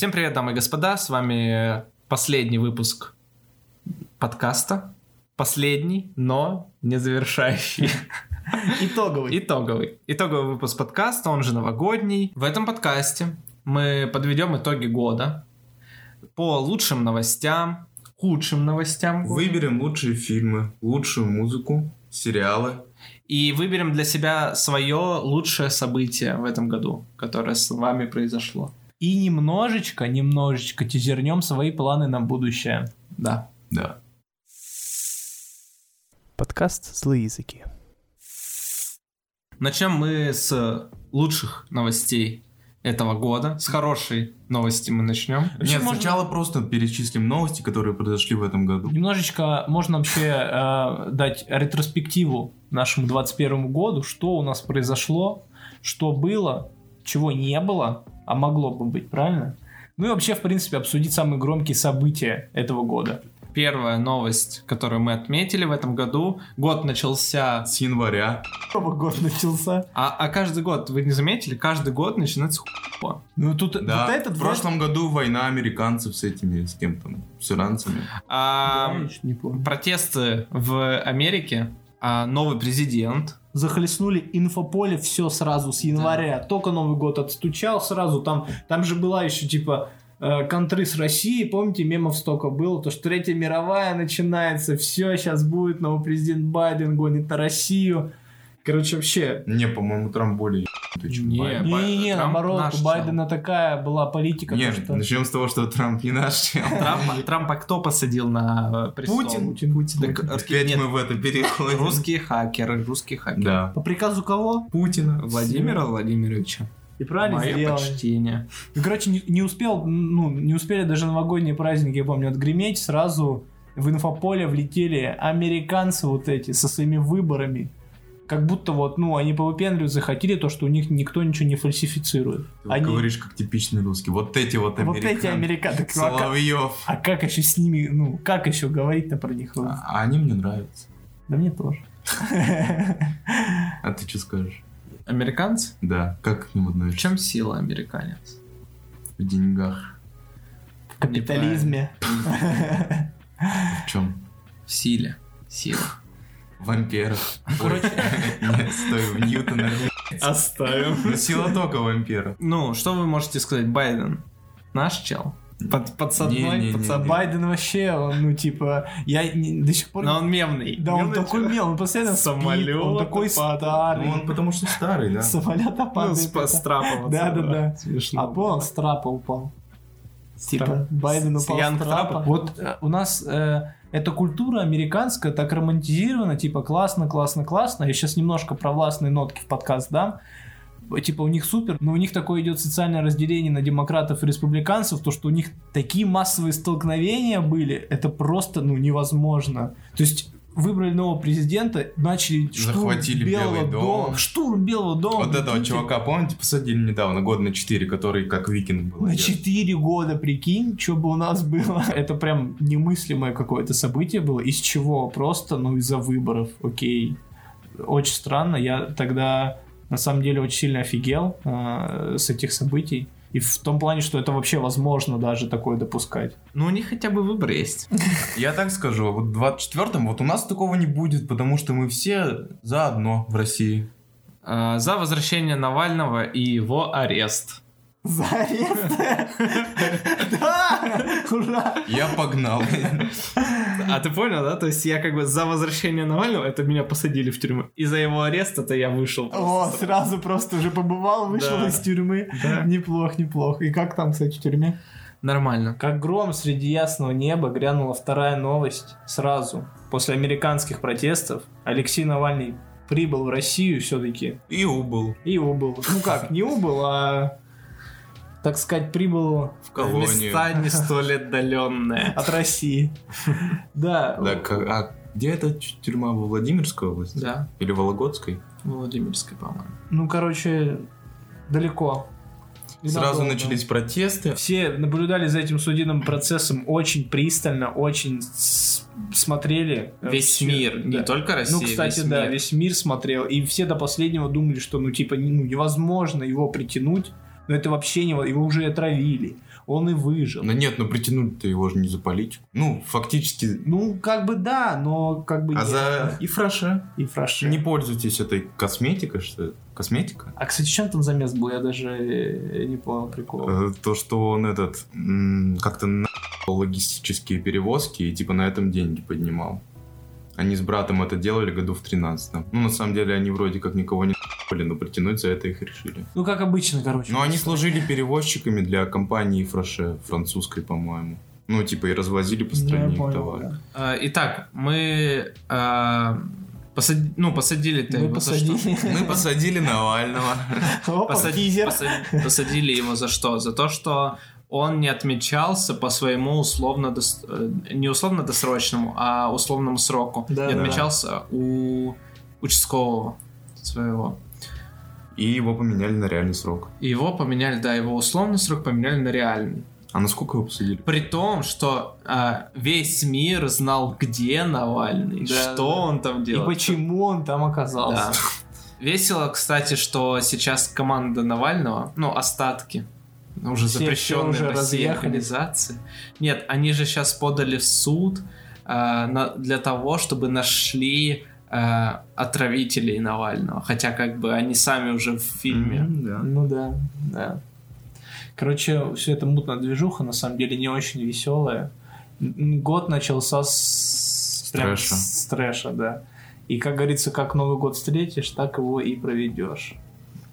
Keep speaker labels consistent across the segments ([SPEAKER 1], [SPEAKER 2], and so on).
[SPEAKER 1] Всем привет, дамы и господа, с вами последний выпуск подкаста. Последний, но не завершающий.
[SPEAKER 2] Итоговый.
[SPEAKER 1] Итоговый. Итоговый выпуск подкаста, он же новогодний. В этом подкасте мы подведем итоги года по лучшим новостям, худшим новостям.
[SPEAKER 3] Выберем лучшие фильмы, лучшую музыку, сериалы.
[SPEAKER 1] И выберем для себя свое лучшее событие в этом году, которое с вами произошло.
[SPEAKER 2] И немножечко, немножечко тизернем свои планы на будущее.
[SPEAKER 1] Да.
[SPEAKER 3] Да.
[SPEAKER 2] Подкаст «Злые языки».
[SPEAKER 1] Начнем мы с лучших новостей этого года. С хорошей новости мы начнем.
[SPEAKER 2] Вообще
[SPEAKER 3] Нет,
[SPEAKER 2] можно-
[SPEAKER 3] сначала просто перечислим новости, которые произошли в этом году.
[SPEAKER 2] Немножечко можно вообще э, дать ретроспективу нашему 21 году, что у нас произошло, что было, чего не было, а могло бы быть, правильно? Ну и вообще, в принципе, обсудить самые громкие события этого года.
[SPEAKER 1] Первая новость, которую мы отметили в этом году. Год начался...
[SPEAKER 3] С января.
[SPEAKER 2] Новый год начался.
[SPEAKER 1] А, а каждый год, вы не заметили, каждый год начинается хуйня.
[SPEAKER 2] Ну тут
[SPEAKER 3] Да.
[SPEAKER 2] вот этот
[SPEAKER 3] в прошлом году война американцев с этими, с кем там, с иранцами.
[SPEAKER 1] А,
[SPEAKER 2] Да, не помню.
[SPEAKER 1] протесты в Америке, а, новый президент.
[SPEAKER 2] захлестнули инфополе все сразу с января. Только Новый год отстучал сразу. Там, там же была еще типа э, контры с Россией, помните, мемов столько было, то что Третья мировая начинается, все, сейчас будет новый президент Байден гонит на Россию. Короче, вообще...
[SPEAKER 3] Не, по-моему, Трамп более ебанутый, чем
[SPEAKER 1] Не,
[SPEAKER 3] Байден.
[SPEAKER 1] Ба-
[SPEAKER 2] Не-не-не,
[SPEAKER 1] Трамп
[SPEAKER 2] наоборот, у
[SPEAKER 1] чел.
[SPEAKER 2] Байдена такая была политика,
[SPEAKER 3] Нет,
[SPEAKER 2] что...
[SPEAKER 3] начнем с того, что Трамп не наш чел.
[SPEAKER 1] Трампа, Трампа кто посадил на э, престол?
[SPEAKER 3] Путин.
[SPEAKER 2] Путин, Путин.
[SPEAKER 1] Так,
[SPEAKER 2] Путин.
[SPEAKER 1] окей,
[SPEAKER 3] Опять
[SPEAKER 1] нет,
[SPEAKER 3] мы в это переходим.
[SPEAKER 1] русские хакеры, русские хакеры.
[SPEAKER 3] Да.
[SPEAKER 2] По приказу кого?
[SPEAKER 3] Путина.
[SPEAKER 1] Владимира Владимировича.
[SPEAKER 2] И правильно
[SPEAKER 1] Мое
[SPEAKER 2] сделали.
[SPEAKER 1] почтение.
[SPEAKER 2] Ну, короче, не, не успел, ну, не успели даже новогодние праздники, я помню, отгреметь, сразу в инфополе влетели американцы вот эти со своими выборами. Как будто вот, ну, они по выпендрию захотели то, что у них никто ничего не фальсифицирует.
[SPEAKER 3] Ты вот
[SPEAKER 2] Они-
[SPEAKER 3] говоришь как типичный русский. Вот эти вот
[SPEAKER 2] Вот
[SPEAKER 3] американцы.
[SPEAKER 2] эти американцы. А как,
[SPEAKER 3] Соловьев.
[SPEAKER 2] а как еще с ними, ну, как еще говорить-то про них?
[SPEAKER 3] А а они мне нравятся.
[SPEAKER 2] Да мне тоже.
[SPEAKER 3] А ты что скажешь?
[SPEAKER 1] Американцы?
[SPEAKER 3] Да, как к ним
[SPEAKER 1] В чем сила американец?
[SPEAKER 3] В деньгах.
[SPEAKER 2] В капитализме.
[SPEAKER 3] В чем?
[SPEAKER 1] В силе. Сила.
[SPEAKER 3] Вампирах.
[SPEAKER 2] короче.
[SPEAKER 3] Нет, стой, в Ньютона.
[SPEAKER 1] Оставим.
[SPEAKER 3] Ну, сила тока вампира.
[SPEAKER 1] Ну, что вы можете сказать? Байден наш чел? Под, подсадной?
[SPEAKER 3] Не-не-не.
[SPEAKER 1] подсадной?
[SPEAKER 2] Байден вообще, он, ну, типа, я не- до сих пор...
[SPEAKER 1] Но он мемный.
[SPEAKER 2] Да, он
[SPEAKER 1] Мемный
[SPEAKER 2] такой
[SPEAKER 1] чел.
[SPEAKER 2] мел, он постоянно спит,
[SPEAKER 1] Самолёты
[SPEAKER 2] он такой
[SPEAKER 1] падают.
[SPEAKER 2] старый.
[SPEAKER 3] Ну, он потому что старый, да.
[SPEAKER 2] Самолета
[SPEAKER 1] Ну,
[SPEAKER 2] падает.
[SPEAKER 1] с,
[SPEAKER 2] это.
[SPEAKER 1] с трапа вот
[SPEAKER 2] Да,
[SPEAKER 1] с
[SPEAKER 2] да, да.
[SPEAKER 1] Смешно.
[SPEAKER 2] А он с трапа упал. Типа. Байден упал с трапа? Вот э, у нас э, эта культура американская так романтизирована, типа, классно, классно, классно. Я сейчас немножко про властные нотки в подкаст дам. Типа у них супер, но у них такое идет социальное разделение на демократов и республиканцев, то что у них такие массовые столкновения были, это просто ну невозможно. То есть выбрали нового президента, начали
[SPEAKER 3] Захватили
[SPEAKER 2] Белого
[SPEAKER 3] Белый дом.
[SPEAKER 2] дома, штурм Белого дома.
[SPEAKER 3] Вот этого чувака, помните, посадили недавно, год на 4, который как викинг был.
[SPEAKER 2] На
[SPEAKER 3] одет?
[SPEAKER 2] 4 года, прикинь, что бы у нас было. Это прям немыслимое какое-то событие было. Из чего? Просто, ну, из-за выборов. Окей. Очень странно. Я тогда, на самом деле, очень сильно офигел э, с этих событий. И в том плане, что это вообще возможно даже такое допускать.
[SPEAKER 1] Ну, у них хотя бы выбор есть.
[SPEAKER 3] Я так скажу, вот в 24-м вот у нас такого не будет, потому что мы все заодно в России.
[SPEAKER 1] А, За возвращение Навального и его арест.
[SPEAKER 2] За арест? Да! Ура!
[SPEAKER 3] Я погнал.
[SPEAKER 1] А ты понял, да? То есть я как бы за возвращение Навального, это меня посадили в тюрьму. И за его арест это я вышел.
[SPEAKER 2] О, сразу просто уже побывал, вышел из тюрьмы.
[SPEAKER 1] Да.
[SPEAKER 2] Неплох, неплох. И как там, кстати, в тюрьме?
[SPEAKER 1] Нормально.
[SPEAKER 2] Как гром среди ясного неба грянула вторая новость сразу. После американских протестов Алексей Навальный прибыл в Россию все-таки
[SPEAKER 3] И убыл.
[SPEAKER 2] и убыл. Ну как, не убыл, а так сказать, прибыл
[SPEAKER 3] В
[SPEAKER 1] В
[SPEAKER 3] колонию.
[SPEAKER 1] места не столь отдаленные.
[SPEAKER 2] от России. Да.
[SPEAKER 3] Так, а где эта тюрьма? Во Владимирской области?
[SPEAKER 1] Да,
[SPEAKER 3] Или Вологодской?
[SPEAKER 1] Владимирской, по-моему.
[SPEAKER 2] Ну, короче, далеко. И
[SPEAKER 3] Сразу
[SPEAKER 2] надолго.
[SPEAKER 3] начались протесты.
[SPEAKER 2] Все наблюдали за этим судебным процессом очень пристально, очень с- смотрели.
[SPEAKER 1] Весь
[SPEAKER 2] всё-
[SPEAKER 1] мир, не
[SPEAKER 2] да.
[SPEAKER 1] только Россия.
[SPEAKER 2] Ну, кстати,
[SPEAKER 1] весь
[SPEAKER 2] да,
[SPEAKER 1] мир.
[SPEAKER 2] весь мир смотрел, и все до последнего думали, что, ну, типа, ну, невозможно его притянуть, но это вообще не, его уже отравили. он и выжил.
[SPEAKER 3] Ну нет, ну притянуть-то его же не за политику. Ну, фактически...
[SPEAKER 2] Ну, как бы да, но как бы
[SPEAKER 3] А
[SPEAKER 2] нет.
[SPEAKER 3] за... И фраше.
[SPEAKER 2] И фраши.
[SPEAKER 3] Не пользуйтесь этой косметикой, что это? Косметика?
[SPEAKER 2] А, кстати, чем там замес был? Я даже э, не понял прикола.
[SPEAKER 3] Э, То, что он этот... Как-то на логистические перевозки и типа на этом деньги поднимал. Они с братом это делали году в 13 Ну, на самом деле, они вроде как никого не были, но притянуть за это их решили.
[SPEAKER 2] Ну, как обычно, короче.
[SPEAKER 3] Но они служили перевозчиками для компании Фраше, французской, по-моему. Ну, типа, и развозили по стране их
[SPEAKER 2] понял,
[SPEAKER 3] товар.
[SPEAKER 2] да.
[SPEAKER 1] Э, Итак, мы э, посади- ну, посадили-то
[SPEAKER 2] Мы
[SPEAKER 1] его за что?
[SPEAKER 2] посадили.
[SPEAKER 3] Мы посадили Навального.
[SPEAKER 1] Посадили его за что? За то, что он не отмечался по своему условно дос- э, не условно досрочному, а условному сроку.
[SPEAKER 2] Да,
[SPEAKER 1] не
[SPEAKER 2] да,
[SPEAKER 1] отмечался у участкового своего.
[SPEAKER 3] И его поменяли на реальный срок.
[SPEAKER 1] И его поменяли, да, его условный срок поменяли на реальный.
[SPEAKER 3] А на сколько его посадили?
[SPEAKER 1] При том, что а, весь мир знал, где Навальный,
[SPEAKER 2] Да,
[SPEAKER 1] что
[SPEAKER 2] да.
[SPEAKER 1] он там
[SPEAKER 2] И
[SPEAKER 1] делает.
[SPEAKER 2] почему он там оказался.
[SPEAKER 1] Да. Весело, кстати, что сейчас команда Навального, ну, остатки, уже
[SPEAKER 2] Все-
[SPEAKER 1] запрещенные
[SPEAKER 2] все уже
[SPEAKER 1] России организации. Нет, они же сейчас подали в суд а, на- для того, чтобы нашли а, отравителей Навального. Хотя, как бы, они сами уже в фильме.
[SPEAKER 3] М, да.
[SPEAKER 2] Ну да, да. Короче, все это мутная движуха, на самом деле не очень веселая. Год начался с,
[SPEAKER 3] С
[SPEAKER 2] прям
[SPEAKER 3] трэша.
[SPEAKER 2] с трэша, да. И, как говорится, как Новый год встретишь, так его и проведешь.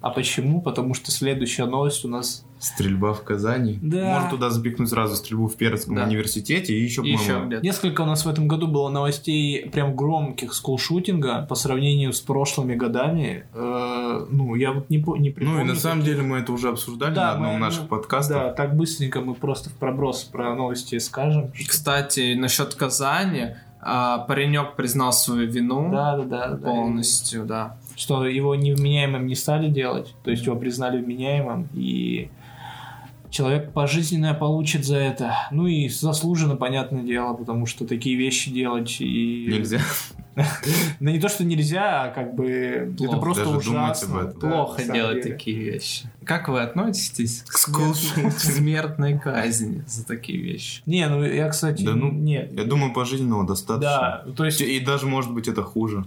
[SPEAKER 2] А почему? Потому что следующая новость у нас...
[SPEAKER 3] Стрельба в Казани.
[SPEAKER 2] Да.
[SPEAKER 3] Можно туда запихнуть сразу стрельбу в Пермском
[SPEAKER 1] Да.
[SPEAKER 3] университете и еще,
[SPEAKER 1] И еще где-то.
[SPEAKER 2] Несколько у нас в этом году было новостей прям громких скулшутинга по сравнению с прошлыми годами. Э, ну, я вот не, не
[SPEAKER 3] Ну и
[SPEAKER 2] припомню
[SPEAKER 3] на самом деле мы это уже обсуждали
[SPEAKER 2] Да,
[SPEAKER 3] на одном
[SPEAKER 2] мы-
[SPEAKER 3] наших подкастах.
[SPEAKER 2] Да, так быстренько мы просто в проброс про новости скажем.
[SPEAKER 1] Кстати, насчет Казани, а, паренек признал свою вину
[SPEAKER 2] Да, да, да, да.
[SPEAKER 1] полностью, да.
[SPEAKER 2] Что его невменяемым не стали делать, то есть его признали вменяемым, и человек пожизненное получит за это. Ну и заслуженно, понятное дело, потому что такие вещи делать и...
[SPEAKER 3] Нельзя.
[SPEAKER 2] Да не то, что нельзя, а как бы
[SPEAKER 1] Плохо
[SPEAKER 2] это просто ужасно.
[SPEAKER 1] Плохо делать такие вещи. Как вы относитесь к смертной- казни за такие вещи?
[SPEAKER 2] Не, ну я, кстати,
[SPEAKER 3] Да ну,
[SPEAKER 2] нет.
[SPEAKER 3] Я думаю, пожизненного достаточно.
[SPEAKER 2] Да, то есть
[SPEAKER 3] И даже, может быть, это хуже.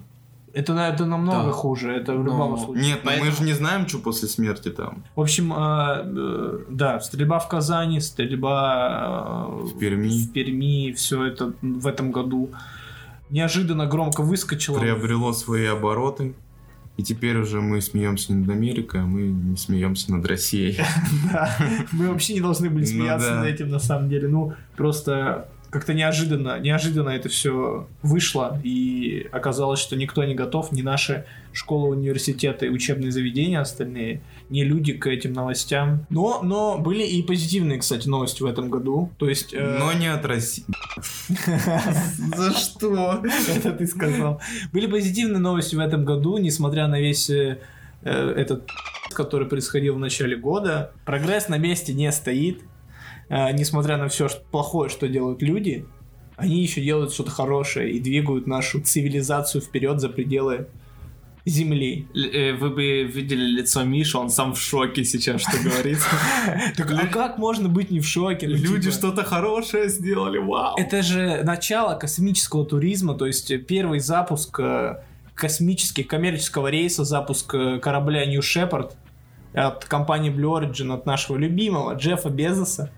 [SPEAKER 2] Это, это намного
[SPEAKER 1] Да.
[SPEAKER 2] хуже, это в
[SPEAKER 1] Ну,
[SPEAKER 2] любом случае.
[SPEAKER 3] Нет, ну мы
[SPEAKER 1] Поэтому-
[SPEAKER 3] же не знаем, что после смерти там.
[SPEAKER 2] В общем, э, э, да, стрельба в Казани, стрельба э,
[SPEAKER 3] В Перми.
[SPEAKER 2] в Перми, все это в этом году неожиданно громко выскочило.
[SPEAKER 3] Приобрело свои обороты. И теперь уже мы смеемся над Америкой, а мы не смеемся над Россией.
[SPEAKER 2] Да, мы вообще не должны были
[SPEAKER 3] Ну
[SPEAKER 2] смеяться над этим на самом деле. Ну, просто как-то неожиданно, неожиданно это все вышло, и оказалось, что никто не готов, ни наши школы, университеты учебные заведения остальные, ни люди к этим новостям. Но, но были и позитивные, кстати, новости в этом году. То есть... э,
[SPEAKER 3] Но не от России. За что?
[SPEAKER 2] Это ты сказал. Были позитивные новости в этом году, несмотря на весь э, э, этот который происходил в начале года. Прогресс на месте не стоит. Э, несмотря на все плохое, что делают люди, они еще делают что-то хорошее и двигают нашу цивилизацию вперед за пределы Земли.
[SPEAKER 1] Э, Вы бы видели лицо Миши, он сам в шоке сейчас, что говорит.
[SPEAKER 2] А как можно быть не в шоке? Ну,
[SPEAKER 1] Люди
[SPEAKER 2] типа,
[SPEAKER 1] что-то хорошее сделали, вау.
[SPEAKER 2] Это же начало космического туризма, то есть первый запуск э, космических коммерческого рейса, запуск корабля New Shepard от компании Blue Origin, от нашего любимого Джеффа Безоса.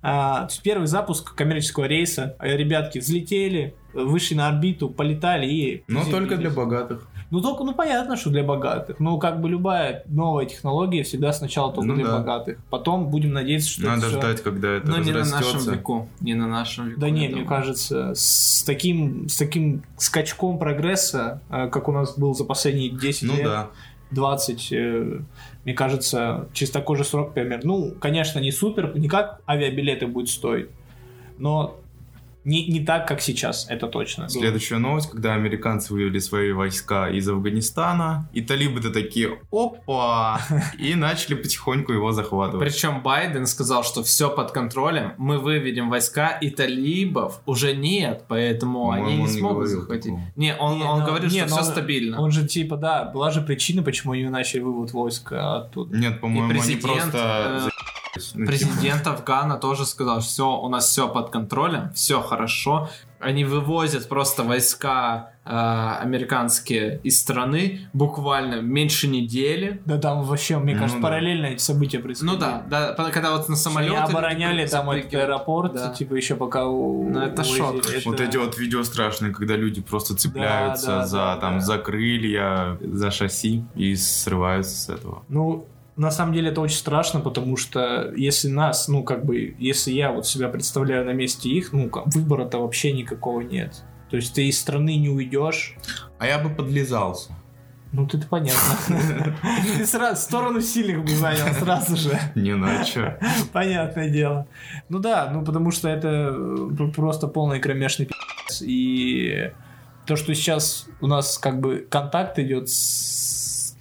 [SPEAKER 2] А, первый запуск коммерческого рейса. Э, Ребятки взлетели, вышли на орбиту, полетали и...
[SPEAKER 3] Но только для богатых.
[SPEAKER 2] Ну, только, ну, понятно, что для богатых. Ну, как бы любая новая технология всегда сначала только
[SPEAKER 3] Ну
[SPEAKER 2] для
[SPEAKER 3] да.
[SPEAKER 2] богатых. Потом будем надеяться, что
[SPEAKER 3] Надо
[SPEAKER 2] это
[SPEAKER 3] ждать, когда это
[SPEAKER 1] Но не на нашем веку. Не на нашем веку.
[SPEAKER 2] Да не,
[SPEAKER 1] я
[SPEAKER 2] мне
[SPEAKER 1] думаю.
[SPEAKER 2] кажется, с таким, с таким скачком прогресса, э, как у нас был за последние 10
[SPEAKER 3] Ну
[SPEAKER 2] лет,
[SPEAKER 3] да.
[SPEAKER 2] 20, э, мне кажется, через такой же срок примерно. Ну, конечно, не супер, не как авиабилеты будет стоить, но не, не так, как сейчас, это точно.
[SPEAKER 3] Следующая новость, когда американцы вывели свои войска из Афганистана, и талибы-то такие, опа, и начали потихоньку его захватывать.
[SPEAKER 1] Причем Байден сказал, что все под контролем, мы выведем войска, и талибов уже нет, поэтому они
[SPEAKER 3] По-моему,
[SPEAKER 1] не
[SPEAKER 3] он не
[SPEAKER 1] смогут
[SPEAKER 3] говорил
[SPEAKER 1] захватить. Не, он, он говорит,
[SPEAKER 2] не,
[SPEAKER 1] что
[SPEAKER 2] но
[SPEAKER 1] все стабильно.
[SPEAKER 2] Он же типа, да, была же причина, почему они начали вывод войск оттуда.
[SPEAKER 3] Нет, по-моему, они просто
[SPEAKER 1] э,
[SPEAKER 3] Ну,
[SPEAKER 1] Президент Афгана тоже сказал, все, у нас все под контролем, все хорошо. Они вывозят просто войска э, американские из страны буквально меньше недели.
[SPEAKER 2] Да там вообще, мне
[SPEAKER 3] Ну
[SPEAKER 2] кажется,
[SPEAKER 3] да.
[SPEAKER 2] параллельно эти события происходили.
[SPEAKER 1] Ну да, да, когда вот на самолете...
[SPEAKER 2] Они обороняли
[SPEAKER 1] люди
[SPEAKER 2] там этот аэропорт,
[SPEAKER 1] Да.
[SPEAKER 2] типа еще пока у...
[SPEAKER 1] Ну, это шок.
[SPEAKER 2] увозили.
[SPEAKER 3] Вот
[SPEAKER 2] Это-
[SPEAKER 3] эти вот видео страшные, когда люди просто цепляются
[SPEAKER 2] да,
[SPEAKER 3] за
[SPEAKER 2] да,
[SPEAKER 3] там
[SPEAKER 2] да.
[SPEAKER 3] за крылья, за шасси и срываются с этого.
[SPEAKER 2] Ну, на самом деле это очень страшно, потому что если нас, ну, как бы, если я вот себя представляю на месте их, ну, выбора-то вообще никакого нет. То есть ты из страны не уйдешь,
[SPEAKER 3] А я бы подлизался.
[SPEAKER 2] ну, это понятно. Ты сразу сторону сильных бы занял сразу же.
[SPEAKER 3] Не ну а чё?
[SPEAKER 2] Понятное дело. Ну да, ну потому что это э, пр- просто полный кромешный пи***ц. И то, что сейчас у нас как бы контакт идет с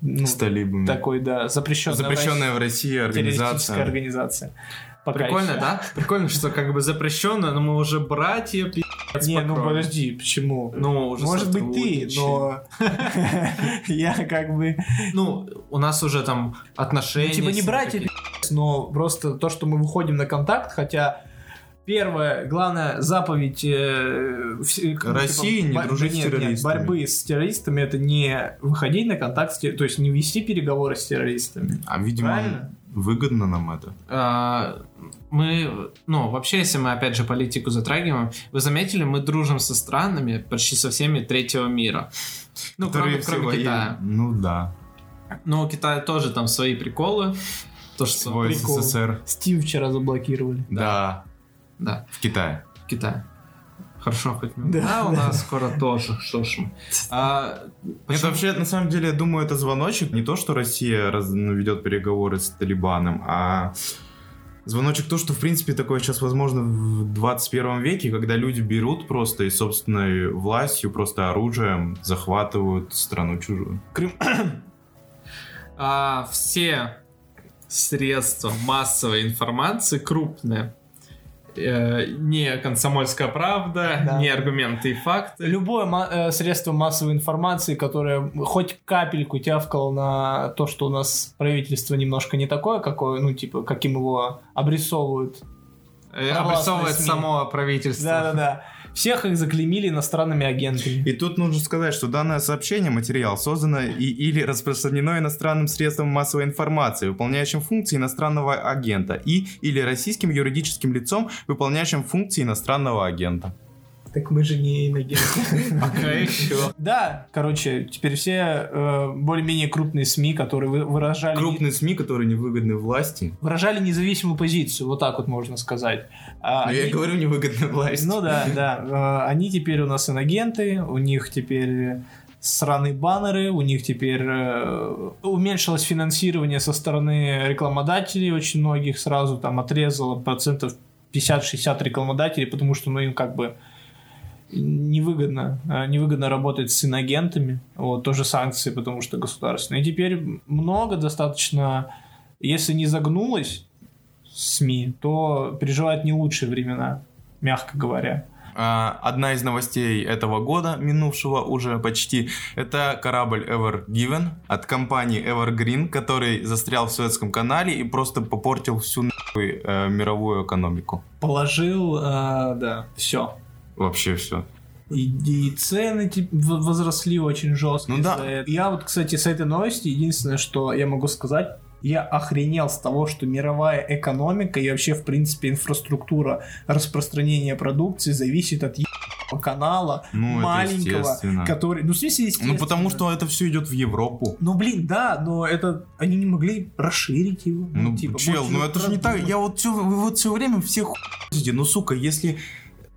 [SPEAKER 2] ну,
[SPEAKER 3] С талибами.
[SPEAKER 2] такой, да, запрещенная,
[SPEAKER 3] Запрещенная в России
[SPEAKER 2] террористическая
[SPEAKER 3] организация.
[SPEAKER 2] организация. Пока
[SPEAKER 1] Прикольно,
[SPEAKER 2] еще.
[SPEAKER 1] да? Прикольно, что как бы запрещено, но мы уже братья, пи***ц,
[SPEAKER 2] Не, ну подожди, почему?
[SPEAKER 1] Ну, уже
[SPEAKER 2] Может быть ты, но я как бы
[SPEAKER 1] Ну, у нас уже там отношения...
[SPEAKER 2] Ну, типа не братья, но просто то, что мы выходим на контакт, хотя первое, главная заповедь э, как бы,
[SPEAKER 3] России не
[SPEAKER 2] бо-
[SPEAKER 3] дружить
[SPEAKER 2] да
[SPEAKER 3] с
[SPEAKER 2] нет, нет,
[SPEAKER 3] террористами.
[SPEAKER 2] борьбы с террористами это не выходить на контакт, с те- то есть не вести переговоры с террористами.
[SPEAKER 3] А видимо,
[SPEAKER 2] Правильно?
[SPEAKER 3] выгодно нам это.
[SPEAKER 1] А, мы, ну, вообще, если мы опять же политику затрагиваем, вы заметили, мы дружим со странами почти со всеми третьего мира. Ну, кроме,
[SPEAKER 3] Которые
[SPEAKER 1] кроме
[SPEAKER 3] военные.
[SPEAKER 1] Китая.
[SPEAKER 3] Ну да.
[SPEAKER 1] Но у Китая тоже там свои приколы. То, что...
[SPEAKER 3] Свой
[SPEAKER 2] прикол.
[SPEAKER 3] СССР.
[SPEAKER 2] Steam вчера заблокировали.
[SPEAKER 3] Да.
[SPEAKER 1] Да,
[SPEAKER 3] В Китае.
[SPEAKER 1] в Китае. Хорошо, хоть.
[SPEAKER 2] Да.
[SPEAKER 1] Да, у нас скоро тоже. Что ж мы. А,
[SPEAKER 3] Это
[SPEAKER 1] почему-
[SPEAKER 3] вообще, на самом деле, я думаю, это звоночек. Не то, что Россия раз- ну, ведет переговоры с Талибаном, а звоночек то, что, в принципе, такое сейчас возможно в 21 веке, когда люди берут просто и собственной властью, просто оружием захватывают страну чужую.
[SPEAKER 1] а, все средства массовой информации крупные. Э, не комсомольская правда,
[SPEAKER 2] Да.
[SPEAKER 1] не аргументы и факты.
[SPEAKER 2] Любое э, средство массовой информации, которое хоть капельку тявкало на то, что у нас правительство немножко не такое, какое, ну, типа, каким его обрисовывают.
[SPEAKER 1] Э, Обрисовывает
[SPEAKER 2] СМИ.
[SPEAKER 1] само правительство.
[SPEAKER 2] Да-да-да. Всех их заклеймили иностранными агентами.
[SPEAKER 3] И тут нужно сказать, что данное сообщение, материал, создано и, или распространено иностранным средством массовой информации, выполняющим функции иностранного агента, и или российским юридическим лицом, выполняющим функции иностранного агента.
[SPEAKER 2] Так мы же не иногенты.
[SPEAKER 1] Пока еще.
[SPEAKER 2] Да, короче, теперь все э, более-менее крупные СМИ, которые вы- выражали,
[SPEAKER 3] Крупные СМИ, которые невыгодны власти.
[SPEAKER 2] выражали независимую позицию, вот так вот можно сказать. А
[SPEAKER 3] Но я
[SPEAKER 2] они-
[SPEAKER 3] и говорю невыгодны власти.
[SPEAKER 2] Ну да, да. Э, Они теперь у нас инагенты, у них теперь сраные баннеры, у них теперь э, уменьшилось финансирование со стороны рекламодателей, очень многих сразу там отрезало процентов 50-60 рекламодателей, потому что ну им как бы невыгодно, э, невыгодно работать с инагентами, вот, тоже санкции, потому что государственные. И теперь много достаточно, если не загнулось СМИ, то переживают не лучшие времена, мягко говоря.
[SPEAKER 3] А, Одна из новостей этого года, минувшего уже почти, это корабль Ever Given от компании Evergreen, который застрял в Суэцком канале и просто попортил всю нахуй, э, мировую экономику.
[SPEAKER 2] Положил, э, да, все.
[SPEAKER 3] Вообще все.
[SPEAKER 2] И, и цены тип- в- возросли очень жестко.
[SPEAKER 3] Ну да.
[SPEAKER 2] Я вот, кстати, с этой новости, единственное, что я могу сказать, я охренел с того, что мировая экономика и вообще, в принципе, инфраструктура распространения продукции зависит от канала
[SPEAKER 3] Ну,
[SPEAKER 2] маленького, который... Ну, в смысле, естественно.
[SPEAKER 3] Ну, потому что это все идет в Европу.
[SPEAKER 2] Ну, блин, да, но это... Они не могли расширить его.
[SPEAKER 3] Ну,
[SPEAKER 2] типа,
[SPEAKER 3] чел, ну это же не так. Я вот все, вы вот все время все хуйте. Ну, сука, если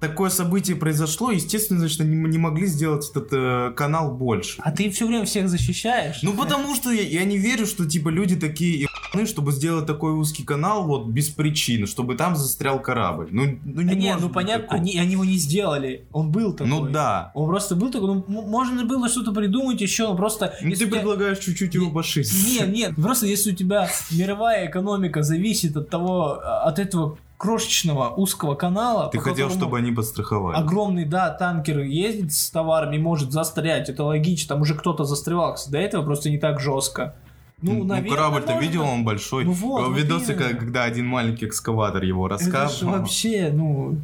[SPEAKER 3] такое событие произошло, естественно, значит, они не могли сделать этот э, канал больше.
[SPEAKER 2] А ты все время всех защищаешь?
[SPEAKER 3] Ну, потому что я, я не верю, что, типа, люди такие ебаные, чтобы сделать такой узкий канал вот без причины, чтобы там застрял корабль. Ну, ну не
[SPEAKER 2] А не,
[SPEAKER 3] может
[SPEAKER 2] ну понятно,
[SPEAKER 3] такого.
[SPEAKER 2] они, они его не сделали. Он был такой.
[SPEAKER 3] Ну да.
[SPEAKER 2] Он просто был такой, ну, можно было что-то придумать еще, но просто...
[SPEAKER 3] Ну, ты
[SPEAKER 2] тебя-
[SPEAKER 3] предлагаешь чуть-чуть его пошить.
[SPEAKER 2] Нет, нет, просто если у тебя мировая экономика зависит от того, а, от этого крошечного узкого канала,
[SPEAKER 3] Ты хотел, чтобы они подстраховали.
[SPEAKER 2] огромный, да, танкер ездит с товарами, может застрять, это логично, там уже кто-то застревался, до этого просто не так жестко. Ну,
[SPEAKER 3] Ну,
[SPEAKER 2] наверное,
[SPEAKER 3] корабль-то
[SPEAKER 2] можно.
[SPEAKER 3] видел, он большой.
[SPEAKER 2] Ну вот,
[SPEAKER 3] Видосы,
[SPEAKER 2] именно.
[SPEAKER 3] как- когда один маленький экскаватор его раскапывал.
[SPEAKER 2] вообще, ну,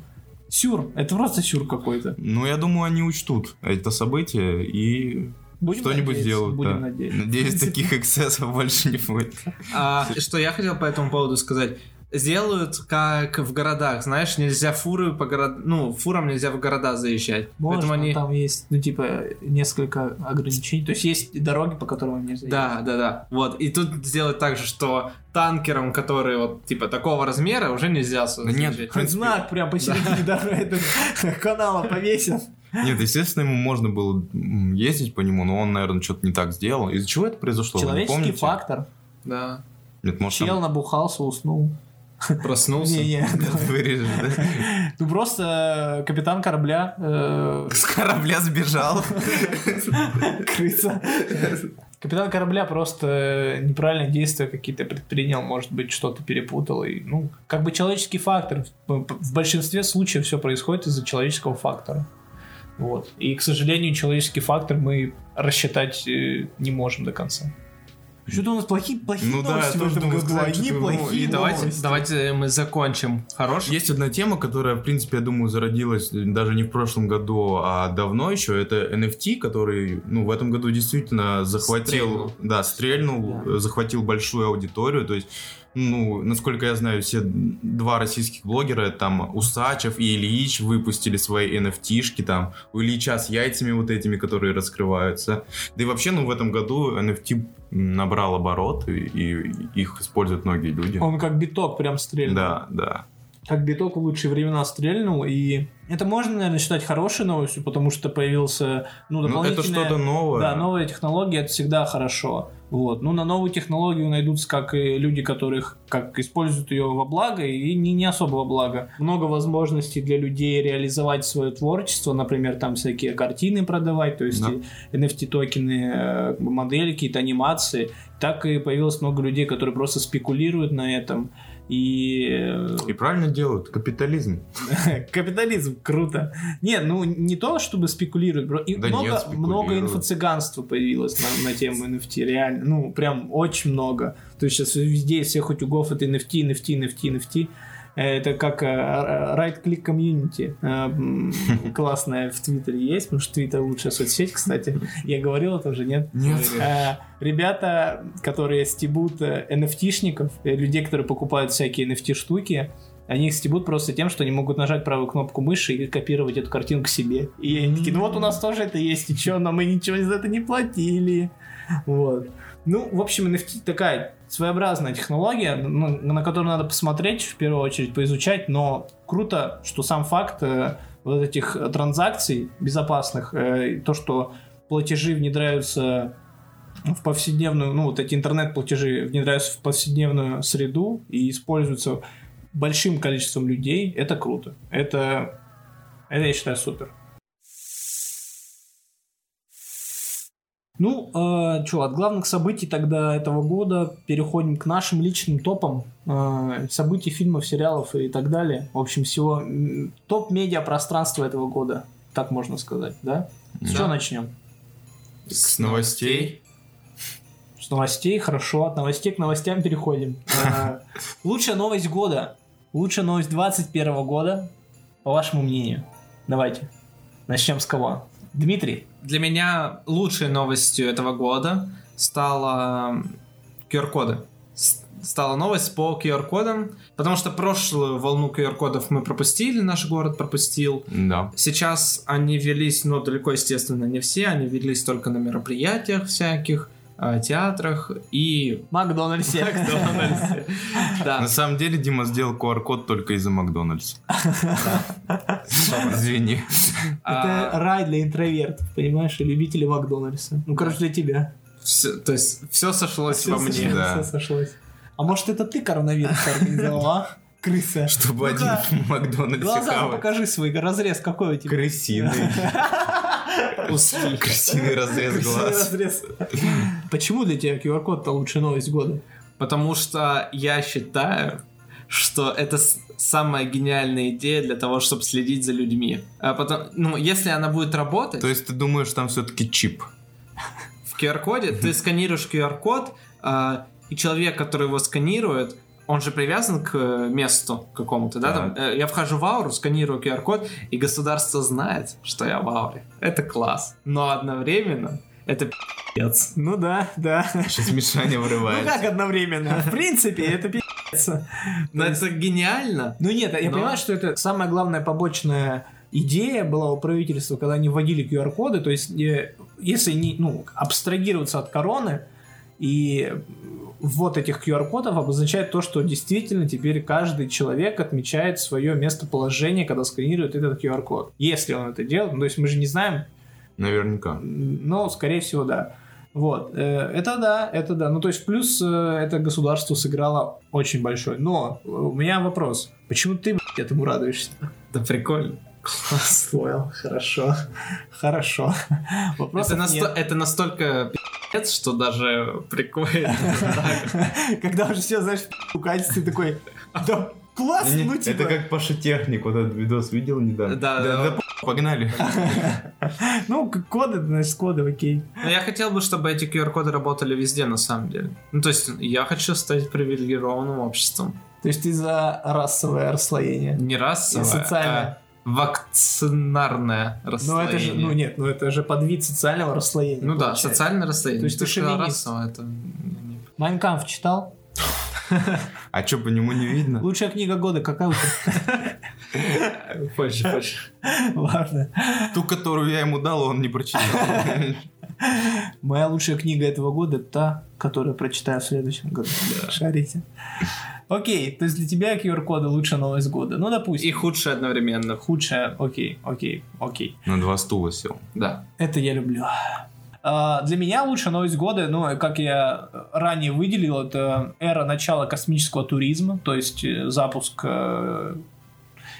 [SPEAKER 2] сюр. Это просто сюр какой-то.
[SPEAKER 3] Ну, я думаю, они учтут это событие и
[SPEAKER 2] Будем
[SPEAKER 3] что-нибудь сделают.
[SPEAKER 2] Будем
[SPEAKER 3] да.
[SPEAKER 2] надеяться.
[SPEAKER 3] Надеюсь, таких эксцессов больше не будет.
[SPEAKER 1] А, что я хотел по этому поводу сказать. Сделают как в городах, знаешь, нельзя фуры по городам, ну, фурам нельзя в города заезжать.
[SPEAKER 2] Можно,
[SPEAKER 1] Поэтому они...
[SPEAKER 2] там есть, ну, типа, несколько ограничений. То есть есть дороги, по которым нельзя
[SPEAKER 1] Да, да, да. Вот. И тут сделать так же, что танкерам, которые вот типа такого размера, уже нельзя
[SPEAKER 3] Да нет, принципе-
[SPEAKER 2] Знак прям посередине дороги этого канала повесил.
[SPEAKER 3] Нет, естественно, ему можно было ездить по нему, но он, наверное, что-то не так сделал. Из-за чего это произошло?
[SPEAKER 2] Человеческий фактор.
[SPEAKER 1] Да.
[SPEAKER 3] Нет, может,
[SPEAKER 2] Чел
[SPEAKER 3] там
[SPEAKER 2] набухался, уснул.
[SPEAKER 1] Проснулся.
[SPEAKER 2] Не-не,
[SPEAKER 3] вырежешь, да?
[SPEAKER 2] ну просто э, капитан корабля, э,
[SPEAKER 3] С корабля сбежал.
[SPEAKER 2] крыса. Капитан корабля просто неправильные действия какие-то предпринял, может быть, что-то перепутал. И, ну, как бы человеческий фактор. В большинстве случаев все происходит из-за человеческого фактора. Вот. И, к сожалению, человеческий фактор мы рассчитать э, не можем до конца. Что-то у нас плохие, плохие
[SPEAKER 3] Ну да,
[SPEAKER 2] новости в
[SPEAKER 3] тоже
[SPEAKER 2] этом году.
[SPEAKER 3] сказать,
[SPEAKER 2] Одни
[SPEAKER 3] что, ну,
[SPEAKER 2] плохие
[SPEAKER 3] и
[SPEAKER 1] Давайте, давайте мы закончим. Хорош?
[SPEAKER 3] Есть одна тема, которая, в принципе, я думаю, зародилась даже не в прошлом году, а давно еще. Это NFT, который, ну, в этом году действительно захватил,
[SPEAKER 1] Стрельнул.
[SPEAKER 3] да, стрельнул,
[SPEAKER 2] Да.
[SPEAKER 3] захватил большую аудиторию. То есть, ну, насколько я знаю, все два российских блогера, там, Усачев и Ильич выпустили свои NFT-шки, там, у Ильича с яйцами вот этими, которые раскрываются. Да и вообще, ну, в этом году NFT набрал оборот, и, и их используют многие люди.
[SPEAKER 2] Он как биток прям стрельнул.
[SPEAKER 3] Да, да.
[SPEAKER 2] как биток в лучшие времена стрельнул, и это можно, наверное, считать хорошей новостью, потому что появился, ну,
[SPEAKER 3] Ну, это
[SPEAKER 2] дополнительная...
[SPEAKER 3] что-то новое.
[SPEAKER 2] Да, новая технология это всегда хорошо. Вот. Ну, на новую технологию найдутся как и люди, которых как используют ее во благо и не, не особо во благо. Много возможностей для людей реализовать свое творчество, например, там всякие картины продавать, то есть
[SPEAKER 3] Да.
[SPEAKER 2] NFT-токены, э, модели, какие-то анимации. Так и появилось много людей, которые просто спекулируют на этом. И э,
[SPEAKER 3] И правильно делают, капитализм.
[SPEAKER 2] Капитализм, круто. Нет, ну не то, чтобы спекулировать. И
[SPEAKER 3] Да
[SPEAKER 2] много,
[SPEAKER 3] нет,
[SPEAKER 2] много инфо-цыганства появилось на, на тему NFT, реально. Ну, прям очень много. То есть сейчас везде из всех утюгов это NFT, NFT, NFT, NFT. Это как э, right-click community. Э, Классная в Твиттере есть, потому что Твиттер лучшая соцсеть, кстати. Я говорил это уже, нет?
[SPEAKER 3] Нет.
[SPEAKER 2] Э, Ребята, которые стебут NFT-шников, людей, которые покупают всякие NFT-штуки, они их стебут просто тем, что они могут нажать правую кнопку мыши и копировать эту картинку себе. И они такие, ну вот у нас тоже это есть, и чё, но мы ничего за это не платили. Вот. Ну, в общем, NFT такая своеобразная технология, ну, на которую надо посмотреть, в первую очередь поизучать, но круто, что сам факт э, вот этих э, транзакций безопасных, э, то, что платежи внедряются в повседневную, ну, вот эти интернет-платежи внедряются в повседневную среду и используются большим количеством людей, это круто. Это, это я считаю супер. Ну, что, от главных событий тогда этого года переходим к нашим личным топам э, событий, фильмов, сериалов и так далее. В общем, всего топ медиа пространства этого года, так можно сказать, да? С
[SPEAKER 3] Да.
[SPEAKER 2] чего начнем?
[SPEAKER 3] С новостей.
[SPEAKER 2] С новостей, хорошо, от новостей к новостям переходим. Э, Лучшая новость года. Лучшая новость 21 года, по вашему мнению. Давайте. Начнем с кого? Дмитрий.
[SPEAKER 1] Для меня лучшей новостью этого года стала QR-коды. Стала новость по QR-кодам, потому что прошлую волну QR-кодов мы пропустили, наш город пропустил.
[SPEAKER 3] Да.
[SPEAKER 1] Сейчас они велись, но далеко, естественно, не все, они велись только на мероприятиях всяких, театрах и
[SPEAKER 2] Макдональдсе.
[SPEAKER 1] Макдональдсе. Да.
[SPEAKER 3] На самом деле Дима сделал QR-код только из-за Макдональдса. Извини.
[SPEAKER 2] Это
[SPEAKER 1] А,
[SPEAKER 2] рай для интровертов, понимаешь, и любителей Макдональдса. Ну, короче, для тебя.
[SPEAKER 1] То есть все сошлось во мне.
[SPEAKER 2] всё сошлось. А может, это ты коронавирус организовал, а? Крыса.
[SPEAKER 3] Чтобы
[SPEAKER 2] Ну-ка,
[SPEAKER 3] один в Макдональдсе
[SPEAKER 2] Глаза покажи свой разрез, какой у тебя.
[SPEAKER 3] Крысиный.
[SPEAKER 1] Узкий.
[SPEAKER 3] Крысиный разрез глаз.
[SPEAKER 2] разрез. Почему для тебя QR-код-то лучшая новость года?
[SPEAKER 1] Потому что я считаю, что это самая гениальная идея для того, чтобы следить за людьми. А потом, ну, если она будет работать,
[SPEAKER 3] То есть ты думаешь, там все-таки чип?
[SPEAKER 1] в QR-коде ты сканируешь QR-код, а, и человек, который его сканирует, он же привязан к э, месту какому-то, да? Там, э, я вхожу в ауру, сканирую QR-код, и государство знает, что я в ауре. Это класс. Но одновременно это пи***ц.
[SPEAKER 2] Ну да, да.
[SPEAKER 3] Сейчас Мишаня
[SPEAKER 2] Ну
[SPEAKER 3] вырывается.
[SPEAKER 2] как одновременно? В принципе, это пи***ц.
[SPEAKER 1] Но это гениально.
[SPEAKER 2] Ну нет, я понимаю, что это самая главная побочная идея была у правительства, когда они вводили QR-коды, то есть э, если не, ну, абстрагироваться от короны, и ввод этих QR-кодов обозначает то, что действительно теперь каждый человек отмечает свое местоположение, когда сканирует этот QR-код. Если он это делает, ну, то есть мы же не знаем,
[SPEAKER 3] Наверняка.
[SPEAKER 2] но, скорее всего, да. Вот, э, это да, это да. Ну, то есть, плюс э, это государство сыграло очень большой. Но э, у меня вопрос. Почему ты, блядь, этому радуешься?
[SPEAKER 1] Да прикольно.
[SPEAKER 2] Класс, понял. Хорошо. Хорошо. Вопросов
[SPEAKER 1] Это, насто- это настолько пи***ц, что даже прикольно.
[SPEAKER 2] Когда уже все, знаешь, укатится, ты такой, да класс, ну типа.
[SPEAKER 3] Это как Паша Техник, вот этот видос видел недавно?
[SPEAKER 1] Да, да.
[SPEAKER 3] да, погнали.
[SPEAKER 2] Ну, коды, значит, коды, окей.
[SPEAKER 1] Но я хотел бы, чтобы эти QR-коды работали везде, на самом деле. Ну, то есть, я хочу стать привилегированным обществом.
[SPEAKER 2] То есть ты за расовое расслоение.
[SPEAKER 1] Не расовое, а вакцинарное
[SPEAKER 2] Ну,
[SPEAKER 1] расслоение.
[SPEAKER 2] это же, ну нет, ну это же подвид социального расслоения.
[SPEAKER 1] Ну да,
[SPEAKER 2] получается.
[SPEAKER 1] социальное расслоение.
[SPEAKER 2] То есть ты шовинист.
[SPEAKER 1] это...
[SPEAKER 2] Майнкамф читал?
[SPEAKER 3] А что, по нему не видно?
[SPEAKER 2] Лучшая книга года какая у тебя?
[SPEAKER 1] Позже, позже.
[SPEAKER 2] Ладно.
[SPEAKER 3] Ту, которую я ему дал, он не прочитал.
[SPEAKER 2] Моя лучшая книга этого года та, которую прочитаю в следующем году. Шарите. Окей, то есть для тебя QR-коды лучшая новость года. Ну, допустим.
[SPEAKER 1] И худшее одновременно.
[SPEAKER 2] Худшая, окей, окей, окей.
[SPEAKER 3] На два стула сел.
[SPEAKER 1] Да.
[SPEAKER 2] Это я люблю. А, Для меня лучшая новость года, ну, как я ранее выделил, это эра начала космического туризма, то есть э, запуск э,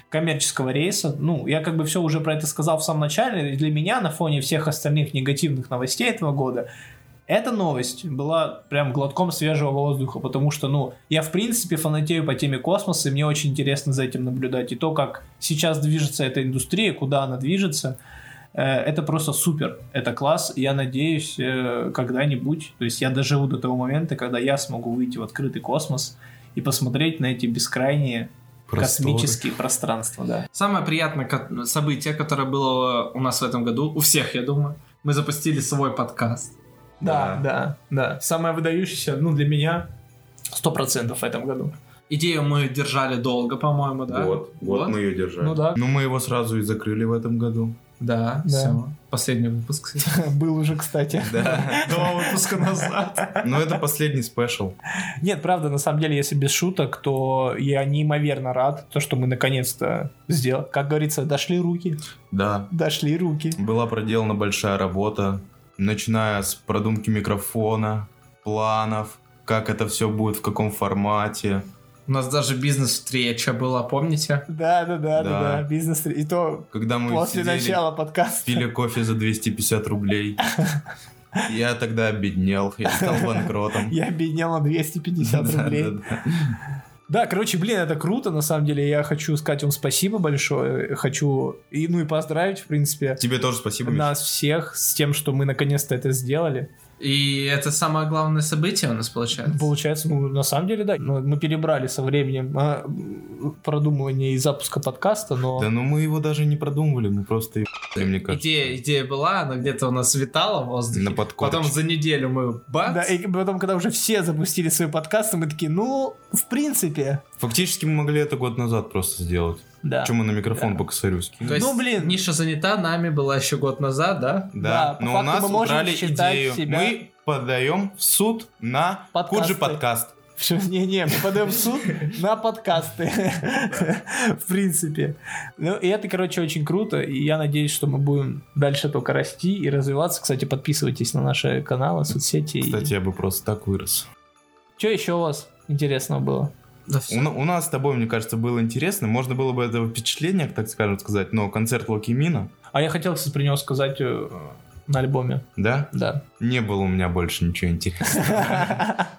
[SPEAKER 2] коммерческого рейса. Ну, я как бы все уже про это сказал в самом начале. Для меня на фоне всех остальных негативных новостей этого года эта новость была прям глотком свежего воздуха, потому что, ну, я в принципе фанатею по теме космоса, и мне очень интересно за этим наблюдать. И то, как сейчас движется эта индустрия, куда она движется, э, это просто супер, это класс. Я надеюсь, э, когда-нибудь, то есть я доживу до того момента, когда я смогу выйти в открытый космос и посмотреть на эти бескрайние
[SPEAKER 3] Просторы.
[SPEAKER 2] космические пространства, да.
[SPEAKER 1] Самое приятное событие, которое было у нас в этом году, у всех, я думаю, мы запустили свой подкаст.
[SPEAKER 2] Да, да, да. Самое выдающееся, ну, для меня, сто процентов в этом году.
[SPEAKER 1] Идею мы держали долго, по-моему, да?
[SPEAKER 3] Вот, вот мы ее держали.
[SPEAKER 2] Ну да.
[SPEAKER 3] Ну мы его сразу и закрыли в этом году.
[SPEAKER 1] Да,
[SPEAKER 2] Да.
[SPEAKER 1] все. Последний выпуск, кстати.
[SPEAKER 2] Был уже, кстати.
[SPEAKER 3] Да.
[SPEAKER 1] Два выпуска назад.
[SPEAKER 3] Но это последний спешл.
[SPEAKER 2] Нет, правда, на самом деле, если без шуток, то я неимоверно рад, то, что мы наконец-то сделали. Как говорится, дошли руки.
[SPEAKER 3] Да.
[SPEAKER 2] Дошли руки.
[SPEAKER 3] Была проделана большая работа, начиная с продумки микрофона, планов, как это все будет, в каком формате.
[SPEAKER 1] У нас даже бизнес-встреча была, помните?
[SPEAKER 2] Да, да, да, да,
[SPEAKER 3] Да.
[SPEAKER 2] да. Бизнес. И то
[SPEAKER 3] Когда мы
[SPEAKER 2] после
[SPEAKER 3] сидели,
[SPEAKER 2] начала подкаста.
[SPEAKER 3] пили кофе за 250 рублей. Я тогда обеднел, я стал банкротом.
[SPEAKER 2] Я обеднел на 250
[SPEAKER 3] Да,
[SPEAKER 2] рублей.
[SPEAKER 3] Да,
[SPEAKER 2] короче, блин, это круто, на самом деле. Я хочу сказать вам спасибо большое. Хочу, и, ну и поздравить, в принципе,
[SPEAKER 3] Тебе тоже спасибо, Миша.
[SPEAKER 2] нас всех с тем, что мы наконец-то это сделали.
[SPEAKER 1] И это самое главное событие у нас получается.
[SPEAKER 2] Получается, ну, на самом деле, да. Мы перебрали со временем а, м, продумывания и запуска подкаста, но...
[SPEAKER 3] Да ну мы его даже не продумывали, мы просто мне кажется.
[SPEAKER 1] Идея, идея была, она где-то у нас витала в воздухе.
[SPEAKER 3] На подкорочке.
[SPEAKER 1] Потом за неделю мы бац.
[SPEAKER 2] Да, и потом, когда уже все запустили свои подкасты, мы такие, ну, в принципе,
[SPEAKER 3] Фактически мы могли это год назад просто сделать.
[SPEAKER 2] Да.
[SPEAKER 3] Чем мы на микрофон
[SPEAKER 2] Да.
[SPEAKER 3] по-косарю скинули.
[SPEAKER 1] То есть,
[SPEAKER 2] Ну, блин.
[SPEAKER 1] Ниша занята нами была еще год назад, да?
[SPEAKER 2] Да,
[SPEAKER 3] Да,
[SPEAKER 2] по
[SPEAKER 3] но у нас
[SPEAKER 2] мы считать
[SPEAKER 3] идею.
[SPEAKER 2] себя-
[SPEAKER 3] Мы подаем в суд на
[SPEAKER 2] Подкасты.
[SPEAKER 3] Куджи подкаст.
[SPEAKER 2] Не-не, мы подаем в суд на подкасты. В принципе. Ну, и это, короче, очень круто. И я надеюсь, что мы будем дальше только расти и развиваться. Кстати, подписывайтесь на наши каналы, соцсети.
[SPEAKER 3] Кстати, я бы просто так вырос.
[SPEAKER 2] Что еще у вас интересного было?
[SPEAKER 1] Да
[SPEAKER 3] У, у нас с тобой, мне кажется, было интересно. Можно было бы это впечатление, так скажем сказать, но концерт Локимина.
[SPEAKER 2] А я хотел, кстати, про него сказать э, на альбоме.
[SPEAKER 3] Да?
[SPEAKER 2] Да.
[SPEAKER 3] Не было у меня больше ничего интересного.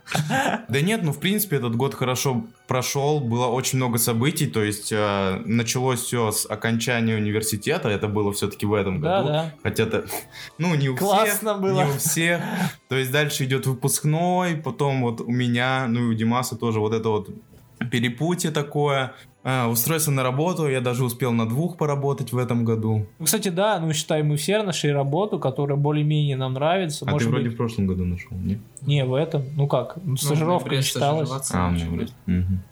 [SPEAKER 3] Да нет, ну в принципе этот год хорошо прошел, было очень много событий, то есть э, началось все с окончания университета, это было все-таки в этом году.
[SPEAKER 2] да.
[SPEAKER 3] Хотя то, ну не у
[SPEAKER 2] Классно
[SPEAKER 3] всех,
[SPEAKER 2] было.
[SPEAKER 3] не у всех. То есть дальше идет выпускной, потом вот у меня, ну и у Димаса тоже вот это вот перепутье такое. А, устройство на работу, я даже успел на двух поработать в этом году.
[SPEAKER 2] Ну, Кстати, да, ну считай, мы все нашли работу, которая более-менее нам нравится.
[SPEAKER 3] А
[SPEAKER 2] Может
[SPEAKER 3] ты вроде
[SPEAKER 2] быть,
[SPEAKER 3] в прошлом году нашел, не?
[SPEAKER 2] не в этом. Ну как, ну,
[SPEAKER 1] Ну,
[SPEAKER 2] стажировка не считалась.
[SPEAKER 3] А, ну. Мгм.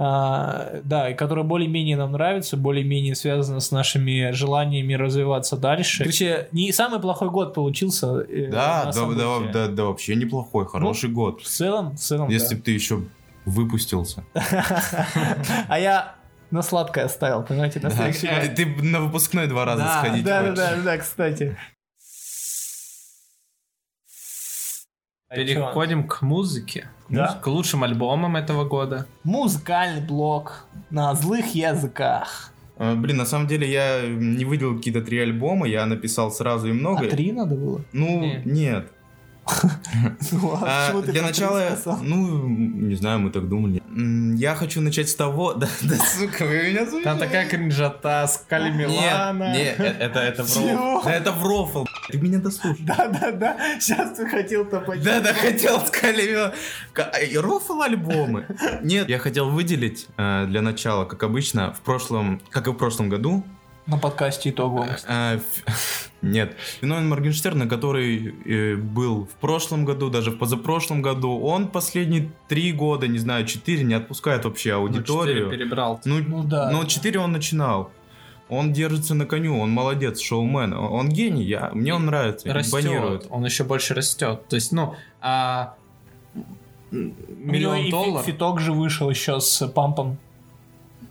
[SPEAKER 2] А, да, и которая более-менее нам нравится, более-менее связана с нашими желаниями развиваться дальше. Короче, не самый плохой год получился. э,
[SPEAKER 3] Да, да, да, да, да, вообще неплохой, хороший год.
[SPEAKER 2] В целом, в целом,
[SPEAKER 3] Если
[SPEAKER 2] да.
[SPEAKER 3] бы ты еще выпустился.
[SPEAKER 2] А я на сладкое оставил, понимаете, на следующий год.
[SPEAKER 3] Ты, на выпускной два раза сходить
[SPEAKER 2] Да, да,
[SPEAKER 3] хочешь.
[SPEAKER 2] да, да, кстати. А?
[SPEAKER 1] Переходим к музыке.
[SPEAKER 2] Да.
[SPEAKER 1] К лучшим альбомам этого года.
[SPEAKER 2] Музыкальный блок на злых языках.
[SPEAKER 3] А, Блин, на самом деле я не выделил какие-то три альбома, я написал сразу и много.
[SPEAKER 2] А три надо было?
[SPEAKER 3] Ну,
[SPEAKER 1] Не.
[SPEAKER 3] нет. для
[SPEAKER 2] про три
[SPEAKER 3] начала,
[SPEAKER 2] сказал?
[SPEAKER 3] ну, не знаю, мы так думали. Я хочу начать с того... Да, да, сука, вы меня слышите?
[SPEAKER 1] Там такая кринжата с Кали Милана.
[SPEAKER 3] Нет, нет, это, это в это в рофл. Ты меня дослушай.
[SPEAKER 2] Да, да, да. Сейчас ты хотел-то поднять.
[SPEAKER 3] Да, да, хотел сказать. Рофл альбомы. Нет, я хотел выделить э, для начала, как обычно, в прошлом, как и в прошлом году,
[SPEAKER 2] На подкасте итоговом.
[SPEAKER 3] э, ф- нет, феномен Моргенштерна, который э, был в прошлом году, даже в позапрошлом году, он последние три года, не знаю, четыре, не отпускает вообще
[SPEAKER 1] Ну, четыре
[SPEAKER 3] аудиторию.
[SPEAKER 1] перебрал.
[SPEAKER 3] Ну,
[SPEAKER 2] Ну да.
[SPEAKER 3] Ну, 4 он начинал. Он держится на коне, он молодец, шоумен. Он, гений, я, мне он нравится, импонирует.
[SPEAKER 1] Растет. Он еще больше растет. То есть, ну, а, миллион долларов.
[SPEAKER 2] фиток же вышел еще с Пампом.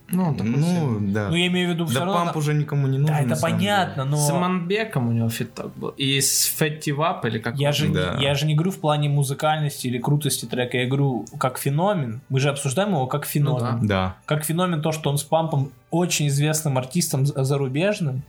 [SPEAKER 1] Ну, такой
[SPEAKER 3] Ну, да.
[SPEAKER 2] Ну, я имею в виду все
[SPEAKER 3] да
[SPEAKER 2] равно...
[SPEAKER 3] Памп уже никому не нужен.
[SPEAKER 2] Да, это понятно,
[SPEAKER 3] деле.
[SPEAKER 2] но...
[SPEAKER 1] С Манбеком у него фиток был. И с Fetty Wap или как
[SPEAKER 2] Я
[SPEAKER 1] он
[SPEAKER 2] же,
[SPEAKER 3] Да.
[SPEAKER 2] не, я же не говорю в плане музыкальности или крутости трека, я говорю как феномен. Мы же обсуждаем его как феномен.
[SPEAKER 1] Ну
[SPEAKER 3] Да.
[SPEAKER 2] Как феномен то, что он с Пампом очень известным артистом за- зарубежным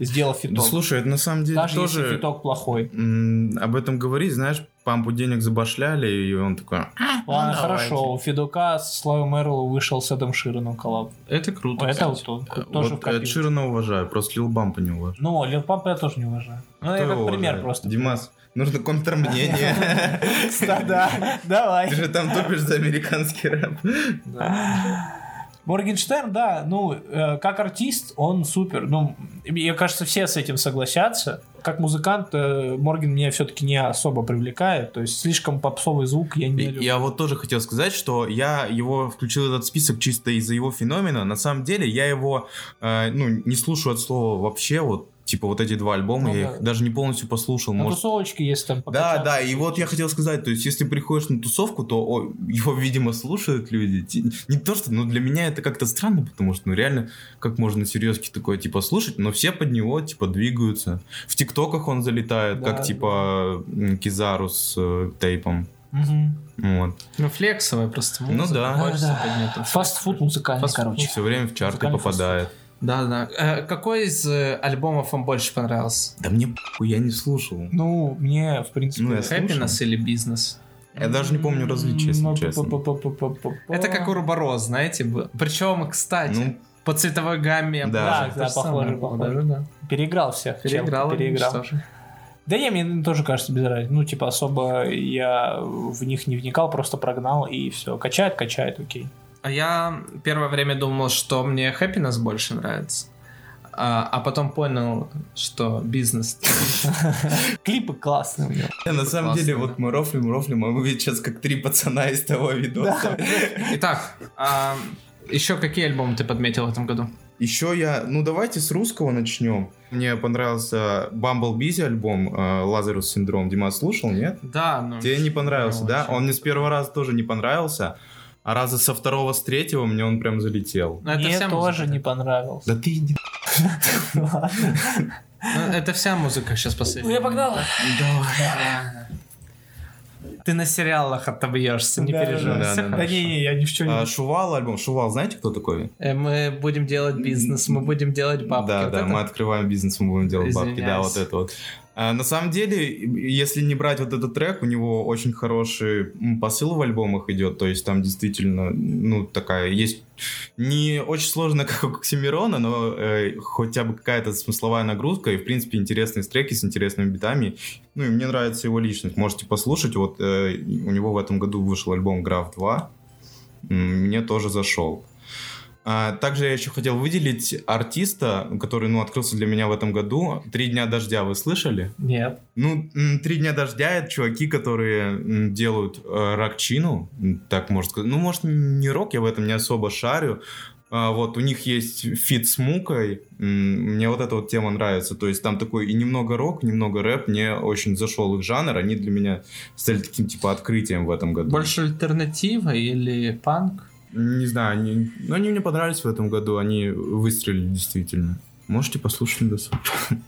[SPEAKER 2] сделал фиток.
[SPEAKER 3] Да слушай, это на самом деле
[SPEAKER 2] Даже
[SPEAKER 3] тоже...
[SPEAKER 2] если фиток плохой.
[SPEAKER 3] м, об этом говорить, знаешь, Пампу денег забашляли, и он такой... «А,
[SPEAKER 2] Ладно,
[SPEAKER 3] ну,
[SPEAKER 2] хорошо.
[SPEAKER 3] давайте».
[SPEAKER 2] У Федука с Славой Мерлоу вышел с Эдом Шираном коллаб.
[SPEAKER 1] Это круто.
[SPEAKER 2] это
[SPEAKER 1] кстати.
[SPEAKER 2] вот тоже в
[SPEAKER 3] Вот. Эд Ширана уважаю, просто Лил Пампа не уважаю.
[SPEAKER 2] Ну, Лил Пампа я тоже не уважаю. Ну,
[SPEAKER 3] Кто
[SPEAKER 2] я как пример
[SPEAKER 3] уважает?
[SPEAKER 2] просто.
[SPEAKER 3] Димас, нужно контрмнение.
[SPEAKER 2] Да, давай.
[SPEAKER 3] Ты же там топишь за американский рэп.
[SPEAKER 2] Моргенштерн, да, ну, э, как артист, он супер. Ну, мне кажется, все с этим согласятся. Как музыкант, э, Морген меня все-таки не особо привлекает. То есть слишком попсовый звук я не люблю.
[SPEAKER 3] Я вот тоже хотел сказать, что я его включил в этот список чисто из-за его феномена. На самом деле я его э, ну, не слушаю от слова вообще. Вот типа вот эти два альбома,
[SPEAKER 2] Ну
[SPEAKER 3] я
[SPEAKER 2] да.
[SPEAKER 3] их даже не полностью послушал.
[SPEAKER 2] На
[SPEAKER 3] Может...
[SPEAKER 2] тусовочке, если там
[SPEAKER 3] Да, да, и вот я хотел сказать, то есть, если приходишь на тусовку, то о, его, видимо, слушают люди. Не то, что, но для меня это как-то странно, потому что, ну, реально, как можно серьезки такое, типа, слушать, но все под него, типа, двигаются. В ТикТоках он залетает,
[SPEAKER 2] Да,
[SPEAKER 3] как, типа, м, Кизару с э, тейпом.
[SPEAKER 2] Мгм.
[SPEAKER 3] Вот.
[SPEAKER 1] Ну, флексовая просто музыка.
[SPEAKER 3] Ну да.
[SPEAKER 2] Да, да. Фастфуд музыкальный,
[SPEAKER 1] Фастфуд.
[SPEAKER 2] короче.
[SPEAKER 3] Все время в чарты попадает.
[SPEAKER 1] Да, да. Э, какой из э, альбомов вам больше понравился?
[SPEAKER 3] Да мне похуй, я не слушал.
[SPEAKER 2] Ну, мне, в принципе...
[SPEAKER 3] Ну, я слушал.
[SPEAKER 1] Happiness или бизнес?
[SPEAKER 3] Я даже не помню различия, если честно.
[SPEAKER 1] Это как Уроборос, знаете. был. Причем, кстати,
[SPEAKER 3] Ну,
[SPEAKER 1] по цветовой гамме.
[SPEAKER 3] Да.
[SPEAKER 2] Да, да, похоже, похоже.
[SPEAKER 1] Да,
[SPEAKER 2] Переиграл всех. чем
[SPEAKER 1] Переиграл.
[SPEAKER 2] переиграл.
[SPEAKER 1] же.
[SPEAKER 2] Да не, мне тоже кажется без разницы. Ну, типа, особо я в них не вникал, просто прогнал и все. Качает, качает, окей.
[SPEAKER 1] А я первое время думал, что мне Happiness больше нравится. А, а потом понял, что бизнес.
[SPEAKER 2] Клипы классные у него.
[SPEAKER 3] не, на самом деле,
[SPEAKER 1] да.
[SPEAKER 3] вот мы рофлим, рофлим, а мы ведь сейчас как три пацана из того видоса.
[SPEAKER 1] Итак, а, еще какие альбомы ты подметил в этом году?
[SPEAKER 3] Еще я, ну давайте с русского начнем. Мне понравился Bumble Busy альбом э, Лазарус Синдром. Дима слушал, нет?
[SPEAKER 1] Да, ну...
[SPEAKER 3] Тебе не понравился, да?
[SPEAKER 1] очень.
[SPEAKER 3] Он мне с первого раза тоже не понравился, а раза со второго, с третьего мне он прям залетел.
[SPEAKER 1] Ну, это
[SPEAKER 2] Мне
[SPEAKER 1] вся
[SPEAKER 2] тоже
[SPEAKER 1] музыка.
[SPEAKER 2] не понравился.
[SPEAKER 3] Да ты иди.
[SPEAKER 1] Ну, это вся музыка сейчас последняя.
[SPEAKER 2] Ну, я погнал.
[SPEAKER 1] Давай. Ты на сериалах отобьешься, не
[SPEAKER 2] Да,
[SPEAKER 1] переживай.
[SPEAKER 3] да,
[SPEAKER 1] Всё
[SPEAKER 3] да, да.
[SPEAKER 2] Да не, не, я ни в чем
[SPEAKER 3] А,
[SPEAKER 2] не...
[SPEAKER 3] Шувал альбом. Шувал, знаете, кто такой?
[SPEAKER 1] Э, Мы будем делать бизнес, мы будем делать бабки.
[SPEAKER 3] Да,
[SPEAKER 1] Вот
[SPEAKER 3] да,
[SPEAKER 1] это?
[SPEAKER 3] мы открываем бизнес, мы будем делать бабки, да,
[SPEAKER 1] Извиняюсь.
[SPEAKER 3] вот это вот. А, на самом деле, если не брать вот этот трек, у него очень хороший посыл в альбомах идет, то есть там действительно, ну, такая есть не очень сложно, как у Оксимирона, но э, хотя бы какая-то смысловая нагрузка и, в принципе, интересные треки с интересными битами. Ну, и мне нравится его личность, можете послушать, вот э, у него в этом году вышел альбом Граф 2, М, мне тоже зашел. А, Также я еще хотел выделить артиста, который, ну, открылся для меня в этом году. «Три дня дождя» вы слышали?
[SPEAKER 2] Нет.
[SPEAKER 3] Ну, «Три дня дождя» — это чуваки, которые делают э, рок-чину, так можно сказать. Ну, может, не рок, я в этом не особо шарю. А, вот, у них есть feat с Мукой. Мне вот эта вот тема нравится. То есть там такой и немного рок, немного рэп. Мне очень зашел их жанр. Они для меня стали таким, типа, открытием в этом году.
[SPEAKER 1] Больше альтернатива или панк?
[SPEAKER 3] Не знаю, они, ну, они мне понравились в этом году, они выстрелили действительно. Можете послушать на досуге.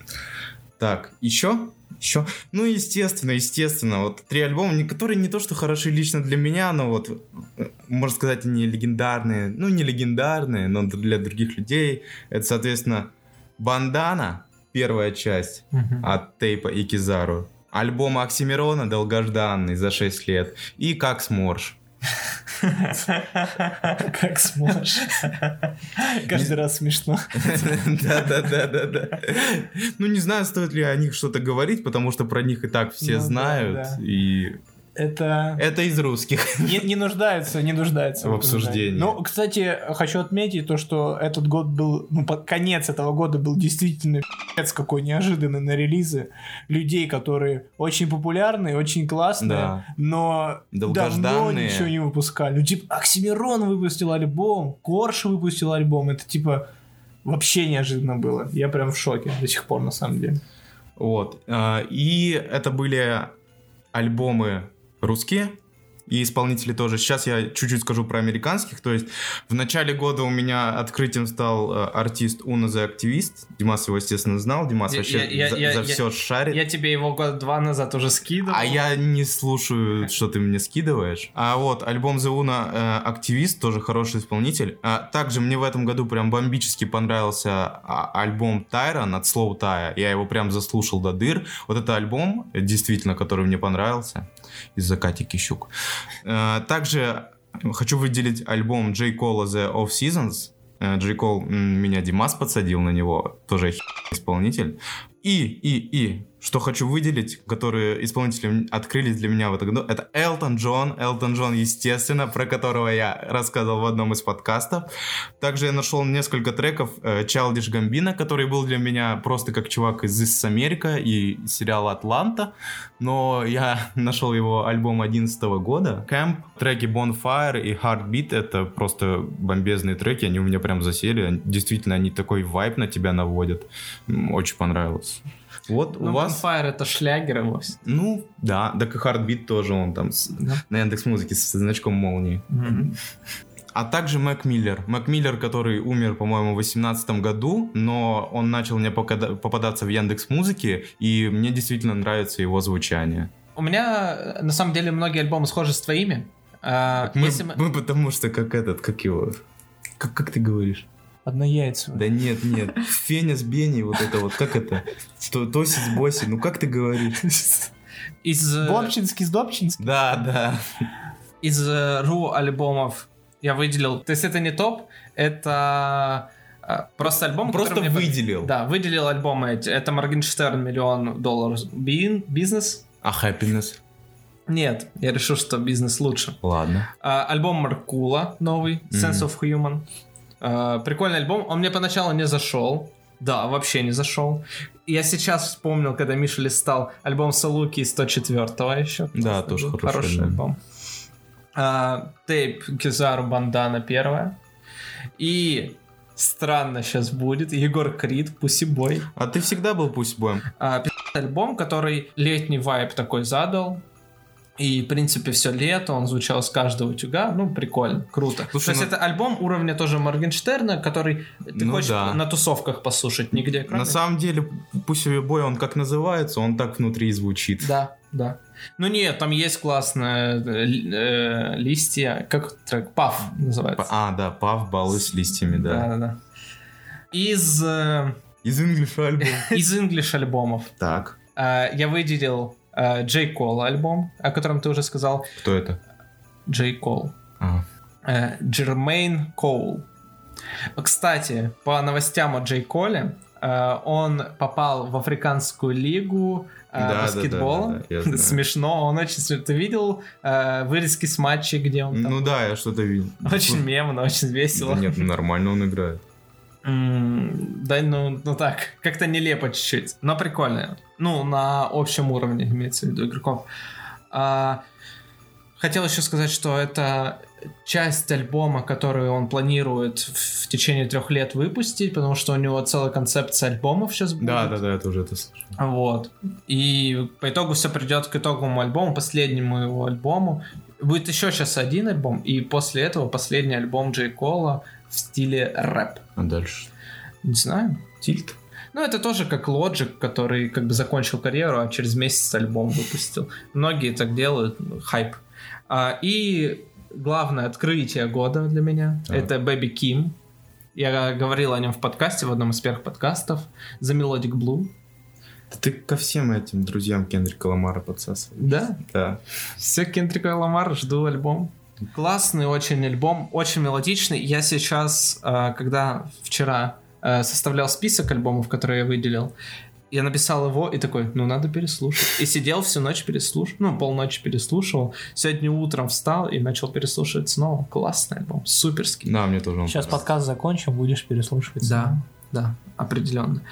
[SPEAKER 3] Так, еще? Еще? Ну, естественно, естественно, вот три альбома, которые не то, что хороши лично для меня, но вот, э, можно сказать, они легендарные. Ну, не легендарные, но для других людей. Это, соответственно, Бандана, первая часть от Тейпа и Кизару. Альбом Оксимирона, долгожданный, за 6 лет. И Как сморж.
[SPEAKER 2] Как сможешь. Каждый раз смешно.
[SPEAKER 3] Да-да-да-да-да. Ну, не знаю, стоит ли о них что-то говорить, потому что про них и так все
[SPEAKER 2] Ну
[SPEAKER 3] знают. И
[SPEAKER 2] Это
[SPEAKER 3] это из русских.
[SPEAKER 2] не, не нуждается, не нуждается
[SPEAKER 3] В обсуждении.
[SPEAKER 2] Ну, кстати, хочу отметить то, что этот год был, ну, под конец этого года был действительно пи***ц какой неожиданный на релизы людей, которые очень популярные, очень классные,
[SPEAKER 3] Да.
[SPEAKER 2] но давно ничего не выпускали. Ну, типа, Оксимирон выпустил альбом, Корж выпустил альбом, это типа вообще неожиданно было. Я прям в шоке до сих пор, на самом деле.
[SPEAKER 3] Вот. А, И это были альбомы русские, и исполнители тоже. Сейчас я чуть-чуть скажу про американских. То есть в начале года у меня открытием стал э, артист Уна The Activist. Димас его, естественно, знал. Димас
[SPEAKER 1] Я-
[SPEAKER 3] вообще
[SPEAKER 1] я-
[SPEAKER 3] за,
[SPEAKER 1] я-
[SPEAKER 3] за
[SPEAKER 1] я-
[SPEAKER 3] все шарит.
[SPEAKER 1] Я тебе его год два назад уже скидывал.
[SPEAKER 3] А я не слушаю, что ты мне скидываешь. А вот альбом The Una э, Активист, тоже хороший исполнитель. А, также мне в этом году прям бомбически понравился а, альбом Тайрон от Slow Tire. Я его прям заслушал до дыр. Вот это альбом, действительно, который мне понравился. Из-за Кати Кищук. Э, также хочу выделить альбом Джей Кола The Off Seasons. Э, Джей Кол, м, меня Димас подсадил на него. Тоже исполнитель. И, и, и, что хочу выделить, которые исполнители открылись для меня в этом году, это Элтон Джон. Элтон Джон, естественно, про которого я рассказывал в одном из подкастов. Также я нашел несколько треков э, Childish Gambino, который был для меня просто как чувак из This is America и сериала Атланта. Но я нашел его альбом 2011 года. Camp, треки Bonfire и Heartbeat — это просто бомбезные треки, они у меня прям засели. Действительно, они такой вайп на тебя наводят. Очень понравилось. Вот
[SPEAKER 1] Ну,
[SPEAKER 3] у вас...
[SPEAKER 1] Bonfire это шлягер его.
[SPEAKER 3] Ну, да, так и Heartbeat тоже он там с-
[SPEAKER 1] Да.
[SPEAKER 3] на Яндекс Музыке со значком молнии. А также Мак Миллер. Мак Миллер, который умер, по-моему, в 2018 году, но он начал мне попадаться в Яндекс Музыке, и мне действительно нравится его звучание.
[SPEAKER 1] У меня, на самом деле, многие альбомы схожи с твоими. А,
[SPEAKER 3] Мы,
[SPEAKER 1] мы-
[SPEAKER 3] мы потому что как этот, как его... Как, как ты говоришь?
[SPEAKER 2] Однояйцево.
[SPEAKER 3] Да нет, нет. Феня с Бенни, вот это вот, как это? То- Тоси с Боси, ну как ты говоришь?
[SPEAKER 1] из, э,
[SPEAKER 2] Бобчинский с Добчинским.
[SPEAKER 3] Да, да.
[SPEAKER 1] из э, ру альбомов я выделил. То есть это не топ, это э, просто альбом,
[SPEAKER 3] Просто
[SPEAKER 1] мне-
[SPEAKER 3] выделил.
[SPEAKER 1] Да, выделил альбомы. эти. Это Моргенштерн миллион долларов Бин- бизнес.
[SPEAKER 3] А Happiness?
[SPEAKER 1] Нет, я решил, что бизнес лучше.
[SPEAKER 3] Ладно.
[SPEAKER 1] А, альбом Маркула новый, Sense of Human. А, прикольный альбом. Он мне поначалу не зашел. Да, вообще не зашел. Я сейчас вспомнил, когда Миша листал альбом Салуки из 104-го еще.
[SPEAKER 3] Да, тоже
[SPEAKER 1] был,
[SPEAKER 3] хороший альбом.
[SPEAKER 1] альбом. А, Тейп Кизару Бандана первая. И странно сейчас будет. Егор Крид, Пусибой.
[SPEAKER 3] А ты всегда был пусть боем?
[SPEAKER 1] А, пи***й альбом, который летний вайп такой задал. И, в принципе, все лето, он звучал с каждого утюга. Ну, прикольно, круто.
[SPEAKER 3] Слушай,
[SPEAKER 1] То есть
[SPEAKER 3] ну-
[SPEAKER 1] это альбом уровня тоже Моргенштерна, который ты
[SPEAKER 3] Ну
[SPEAKER 1] хочешь
[SPEAKER 3] да.
[SPEAKER 1] на тусовках послушать нигде, кроме...
[SPEAKER 3] На самом деле, пусть бой, он как называется, он так внутри и звучит.
[SPEAKER 1] Да, да. Ну нет, там есть классные э, ли- листья, как трек, Паф называется.
[SPEAKER 3] А, да, пав, баллы с листьями, да.
[SPEAKER 1] Да, да, да. Из, э,
[SPEAKER 3] Из English альбом.
[SPEAKER 1] из English альбомов.
[SPEAKER 3] Так.
[SPEAKER 1] Э, я выделил Джей Кол альбом, о котором ты уже сказал.
[SPEAKER 3] Кто это?
[SPEAKER 1] Джей Кол.
[SPEAKER 3] А,
[SPEAKER 1] Э, Джермейн Коул. Кстати, по новостям о Джей Коле, э, он попал в Африканскую лигу э,
[SPEAKER 3] Да, да,
[SPEAKER 1] баскетбола.
[SPEAKER 3] да, да, знаю.
[SPEAKER 1] Смешно, он очень... смешно. Ты видел э, вырезки с матчей, где он там?
[SPEAKER 3] Ну да, я что-то видел.
[SPEAKER 1] Очень мемно, очень весело.
[SPEAKER 3] Да Нет, ну нормально он играет.
[SPEAKER 1] М, Да, ну, ну так, как-то нелепо чуть-чуть, но прикольно. Ну, на общем уровне имеется в виду игроков. А, хотел еще сказать, что это часть альбома, которую он планирует в течение трех лет выпустить, потому что у него целая концепция альбомов сейчас будет.
[SPEAKER 3] Да, да, да, я тоже это слышал.
[SPEAKER 1] Вот. И по итогу все придет к итоговому альбому, последнему его альбому. Будет еще сейчас один альбом, и после этого последний альбом Джей Кола в стиле рэп.
[SPEAKER 3] А дальше?
[SPEAKER 1] Не знаю.
[SPEAKER 3] Тильт.
[SPEAKER 1] Ну, это тоже как Logic, который как бы закончил карьеру, а через месяц альбом выпустил. Многие так делают, хайп. А, и главное открытие года для меня
[SPEAKER 3] Так.
[SPEAKER 1] это Baby Kim. Я говорил о нем в подкасте, в одном из первых подкастов. The Melodic Blue.
[SPEAKER 3] Да ты ко всем этим друзьям Кендрика Ламара подсасываешь.
[SPEAKER 1] Да,
[SPEAKER 3] Да.
[SPEAKER 1] все Кендрика Ламар, жду альбом. Классный очень альбом, очень мелодичный. Я сейчас, э, когда вчера составлял список альбомов, которые я выделил, я написал его и такой, ну надо переслушать. И сидел всю ночь переслушивал, ну полночи переслушивал. Сегодня утром встал и начал переслушивать снова. Классный альбом, суперский.
[SPEAKER 3] Да, мне тоже он
[SPEAKER 1] Сейчас подкаст закончим, будешь переслушивать. Да, да, определенно.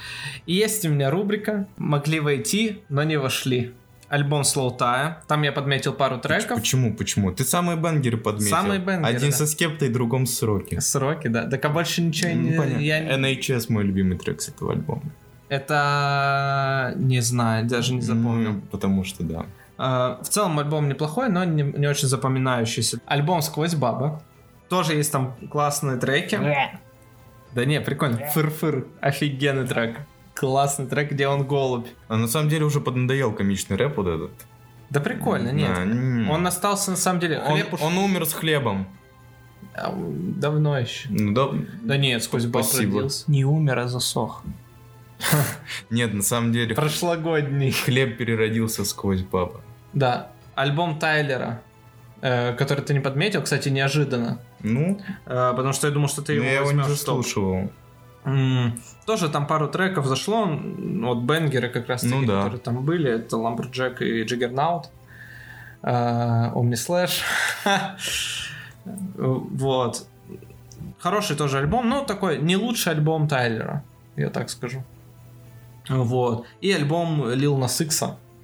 [SPEAKER 1] И есть у меня рубрика «Могли войти, но не вошли». Альбом Slow Tie. Там я подметил пару треков.
[SPEAKER 3] Почему, почему? Ты самые бенгеры подметил.
[SPEAKER 1] Самые бенгеры,
[SPEAKER 3] Один
[SPEAKER 1] да.
[SPEAKER 3] со скептой, другом с сроки.
[SPEAKER 1] Сроки, да. Так а больше ничего
[SPEAKER 3] Ну,
[SPEAKER 1] не...
[SPEAKER 3] понятно.
[SPEAKER 1] я
[SPEAKER 3] NHS мой любимый трек с этого альбома.
[SPEAKER 1] Это... Не знаю, даже не запомнил.
[SPEAKER 3] Ну, потому что да.
[SPEAKER 1] А, В целом альбом неплохой, но не, не очень запоминающийся. Альбом «Сквозь баба». Тоже есть там классные треки. Да не, прикольно. Фыр-фыр. Офигенный трек. Классный трек, где он голубь.
[SPEAKER 3] А на самом деле уже поднадоел комичный рэп вот этот.
[SPEAKER 1] Да прикольно, нет. Он остался на самом деле.
[SPEAKER 3] Он,
[SPEAKER 1] уж
[SPEAKER 3] он умер с хлебом.
[SPEAKER 1] а, давно еще.
[SPEAKER 3] Ну да.
[SPEAKER 1] Да нет, сквозь баб
[SPEAKER 3] Спасибо.
[SPEAKER 1] родился.
[SPEAKER 2] Не умер, а засох.
[SPEAKER 3] Нет, на самом деле
[SPEAKER 1] Прошлогодний.
[SPEAKER 3] хлеб переродился сквозь баба.
[SPEAKER 1] Да. Альбом Тайлера, э, который ты не подметил, кстати, неожиданно.
[SPEAKER 3] Ну,
[SPEAKER 1] Э, потому что я думал, что ты
[SPEAKER 3] но
[SPEAKER 1] его
[SPEAKER 3] я его не заслушивал.
[SPEAKER 1] Тоже там пару треков зашло, вот бенгеры как раз
[SPEAKER 3] Ну да.
[SPEAKER 1] которые там были, это Lumberjack и Omni Slash. Вот. Хороший тоже альбом, но такой не лучший альбом Тайлера, я так скажу. Вот. И альбом.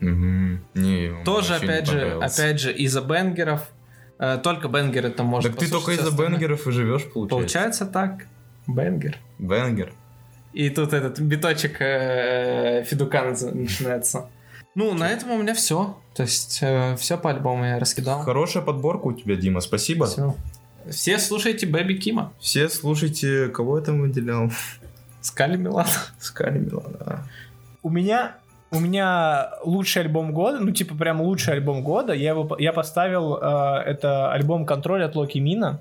[SPEAKER 3] Мгм. Не, он
[SPEAKER 1] Тоже, опять же, опять же, из-за бенгеров. Э, Только бенгеры там можно
[SPEAKER 3] Так ты только из-за бенгеров и живешь, получается.
[SPEAKER 1] Получается так. Бенгер.
[SPEAKER 3] Бенгер.
[SPEAKER 1] И тут этот биточек э, Федука наз- начинается. Ну, на этом у меня все. То есть, все по альбому я раскидал.
[SPEAKER 3] Хорошая подборка у тебя, Дима, спасибо.
[SPEAKER 1] Всё. Все слушайте Бэби Кима.
[SPEAKER 3] Все слушайте, кого я там выделял?
[SPEAKER 1] Скали Милан.
[SPEAKER 3] Скали Милана. да.
[SPEAKER 2] У меня у меня лучший альбом года, ну типа прям лучший альбом года. Я его я поставил э, это альбом Контроль от Локи Мина,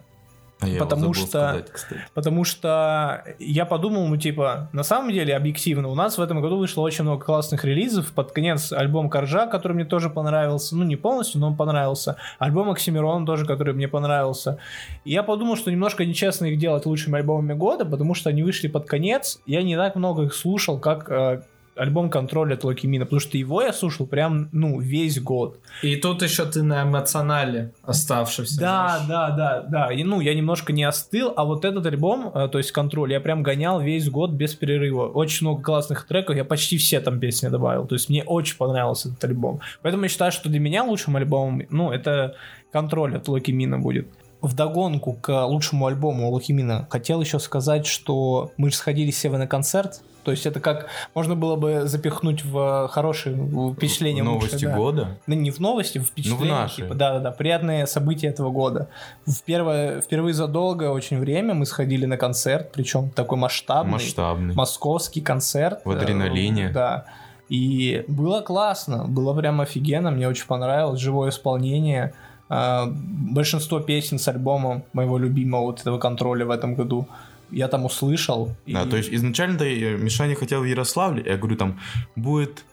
[SPEAKER 3] я
[SPEAKER 2] Потому что-
[SPEAKER 3] сказать, кстати.
[SPEAKER 2] потому что я подумал, ну типа на самом деле объективно у нас в этом году вышло очень много классных релизов. Под конец альбом Коржа, который мне тоже понравился, ну не полностью, но он понравился. Альбом Оксимирон тоже, который мне понравился. И я подумал, что немножко нечестно их делать лучшими альбомами года, потому что они вышли под конец. Я не так много их слушал, как э, альбом Контроль от Локи Мина, потому что его я слушал прям, ну, весь год.
[SPEAKER 1] И тут еще ты на эмоционале оставшийся.
[SPEAKER 2] Да,
[SPEAKER 1] знаешь.
[SPEAKER 2] да, да, да. И, ну, я немножко не остыл, а вот этот альбом, э, то есть Контроль, я прям гонял весь год без перерыва. Очень много классных треков, я почти все там песни добавил. То есть мне очень понравился этот альбом. Поэтому я считаю, что для меня лучшим альбомом, ну, это Контроль от Локи Мина будет. Вдогонку к лучшему альбому Локи Мина хотел еще сказать, что мы же сходили все на концерт. То есть это как можно было бы запихнуть в хорошее впечатление.
[SPEAKER 3] Новости
[SPEAKER 2] лучшее, да.
[SPEAKER 3] года.
[SPEAKER 2] Ну, не в новости, в впечатление.
[SPEAKER 3] наши.
[SPEAKER 2] типа, да-да-да, приятные события этого года. В первое, впервые за долгое очень время мы сходили на концерт, причем такой масштабный,
[SPEAKER 3] Масштабный.
[SPEAKER 2] московский концерт.
[SPEAKER 3] В адреналине.
[SPEAKER 2] Э, Да. И было классно, было прям офигенно, мне очень понравилось, живое исполнение. Э, Большинство песен с альбома моего любимого вот этого контроля в этом году я там услышал.
[SPEAKER 3] Да,
[SPEAKER 2] и-
[SPEAKER 3] то есть изначально-то Мишаня хотел в Ярославле, я говорю, там будет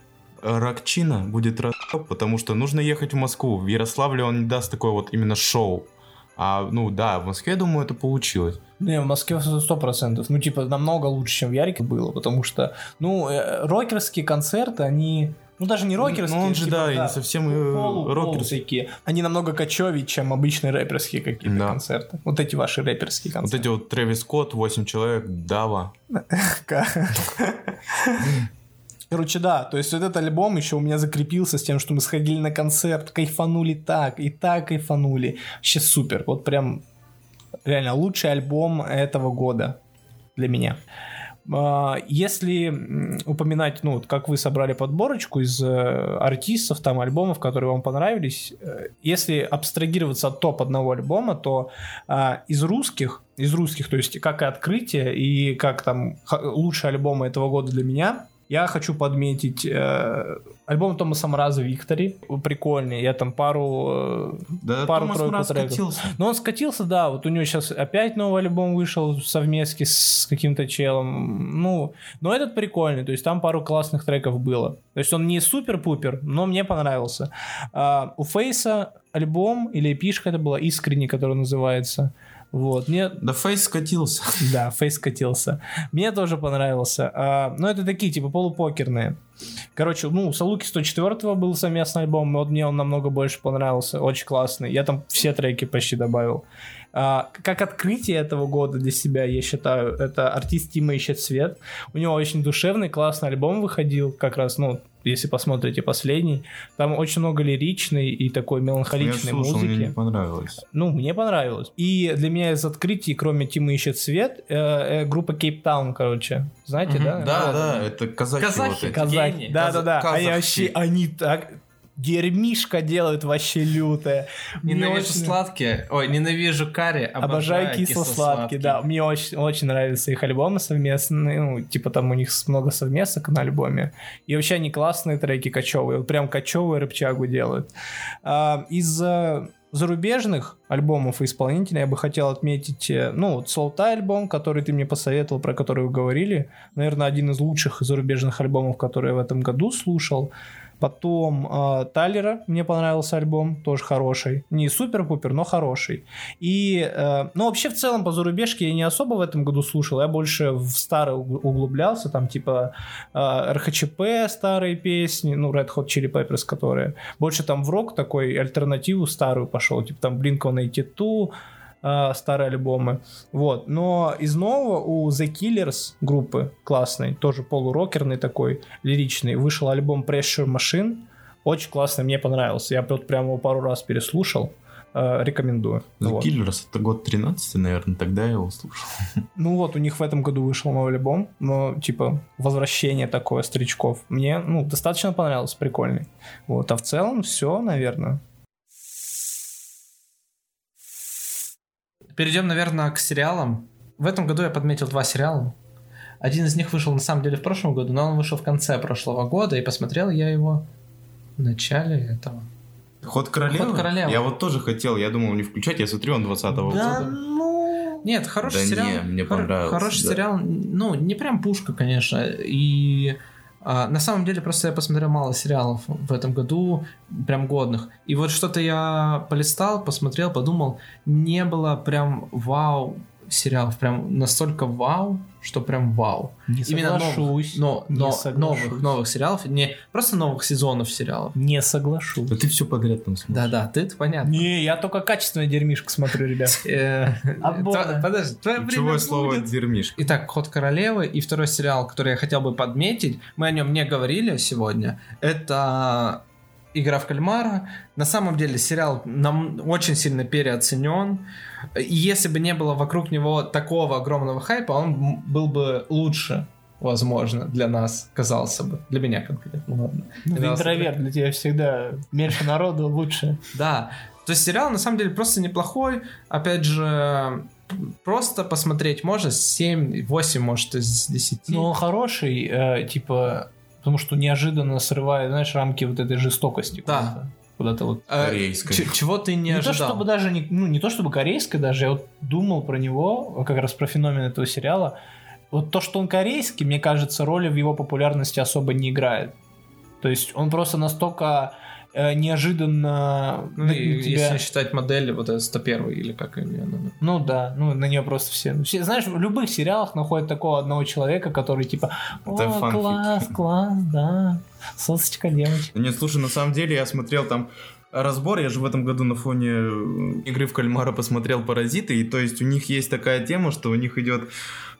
[SPEAKER 3] Ракчина будет раз, потому что нужно ехать в Москву. В Ярославле он не даст такое вот именно шоу. А, ну да, в Москве, я думаю, это получилось.
[SPEAKER 2] Не, в Москве сто процентов. Ну, типа, намного лучше, чем в Ярике было, потому что, ну, э, рокерские концерты, они... Ну, даже не рокерские.
[SPEAKER 3] Ну, он же,
[SPEAKER 2] типа,
[SPEAKER 3] да, и не совсем э,
[SPEAKER 2] полу-
[SPEAKER 3] рокерский.
[SPEAKER 2] полусякие. Они намного кочевее, чем обычные рэперские какие-то
[SPEAKER 3] Да.
[SPEAKER 2] концерты. Вот эти ваши рэперские
[SPEAKER 3] Вот
[SPEAKER 2] концерты.
[SPEAKER 3] эти вот Трэвис Скотт, 8 человек, Дава.
[SPEAKER 2] Короче, да, то есть вот этот альбом еще у меня закрепился с тем, что мы сходили на концерт, кайфанули так, и так кайфанули. Вообще супер. Вот прям реально лучший альбом этого года для меня. А, Если упоминать, ну, вот как вы собрали подборочку из э, артистов, там, альбомов, которые вам понравились, э, если абстрагироваться от топ одного альбома, то а, из русских, из русских, то есть как и открытие, и как там лучшие альбомы этого года для меня, я хочу подметить э, альбом Томаса Мраза «Виктори». Прикольный. Я там пару... э,
[SPEAKER 3] Да,
[SPEAKER 2] Пару-тройку
[SPEAKER 3] Томас Мраз
[SPEAKER 2] треков.
[SPEAKER 3] скатился.
[SPEAKER 2] но он скатился, да, вот у него сейчас опять новый альбом вышел совместки с каким-то челом. Ну, но этот прикольный, то есть там пару классных треков было. То есть он не супер-пупер, но мне понравился. А, у Фейса альбом или эпишка это была «Искренне», который называется. Вот, мне
[SPEAKER 3] Да Фейс скатился.
[SPEAKER 2] да, фейс катился. Мне тоже понравился. А, но это такие, типа, полупокерные. Короче, ну, у Салуки 104 был совместный альбом, но вот мне он намного больше понравился. Очень классный. Я там все треки почти добавил. А, как открытие этого года для себя, я считаю, это артист Тима ищет свет. У него очень душевный, классный альбом выходил, как раз, ну, если посмотрите последний, там очень много лиричной и такой
[SPEAKER 3] Я
[SPEAKER 2] меланхоличной
[SPEAKER 3] слушал,
[SPEAKER 2] музыки.
[SPEAKER 3] мне не понравилось.
[SPEAKER 2] Ну, мне понравилось. И для меня из открытий, кроме Тима ищет свет, э, э, группа Кейптаун, короче. Знаете,
[SPEAKER 1] Мгм.
[SPEAKER 2] да?
[SPEAKER 3] Да,
[SPEAKER 2] Вот.
[SPEAKER 3] да, это казахи,
[SPEAKER 1] Казахи,
[SPEAKER 3] вот эти.
[SPEAKER 2] Казахи. Да, да, да.
[SPEAKER 3] Казах-
[SPEAKER 2] Они вообще,
[SPEAKER 3] казахи.
[SPEAKER 2] они так дерьмишко делают вообще лютое.
[SPEAKER 1] Ненавижу
[SPEAKER 2] очень-
[SPEAKER 1] сладкие. Ой, ненавижу карри,
[SPEAKER 2] Обожаю кисло-сладкий, да. Мне очень, очень нравятся их альбомы совместные. Ну, типа там у них много совместок на альбоме. И вообще они классные треки, кочевые. Вот прям кочевые рыбчагу делают. А, из э, зарубежных альбомов и исполнителей я бы хотел отметить, э, ну, вот Солтай альбом, который ты мне посоветовал, про который вы говорили. Наверное, один из лучших зарубежных альбомов, которые я в этом году слушал. Потом э, Тайлера, мне понравился альбом, тоже хороший. Не супер-пупер, но хороший. И, э, ну, вообще, в целом, по зарубежке я не особо в этом году слушал, я больше в старые уг- углублялся, там, типа, э, РХЧП старые песни, ну, Red Hot Chili Peppers, которые. Больше там в рок такой альтернативу старую пошел, типа, там, Blink-182, э, старые альбомы. Вот. Но из нового у The Killers группы классной, тоже полурокерный такой, лиричный, вышел альбом Pressure Machine. Очень классный, мне понравился. Я вот прямо его пару раз переслушал. Э, рекомендую.
[SPEAKER 3] The
[SPEAKER 2] Вот.
[SPEAKER 3] Killers это год 13 наверное, тогда я его слушал.
[SPEAKER 2] Ну вот, у них в этом году вышел новый альбом, но типа возвращение такое старичков. Мне, ну, достаточно понравилось, прикольный. Вот, а в целом все, наверное.
[SPEAKER 1] Перейдем, наверное, к сериалам. В этом году я подметил два сериала. Один из них вышел на самом деле в прошлом году, но он вышел в конце прошлого года, и посмотрел я его в начале этого.
[SPEAKER 3] Ход королевы?
[SPEAKER 1] Ход королевы.
[SPEAKER 3] Я вот тоже хотел, я думал не включать, я смотрю, он 20
[SPEAKER 1] Да,
[SPEAKER 3] года.
[SPEAKER 1] ну... Нет, хороший
[SPEAKER 3] Да
[SPEAKER 1] сериал.
[SPEAKER 3] не, мне
[SPEAKER 1] Хор-
[SPEAKER 3] понравился,
[SPEAKER 1] Хороший
[SPEAKER 3] да.
[SPEAKER 1] сериал, ну, не прям пушка, конечно. И а, на самом деле просто я посмотрел мало сериалов в этом году, прям годных. И вот что-то я полистал, посмотрел, подумал, не было прям вау сериалов, прям настолько вау, что прям вау.
[SPEAKER 2] Не
[SPEAKER 1] Именно
[SPEAKER 2] соглашусь.
[SPEAKER 1] Но,
[SPEAKER 2] не
[SPEAKER 1] но
[SPEAKER 2] соглашусь.
[SPEAKER 1] новых, новых сериалов, не просто новых сезонов сериалов.
[SPEAKER 2] Не соглашусь.
[SPEAKER 3] Да ты все подряд там смотришь.
[SPEAKER 1] Да-да, ты это понятно.
[SPEAKER 2] Не, я только качественное дерьмишко смотрю, ребят.
[SPEAKER 1] Э, то- Подожди, твое время
[SPEAKER 3] Ключевое слово
[SPEAKER 1] будет.
[SPEAKER 3] дерьмишка.
[SPEAKER 1] Итак, «Ход королевы» и второй сериал, который я хотел бы подметить, мы о нем не говорили сегодня, это «Игра в кальмара». На самом деле сериал нам очень сильно переоценен. И Если бы не было вокруг него такого огромного хайпа, он был бы лучше, возможно, для нас, казался бы. Для меня конкретно. Ну, ладно.
[SPEAKER 2] Ну, Ты интроверт, для тебя всегда меньше народу лучше.
[SPEAKER 1] Да. То есть сериал на самом деле просто неплохой. Опять же, просто посмотреть можно 7, 8, может, из 10.
[SPEAKER 2] Но он хороший, э, типа, потому что неожиданно срывает, знаешь, рамки вот этой жестокости.
[SPEAKER 1] Да.
[SPEAKER 2] куда-то. Вот.
[SPEAKER 1] Э,
[SPEAKER 3] корейской.
[SPEAKER 1] ч- чего ты не,
[SPEAKER 2] Не, то
[SPEAKER 1] ожидал?
[SPEAKER 2] чтобы даже не, ну, не то чтобы корейское даже, я вот думал про него, как раз про феномен этого сериала. Вот то, что он корейский, мне кажется, роли в его популярности особо не играет. То есть он просто настолько неожиданно
[SPEAKER 1] Ну, и
[SPEAKER 2] тебя-
[SPEAKER 1] если считать модели, вот это 101 или как ее.
[SPEAKER 2] Ну да, ну на нее просто все. ну, все- знаешь, в любых сериалах находят такого одного человека, который типа, о,
[SPEAKER 3] Это фанфик.
[SPEAKER 2] класс, класс, да, сосочка девочка.
[SPEAKER 3] Нет, слушай, на самом деле я смотрел там разбор, я же в этом году на фоне э, игры в кальмара посмотрел «Паразиты», и то есть у них есть такая тема, что у них идет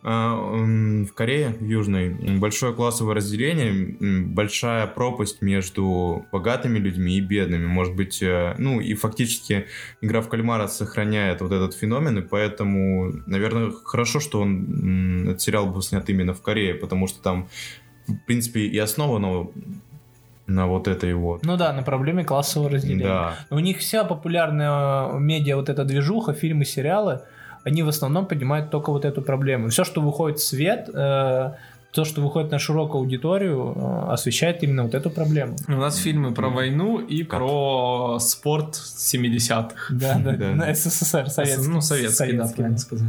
[SPEAKER 3] м, в Корее, в Южной, большое классовое разделение, большая пропасть между богатыми людьми и бедными. Может быть, э, ну и фактически игра в кальмара сохраняет вот этот феномен, и поэтому, наверное, хорошо, что он, этот сериал был снят именно в Корее, потому что там, в принципе, и основано на вот этой вот.
[SPEAKER 2] Ну да, на проблеме классового разделения.
[SPEAKER 3] Да.
[SPEAKER 2] У них вся популярная медиа, вот эта движуха, фильмы, сериалы, они в основном поднимают только вот эту проблему. Все, что выходит в свет, э, то, что выходит на широкую аудиторию, э, освещает именно вот эту проблему.
[SPEAKER 1] У нас фильмы про войну и
[SPEAKER 3] Как?
[SPEAKER 1] про спорт 70-х.
[SPEAKER 2] Да, да,
[SPEAKER 3] Да.
[SPEAKER 2] на СССР, советский.
[SPEAKER 1] Ну, советский, да, правильно сказать.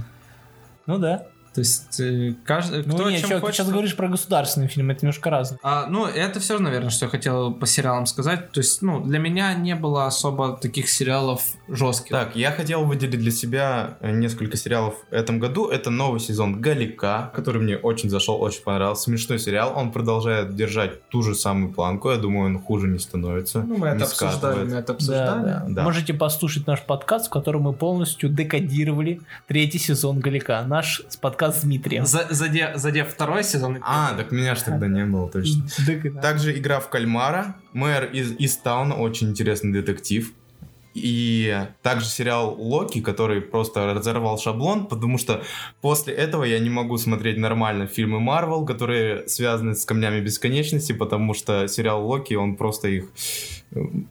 [SPEAKER 2] Ну да.
[SPEAKER 1] То есть, э, каждый,
[SPEAKER 2] Ну
[SPEAKER 1] кто
[SPEAKER 2] нет,
[SPEAKER 1] чем
[SPEAKER 2] чё, ты
[SPEAKER 1] хочет...
[SPEAKER 2] сейчас говоришь про государственный фильм, это немножко разное.
[SPEAKER 1] А, ну, это все, наверное, что я хотел по сериалам сказать. То есть, ну, для меня не было особо таких сериалов жестких.
[SPEAKER 3] Так, я хотел выделить для себя э, несколько сериалов в этом году. Это новый сезон Галика, который мне очень зашел, очень понравился. Смешной сериал. Он продолжает держать ту же самую планку. Я думаю, он хуже не становится.
[SPEAKER 1] Ну, мы это обсуждали,
[SPEAKER 3] скатывает.
[SPEAKER 1] мы это
[SPEAKER 2] Да,
[SPEAKER 1] обсуждали.
[SPEAKER 2] да.
[SPEAKER 3] Да.
[SPEAKER 2] Можете послушать наш подкаст, в котором мы полностью декодировали третий сезон Галика. Наш подкаст с Дмитрием.
[SPEAKER 1] За- заде- задев второй сезон.
[SPEAKER 3] А, так меня ж тогда не было, точно. Также игра в кальмара. Мэр из Истауна, очень интересный детектив. И также сериал Локи, который просто разорвал шаблон, потому что после этого я не могу смотреть нормально фильмы Марвел, которые связаны с камнями бесконечности, потому что сериал Локи, он просто их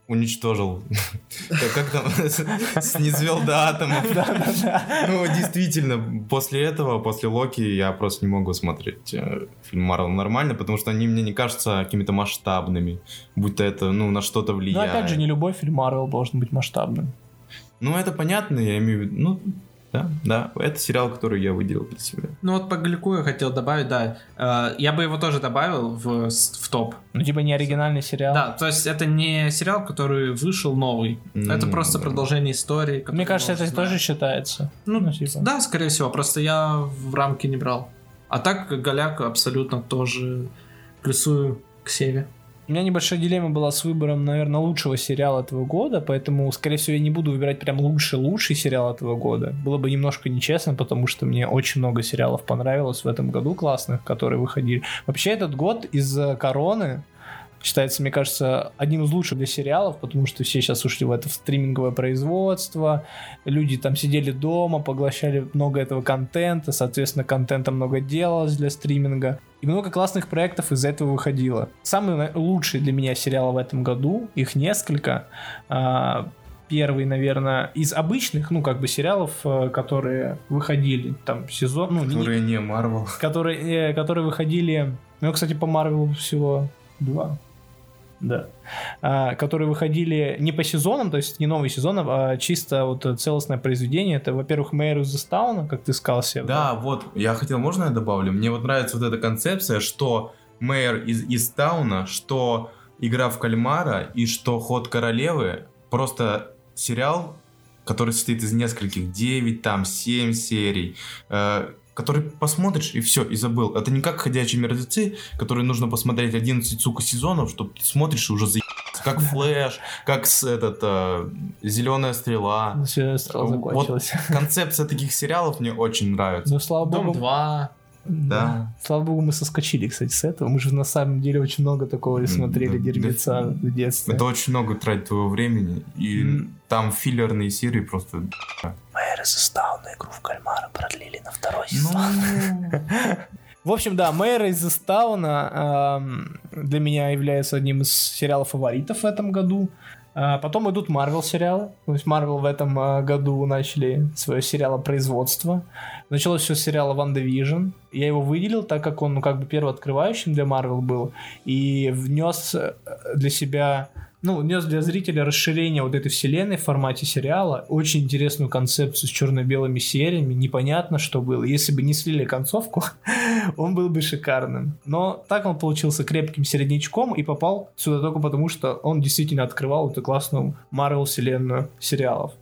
[SPEAKER 3] уничтожил. Как- там? Снизвел до атомов. Ну, действительно, после этого, после Локи, я просто не могу смотреть э, фильм Марвел нормально, потому что они мне не кажутся какими-то масштабными, будто это, ну, на что-то
[SPEAKER 2] Но
[SPEAKER 3] влияет.
[SPEAKER 2] опять же, не любой фильм Марвел должен быть масштабным.
[SPEAKER 3] Ну, это понятно, я имею в виду, ну, да, да, это сериал, который я выделил для себя.
[SPEAKER 1] Ну, вот по Галику я хотел добавить, да. Э, Я бы его тоже добавил в, в топ.
[SPEAKER 2] Ну, типа не оригинальный сериал.
[SPEAKER 1] Да, то есть это не сериал, который вышел новый.
[SPEAKER 3] Ну,
[SPEAKER 1] это просто продолжение истории.
[SPEAKER 2] Мне кажется, это
[SPEAKER 1] знаем.
[SPEAKER 2] тоже считается.
[SPEAKER 1] Ну,
[SPEAKER 2] типа.
[SPEAKER 1] да, скорее всего, просто я в рамки не брал. А так Голяк абсолютно тоже плюсую к Севе.
[SPEAKER 2] У меня небольшая дилемма была с выбором, наверное, лучшего сериала этого года, поэтому, скорее всего, я не буду выбирать прям лучший-лучший сериал этого года. Было бы немножко нечестно, потому что мне очень много сериалов понравилось в этом году классных, которые выходили. Вообще, этот год из-за короны считается, мне кажется, одним из лучших для сериалов, потому что все сейчас ушли в это в стриминговое производство, люди там сидели дома, поглощали много этого контента, соответственно, контента много делалось для стриминга. И много классных проектов из этого выходило. Самый лучший для меня сериал в этом году, их несколько. А, Первый, наверное, из обычных, ну, как бы сериалов, э, которые выходили, там, сезон, ну,
[SPEAKER 3] Которые не Марвел.
[SPEAKER 2] которые, э, которые выходили, ну, кстати, по Марвелу всего два. Да. А, которые выходили не по сезонам, то есть не новый сезон, а чисто вот целостное произведение. Это, во-первых, Мэйр из Застауна, как ты сказал, Сев.
[SPEAKER 3] Да, вот, я хотел, можно я добавлю? Мне вот нравится вот эта концепция, что мэр из Истауна, что игра в кальмара и что ход королевы просто сериал, который состоит из нескольких, 9, там, 7 серий, э, который посмотришь и все, и забыл. Это не как «Ходячие мертвецы», которые нужно посмотреть 11, сука, сезонов, чтобы ты смотришь и уже за как Флэш, как с этот Зеленая стрела.
[SPEAKER 2] Всё, сразу
[SPEAKER 3] Вот
[SPEAKER 2] закончилось.
[SPEAKER 3] концепция таких сериалов мне очень нравится.
[SPEAKER 2] Ну, слава
[SPEAKER 1] Дом
[SPEAKER 2] богу.
[SPEAKER 1] 2.
[SPEAKER 3] Да.
[SPEAKER 2] Слава богу, мы соскочили, кстати, с этого. Мы же на самом деле очень много такого смотрели дерьмеца в детстве.
[SPEAKER 3] Это очень много тратит твоего времени, и там филлерные серии просто...
[SPEAKER 2] Мэр из Застауна игру в кальмара продлили на второй
[SPEAKER 3] Ну,
[SPEAKER 2] В общем, да, Мэр из Застауна эм, для меня является одним из сериалов фаворитов в этом году. А потом идут Марвел сериалы. То есть Марвел в этом э, году начали свое сериалопроизводство. Началось все с сериала WandaVision. Я его выделил, так как он ну, как бы первооткрывающим для Марвел был. И внес э, для себя ну, нес для зрителя расширение вот этой вселенной в формате сериала, очень интересную концепцию с черно-белыми сериями, непонятно, что было. Если бы не слили концовку, он был бы шикарным. Но так он получился крепким середнячком и попал сюда только потому, что он действительно открывал эту классную Марвел вселенную сериалов.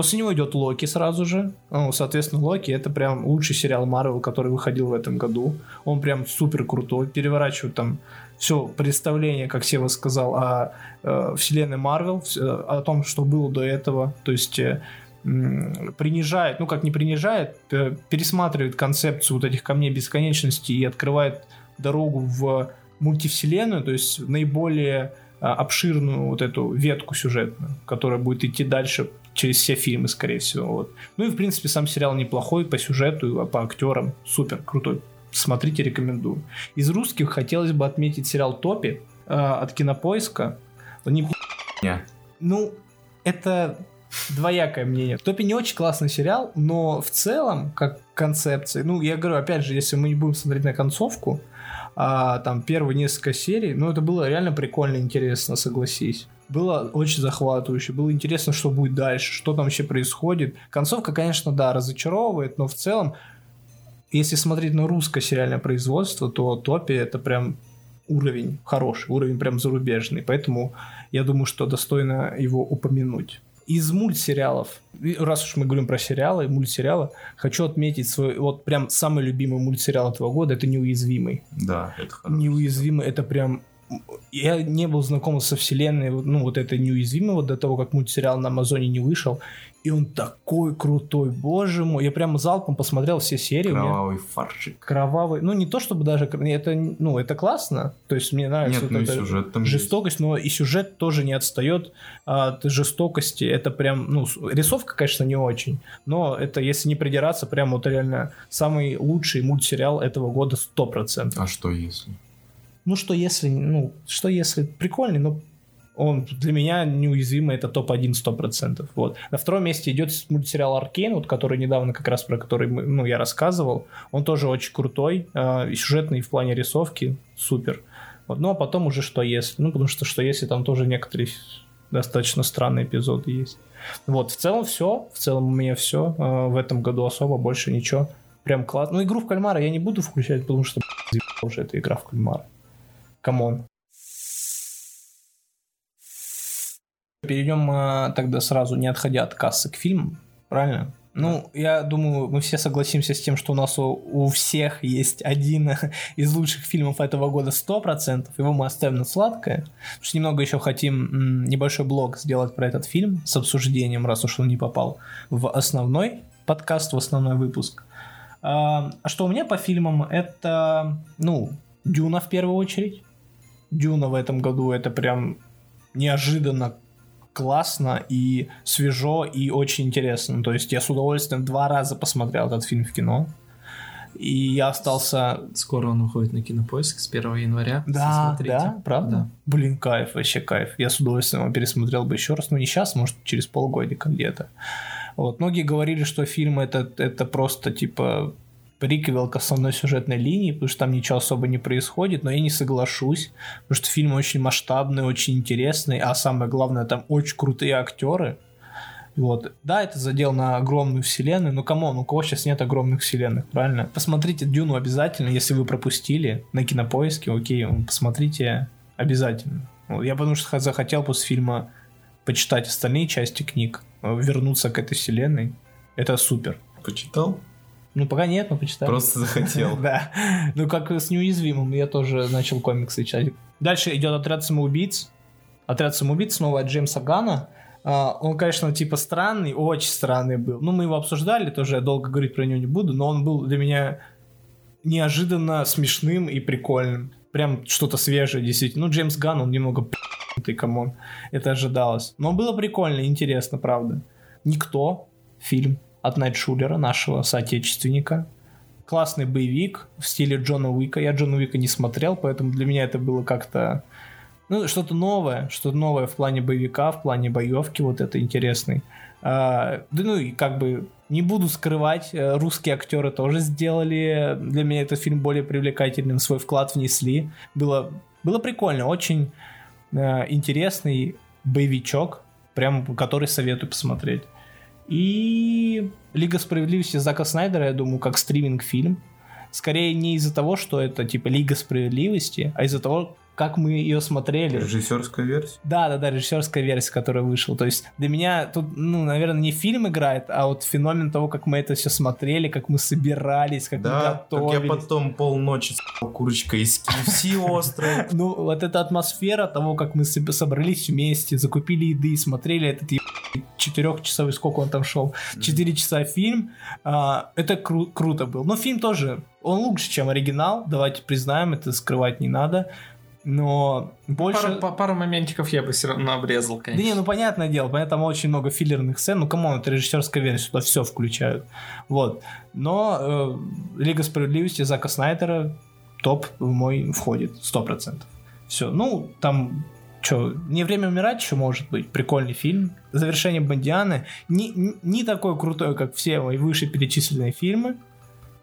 [SPEAKER 2] После него идет Локи сразу же. Ну, соответственно, Локи это прям лучший сериал Марвел, который выходил в этом году. Он прям супер крутой, переворачивает там все представление, как Сева сказал, о э, вселенной Марвел, о том, что было до этого. То есть э, принижает, ну как не принижает, э, пересматривает концепцию вот этих камней бесконечности и открывает дорогу в мультивселенную, то есть наиболее а, обширную вот эту ветку сюжетную, которая будет идти дальше через все фильмы, скорее всего. Вот. Ну и, в принципе, сам сериал неплохой по сюжету, а по актерам супер, крутой. Смотрите, рекомендую. Из русских хотелось бы отметить сериал «Топи» э, от Кинопоиска. Не...
[SPEAKER 3] Не.
[SPEAKER 2] Ну, это двоякое мнение. «Топи» не очень классный сериал, но в целом, как концепция, ну, я говорю, опять же, если мы не будем смотреть на концовку, а, там первые несколько серий, ну, это было реально прикольно, интересно, согласись. Было очень захватывающе, было интересно, что будет дальше, что там вообще происходит. Концовка, конечно, да, разочаровывает, но в целом если смотреть на русское сериальное производство, то Топи это прям уровень хороший, уровень прям зарубежный. Поэтому я думаю, что достойно его упомянуть. Из мультсериалов, раз уж мы говорим про сериалы, мультсериалы, хочу отметить свой, вот прям самый любимый мультсериал этого года, это «Неуязвимый».
[SPEAKER 3] Да, это хорошо.
[SPEAKER 2] «Неуязвимый» — это прям я не был знаком со вселенной, ну, вот это неуязвимого до того, как мультсериал на Амазоне не вышел. И он такой крутой, боже мой. Я прямо залпом посмотрел все серии.
[SPEAKER 3] Кровавый меня... фаршик.
[SPEAKER 2] Кровавый. Ну, не то чтобы даже... Это, ну, это классно. То есть мне нравится
[SPEAKER 3] Нет, вот ну
[SPEAKER 2] эта
[SPEAKER 3] сюжет там
[SPEAKER 2] жестокость, есть. но и сюжет тоже не отстает от жестокости. Это прям, ну, рисовка, конечно, не очень. Но это, если не придираться, прям вот реально самый лучший мультсериал этого года 100%.
[SPEAKER 3] А что если?
[SPEAKER 2] Ну, что если, ну, что если прикольный, но он для меня неуязвимый, это топ-1 100%. Вот. На втором месте идет мультсериал Аркейн, вот, который недавно как раз про который мы, ну, я рассказывал. Он тоже очень крутой, э, сюжетный в плане рисовки, супер. Вот. Ну, а потом уже что если. Ну, потому что что если там тоже некоторые достаточно странные эпизоды есть. Вот, в целом все. В целом у меня все. Э, в этом году особо больше ничего. Прям классно. Ну, игру в кальмара я не буду включать, потому что уже эта игра в кальмара. Come on. Перейдем э, тогда сразу, не отходя от кассы, к фильмам, правильно? Ну, я думаю, мы все согласимся с тем, что у нас у, у всех есть один из лучших фильмов этого года 100%. Его мы оставим на сладкое. Потому что немного еще хотим небольшой блог сделать про этот фильм с обсуждением, раз уж он не попал в основной подкаст, в основной выпуск. А, а что у меня по фильмам? Это, ну, Дюна в первую очередь. Дюна в этом году это прям неожиданно классно и свежо и очень интересно. То есть я с удовольствием два раза посмотрел этот фильм в кино. И я остался...
[SPEAKER 1] Скоро он уходит на кинопоиск с 1 января.
[SPEAKER 2] Да, да, правда? Да. Блин, кайф, вообще кайф. Я с удовольствием его пересмотрел бы еще раз. Ну, не сейчас, может, через полгодика где-то. Вот. Многие говорили, что фильм это, это просто, типа, приквел к основной сюжетной линии, потому что там ничего особо не происходит, но я не соглашусь, потому что фильм очень масштабный, очень интересный, а самое главное, там очень крутые актеры. Вот. Да, это задел на огромную вселенную, но come on, у кого сейчас нет огромных вселенных, правильно? Посмотрите Дюну обязательно, если вы пропустили на кинопоиске, окей, посмотрите обязательно. Я потому что захотел после фильма почитать остальные части книг, вернуться к этой вселенной. Это супер.
[SPEAKER 3] Почитал?
[SPEAKER 2] Ну, пока нет, но почитаю.
[SPEAKER 3] Просто захотел.
[SPEAKER 2] Да. Ну, как с неуязвимым, я тоже начал комиксы читать. Дальше идет отряд самоубийц. Отряд самоубийц снова от Джеймса Гана. Uh, он, конечно, типа странный, очень странный был. Ну, мы его обсуждали, тоже я долго говорить про него не буду, но он был для меня неожиданно смешным и прикольным. Прям что-то свежее, действительно. Ну, Джеймс Ган, он немного ты come on. Это ожидалось. Но было прикольно, интересно, правда. Никто, фильм от Найшуллера, нашего соотечественника. Классный боевик в стиле Джона Уика. Я Джона Уика не смотрел, поэтому для меня это было как-то ну, что-то новое, что-то новое в плане боевика, в плане боевки, вот это интересный. А, да ну и как бы не буду скрывать, э, русские актеры тоже сделали для меня этот фильм более привлекательным, свой вклад внесли. Было, было прикольно, очень э, интересный боевичок, прям который советую посмотреть. И Лига справедливости Зака Снайдера, я думаю, как стриминг-фильм. Скорее не из-за того, что это типа Лига справедливости, а из-за того, как мы ее смотрели.
[SPEAKER 3] Режиссерская версия?
[SPEAKER 2] Да, да, да, режиссерская версия, которая вышла. То есть для меня тут, ну, наверное, не фильм играет, а вот феномен того, как мы это все смотрели, как мы собирались, как
[SPEAKER 3] Да,
[SPEAKER 2] мы
[SPEAKER 3] как
[SPEAKER 2] готовились.
[SPEAKER 3] я потом полночи с***л курочкой из KFC острой.
[SPEAKER 2] Ну, вот эта атмосфера того, как мы соб- собрались вместе, закупили еды, смотрели этот четырехчасовой, сколько он там шел, четыре часа фильм, а, это кру- круто был. Но фильм тоже, он лучше, чем оригинал, давайте признаем, это скрывать не надо, но больше...
[SPEAKER 1] Пару, па- пару моментиков я бы все равно обрезал,
[SPEAKER 2] Да
[SPEAKER 1] конечно.
[SPEAKER 2] не, ну понятное дело, понятно, там очень много филлерных сцен, ну come on, это режиссерская версия, сюда все включают. Вот. Но э, Лига Справедливости Зака Снайдера топ в мой входит, сто процентов. Все, ну, там, что, «Не время умирать» еще может быть, прикольный фильм. Завершение Бондианы не, не- не такой крутой, как все мои вышеперечисленные фильмы,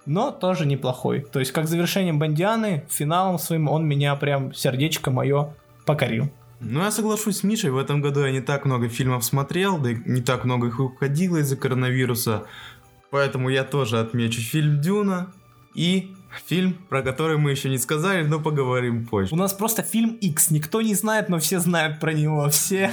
[SPEAKER 2] но тоже неплохой. То есть, как завершение Бондианы, финалом своим он меня прям сердечко мое покорил.
[SPEAKER 3] Ну, я соглашусь с Мишей, в этом году я не так много фильмов смотрел, да и не так много их уходило из-за коронавируса. Поэтому я тоже отмечу фильм «Дюна» и фильм, про который мы еще не сказали, но поговорим позже.
[SPEAKER 2] У нас просто фильм X, никто не знает, но все знают про него, все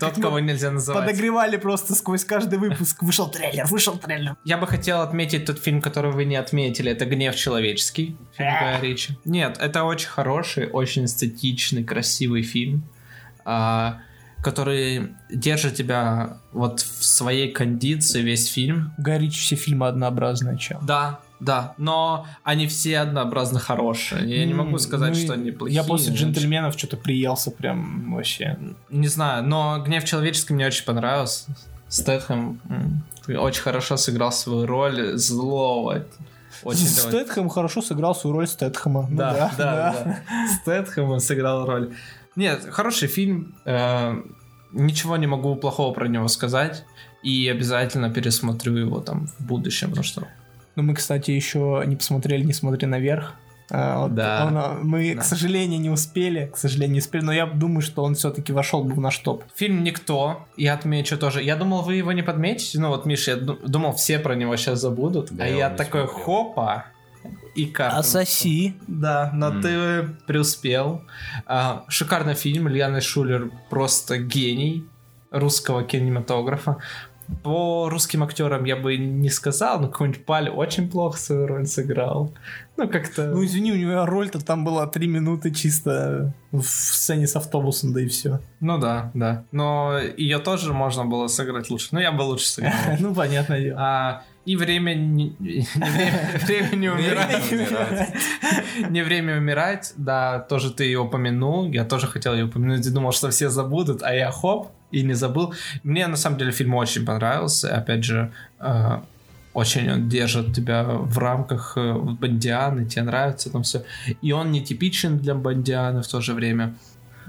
[SPEAKER 1] Тот, кого нельзя называть.
[SPEAKER 2] подогревали просто сквозь каждый выпуск. Вышел трейлер, вышел трейлер.
[SPEAKER 1] Я бы хотел отметить тот фильм, который вы не отметили. Это «Гнев человеческий» фильм Гая Ричи. Нет, это очень хороший, очень эстетичный, красивый фильм, а, который держит тебя вот в своей кондиции весь фильм.
[SPEAKER 2] Гай Ричи все фильмы однообразные, чем.
[SPEAKER 1] Да, да, но они все однообразно хорошие. Я не могу сказать, что они плохие.
[SPEAKER 2] Ну Я после
[SPEAKER 1] но-
[SPEAKER 2] джентльменов что-то приелся прям вообще.
[SPEAKER 1] Не знаю, но «Гнев человеческий» мне очень понравился. Стэтхэм очень хорошо сыграл свою роль злого. Очень
[SPEAKER 2] Стэтхэм хорошо сыграл свою роль Стэтхэма. Ну
[SPEAKER 1] Да, да, да. Стэтхэм он сыграл роль. Нет, хороший фильм. э, Ничего не могу плохого про него сказать. И обязательно пересмотрю его там в будущем, потому что
[SPEAKER 2] Ну, мы, кстати, еще не посмотрели «Не смотри наверх». А, вот
[SPEAKER 1] Да.
[SPEAKER 2] он, а, мы,
[SPEAKER 1] Да.
[SPEAKER 2] к сожалению, не успели. К сожалению, не успели. Но я думаю, что он все-таки вошел бы в наш топ.
[SPEAKER 1] фильм «Никто», я отмечу тоже. Я думал, вы его не подметите. Ну вот, Миша, я ду- думал, все про него сейчас забудут.
[SPEAKER 3] Да,
[SPEAKER 1] а
[SPEAKER 3] я
[SPEAKER 1] я такой,
[SPEAKER 3] смотрел.
[SPEAKER 1] хопа, и как?
[SPEAKER 2] А соси.
[SPEAKER 1] Да, но
[SPEAKER 3] М.
[SPEAKER 1] ты преуспел. А, шикарный фильм. Ильяна Шулер просто гений русского кинематографа. По русским актерам я бы не сказал, но какой-нибудь Паль очень плохо свою роль сыграл. Ну, как-то...
[SPEAKER 2] Ну, извини, у него роль-то там была три минуты чисто в сцене с автобусом, да и все.
[SPEAKER 1] Ну да, да. Но ее тоже можно было сыграть лучше. Ну, я бы лучше сыграл.
[SPEAKER 2] Ну, понятное дело.
[SPEAKER 1] И время не, не время, время не умирать. Не время умирать, да, тоже ты ее упомянул. Я тоже хотел ее упомянуть и думал, что все забудут, а я хоп, и не забыл. Мне на самом деле фильм очень понравился. Опять же, э, очень он держит тебя в рамках э, Бондианы, тебе нравится там все. И он не типичен для Бондианы в то же время.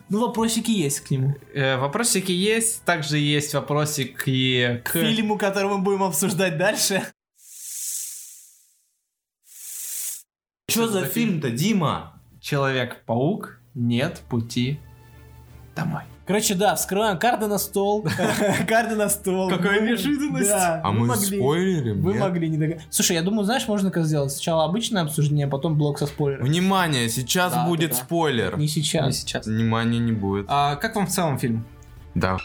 [SPEAKER 2] Ну, вопросики есть к нему.
[SPEAKER 1] Э, вопросики есть, также есть вопросик и к...
[SPEAKER 2] К фильму, который мы будем обсуждать дальше.
[SPEAKER 3] Что за фильм-то, Дима?
[SPEAKER 1] Человек-паук, нет пути домой.
[SPEAKER 2] Короче, да, вскрываем карты на стол. Карты на стол.
[SPEAKER 1] Какая
[SPEAKER 2] Ну,
[SPEAKER 1] неожиданность.
[SPEAKER 2] Да,
[SPEAKER 3] А мы спойлерим?
[SPEAKER 2] Вы могли не догадаться. Слушай, я думаю, знаешь, можно как сделать? Сначала обычное обсуждение, а потом блок со спойлером.
[SPEAKER 3] Внимание, сейчас будет спойлер.
[SPEAKER 2] Не
[SPEAKER 1] Не
[SPEAKER 2] сейчас.
[SPEAKER 1] сейчас.
[SPEAKER 3] Внимания не будет.
[SPEAKER 1] А как вам в целом фильм?
[SPEAKER 3] Да.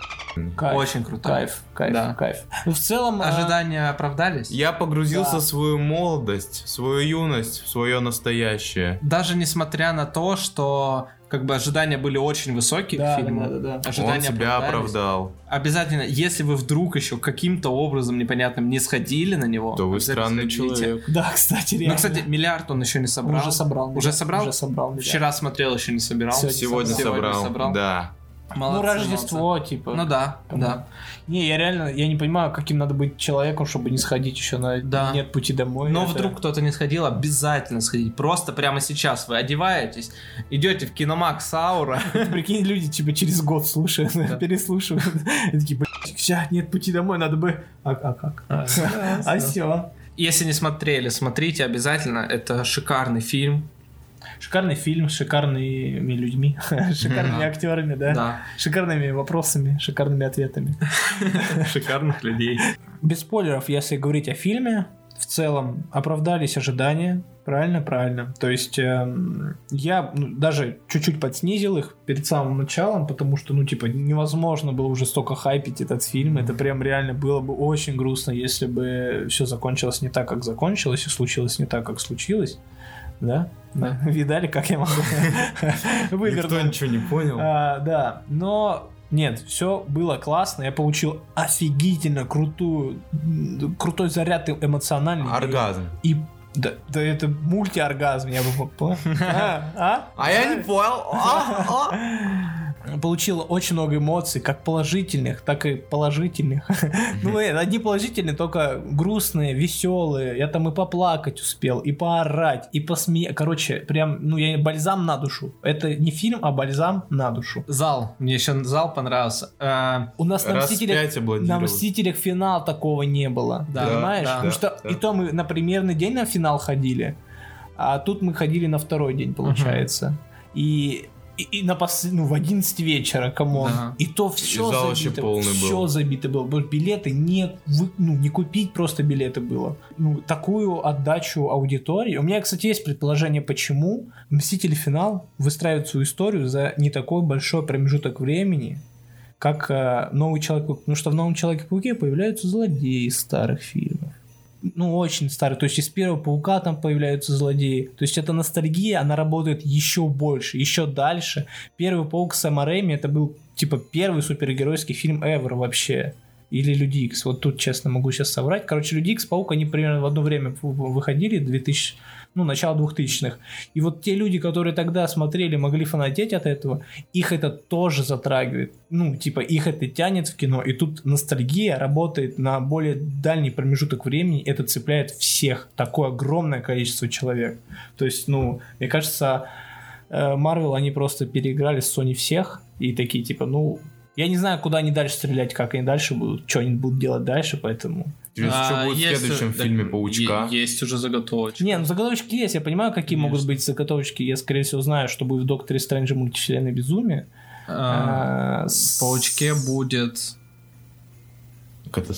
[SPEAKER 2] Кайф.
[SPEAKER 1] Очень круто.
[SPEAKER 2] Кайф, кайф,
[SPEAKER 1] Да.
[SPEAKER 2] кайф. Ну, в целом... а,
[SPEAKER 1] Ожидания оправдались?
[SPEAKER 3] Я погрузился
[SPEAKER 2] Да.
[SPEAKER 3] в свою молодость, в свою юность, в свое настоящее.
[SPEAKER 1] Даже несмотря на то, что как бы ожидания были очень высокие
[SPEAKER 2] Да,
[SPEAKER 1] к фильму,
[SPEAKER 2] да, да, да.
[SPEAKER 3] Он
[SPEAKER 1] ожидания
[SPEAKER 3] себя
[SPEAKER 1] оправдались.
[SPEAKER 3] оправдал.
[SPEAKER 1] Обязательно, если вы вдруг еще каким-то образом непонятным не сходили на него,
[SPEAKER 3] То вы странный
[SPEAKER 1] сходите.
[SPEAKER 3] человек.
[SPEAKER 2] Да, кстати, реально.
[SPEAKER 1] Ну, кстати, миллиард он еще не
[SPEAKER 2] Он
[SPEAKER 1] собрал.
[SPEAKER 2] уже собрал.
[SPEAKER 1] Уже собрал?
[SPEAKER 2] Уже собрал. миллиард.
[SPEAKER 1] Вчера смотрел, еще не собирал.
[SPEAKER 2] Сегодня
[SPEAKER 3] Сегодня
[SPEAKER 1] собрал.
[SPEAKER 3] собрал. Да.
[SPEAKER 2] Ну,
[SPEAKER 1] Молодцы,
[SPEAKER 2] Рождество,
[SPEAKER 1] молодцы.
[SPEAKER 2] типа.
[SPEAKER 1] Ну да,
[SPEAKER 2] Кому?
[SPEAKER 1] да.
[SPEAKER 2] Не, я реально, я не понимаю, каким надо быть человеком, чтобы не сходить еще на
[SPEAKER 1] Да.
[SPEAKER 2] нет пути домой.
[SPEAKER 1] Но
[SPEAKER 2] Это-
[SPEAKER 1] вдруг кто-то не сходил, обязательно сходите. Просто прямо сейчас вы одеваетесь, идете в киномакс Аура.
[SPEAKER 2] Прикинь, люди типа через год слушают, переслушивают. И такие, блядь, нет пути домой, надо бы... А, а как? А все.
[SPEAKER 1] Если не смотрели, смотрите обязательно. Это шикарный фильм.
[SPEAKER 2] Шикарный фильм, с шикарными людьми, шикарными
[SPEAKER 1] Да.
[SPEAKER 2] актерами, да?
[SPEAKER 1] Да.
[SPEAKER 2] Шикарными вопросами, шикарными ответами.
[SPEAKER 3] Шикарных людей.
[SPEAKER 2] Без спойлеров, если говорить о фильме, в целом оправдались ожидания. Правильно, правильно. То есть эм, я ну, даже чуть-чуть подснизил их перед самым началом, потому что, ну, типа, невозможно было уже столько хайпить этот фильм. Это прям реально было бы очень грустно, если бы все закончилось не так, как закончилось, и случилось не так, как случилось. Да? Да. Видали, как я могу
[SPEAKER 3] Никто
[SPEAKER 2] вывернуть?
[SPEAKER 3] ничего не понял.
[SPEAKER 2] А, да, но нет, все было классно. Я получил офигительно крутую, крутой заряд эмоциональный.
[SPEAKER 3] Оргазм.
[SPEAKER 2] И да, да это мультиоргазм, я бы понял. А? А?
[SPEAKER 3] А я не понял. А, а.
[SPEAKER 2] Получил очень много эмоций, как положительных, так и положительных. Ну, э, одни положительные, только грустные, веселые. Я там и поплакать успел, и поорать, и посмеяться. Короче, прям, ну, я бальзам на душу. Это не фильм, а бальзам на душу.
[SPEAKER 1] Зал. Мне еще зал понравился. Э,
[SPEAKER 2] У нас на Мстителях, на. Мстителях финал такого не было.
[SPEAKER 1] Да,
[SPEAKER 2] понимаешь?
[SPEAKER 1] да,
[SPEAKER 2] Потому что
[SPEAKER 3] да.
[SPEAKER 2] и то мы на премьерный день на финал ходили, а тут мы ходили на второй день, получается. И, и, и на пос... ну, в 11 вечера, come on.
[SPEAKER 1] Да.
[SPEAKER 2] И то все
[SPEAKER 3] зал вообще
[SPEAKER 2] забито.
[SPEAKER 3] полный был.
[SPEAKER 2] Все забито было. Билеты не, вы- ну, не купить просто билеты было. Ну, такую отдачу аудитории. У меня, кстати, есть предположение, почему Мстители финал выстраивает свою историю за не такой большой промежуток времени, как э, новый человек Потому что в новом Человеке-пауке появляются злодеи из старых фильмов. Ну, очень старые. То есть из первого паука там появляются злодеи. То есть эта ностальгия, она работает еще больше, еще дальше. Первый паук Сэма Рэйми это был типа первый супергеройский фильм ever вообще. Или Люди Икс. Вот тут, честно, могу сейчас соврать. Короче, Люди Икс, Паук, они примерно в одно время выходили, 2000, ну, начало 2000-х. И вот те люди, которые тогда смотрели, могли фанатеть от этого, их это тоже затрагивает. Ну, типа, их это тянет в кино. И тут ностальгия работает на более дальний промежуток времени. Это цепляет всех. Такое огромное количество человек. То есть, ну, мне кажется, Марвел, они просто переиграли с Sony всех. И такие, типа, ну, я не знаю, куда они дальше стрелять, как они дальше будут, что они будут делать дальше, поэтому...
[SPEAKER 1] А,
[SPEAKER 3] что будет в
[SPEAKER 1] есть-
[SPEAKER 3] следующем
[SPEAKER 1] да,
[SPEAKER 3] фильме Паучка?
[SPEAKER 1] е- Есть уже заготовочки.
[SPEAKER 2] Не, ну заготовочки есть, я понимаю, какие могут
[SPEAKER 1] Есть.
[SPEAKER 2] быть заготовочки. Я, скорее всего, знаю, что будет в Докторе Стрэнджа мультивселенной безумие.
[SPEAKER 1] А,
[SPEAKER 2] А, с-
[SPEAKER 1] в Паучке будет...